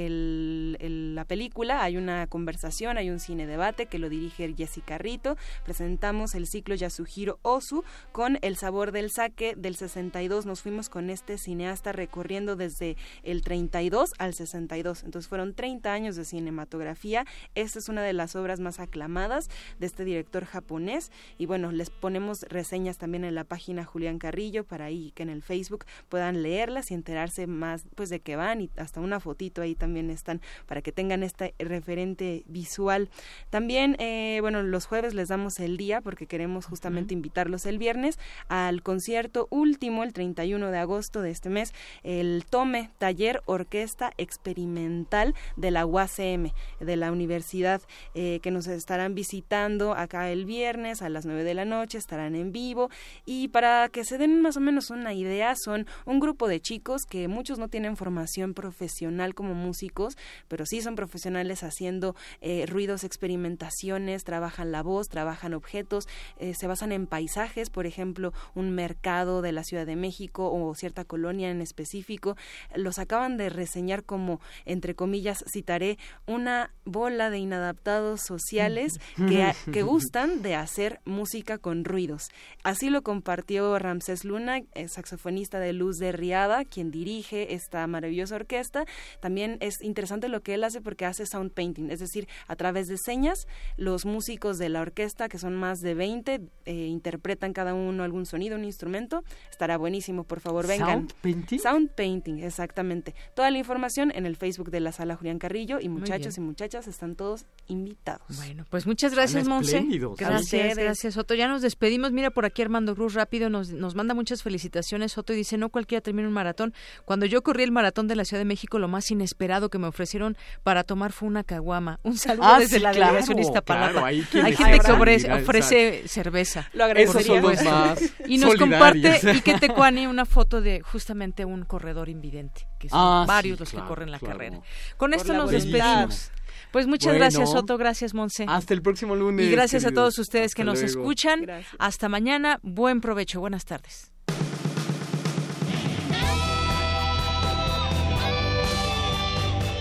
Speaker 31: la película hay una conversación, hay un cine debate que lo dirige Jessica Rito. Presentamos el ciclo Yasuhiro Osu con El sabor del saque del 62. Nos fuimos con este cineasta recorriendo desde el 32 al 62. Entonces fueron 30 años de cinematografía. Esta es una de las obras más aclamadas de este director japonés. Y bueno, les ponemos reseñas también en la página Julián Carrillo para ahí que en el Facebook puedan leerlas y enterarse más pues de qué van y hasta una fotito ahí también están para que tengan este referente visual. También, eh, bueno, los jueves les damos el día porque queremos justamente invitarlos el viernes al concierto último, el 31 de agosto de este mes, el Tome Taller Orquesta Experimental de la UACM, de la universidad, eh, que nos estarán visitando acá el viernes a las 9 de la noche, estarán en vivo y para que se den más o menos una idea, son un grupo de chicos que muchos no tienen formación profesional como músicos, pero sí son profesionales haciendo eh, ruidos, experimentaciones, trabajan la voz, trabajan objetos, eh, se basan en paisajes, por ejemplo, un mercado de la Ciudad de México o cierta colonia en específico. Los acaban de reseñar como, entre comillas, citaré, una bola de inadaptados sociales que, que gustan de hacer música con ruidos. Así lo compartió Ramsés Luna, saxofonista de Luz de Riada, quien dirige esta maravillosa orquesta. También es interesante lo que él hace porque hace sound painting, es decir, a través de señas, los músicos de la orquesta, que son más de 20, eh, interpretan cada uno algún sonido, un instrumento. Estará buenísimo, por favor, vengan.
Speaker 30: ¿Sound painting?
Speaker 31: Sound painting, exactamente. Toda la información en el Facebook de la Sala Julián Carrillo y muchachos y muchachas están todos invitados.
Speaker 1: Bueno, pues muchas gracias, Monse. Gracias, gracias, Soto. Ya nos despedimos. Mira, por aquí Armando Cruz rápido nos, nos manda muchas felicitaciones, Soto, y dice, no cualquiera termina un maratón. Cuando yo corrí el maratón de la Ciudad de México, lo más inesperado que me ofrecieron para tomar fue una caguama. Un saludo
Speaker 30: Ah,
Speaker 1: desde
Speaker 30: sí,
Speaker 1: la
Speaker 30: claro,
Speaker 1: delegación Iztapalapa.
Speaker 30: claro,
Speaker 1: Hay gente que ofrece, cerveza.
Speaker 31: Lo
Speaker 30: Esos son los más
Speaker 1: Y nos comparte Ike Tecuani una foto de justamente un corredor invidente, que son
Speaker 30: Ah, sí,
Speaker 1: varios los
Speaker 30: claro,
Speaker 1: que corren la
Speaker 30: claro.
Speaker 1: carrera. Con
Speaker 30: Por
Speaker 1: esto nos despedimos. Pues muchas
Speaker 30: Bueno.
Speaker 1: gracias, Soto. Gracias, Monse.
Speaker 30: Hasta el próximo lunes.
Speaker 1: Y gracias a todos ustedes que
Speaker 30: Hasta
Speaker 1: nos
Speaker 30: luego.
Speaker 1: escuchan. Hasta mañana. Buen provecho. Buenas tardes.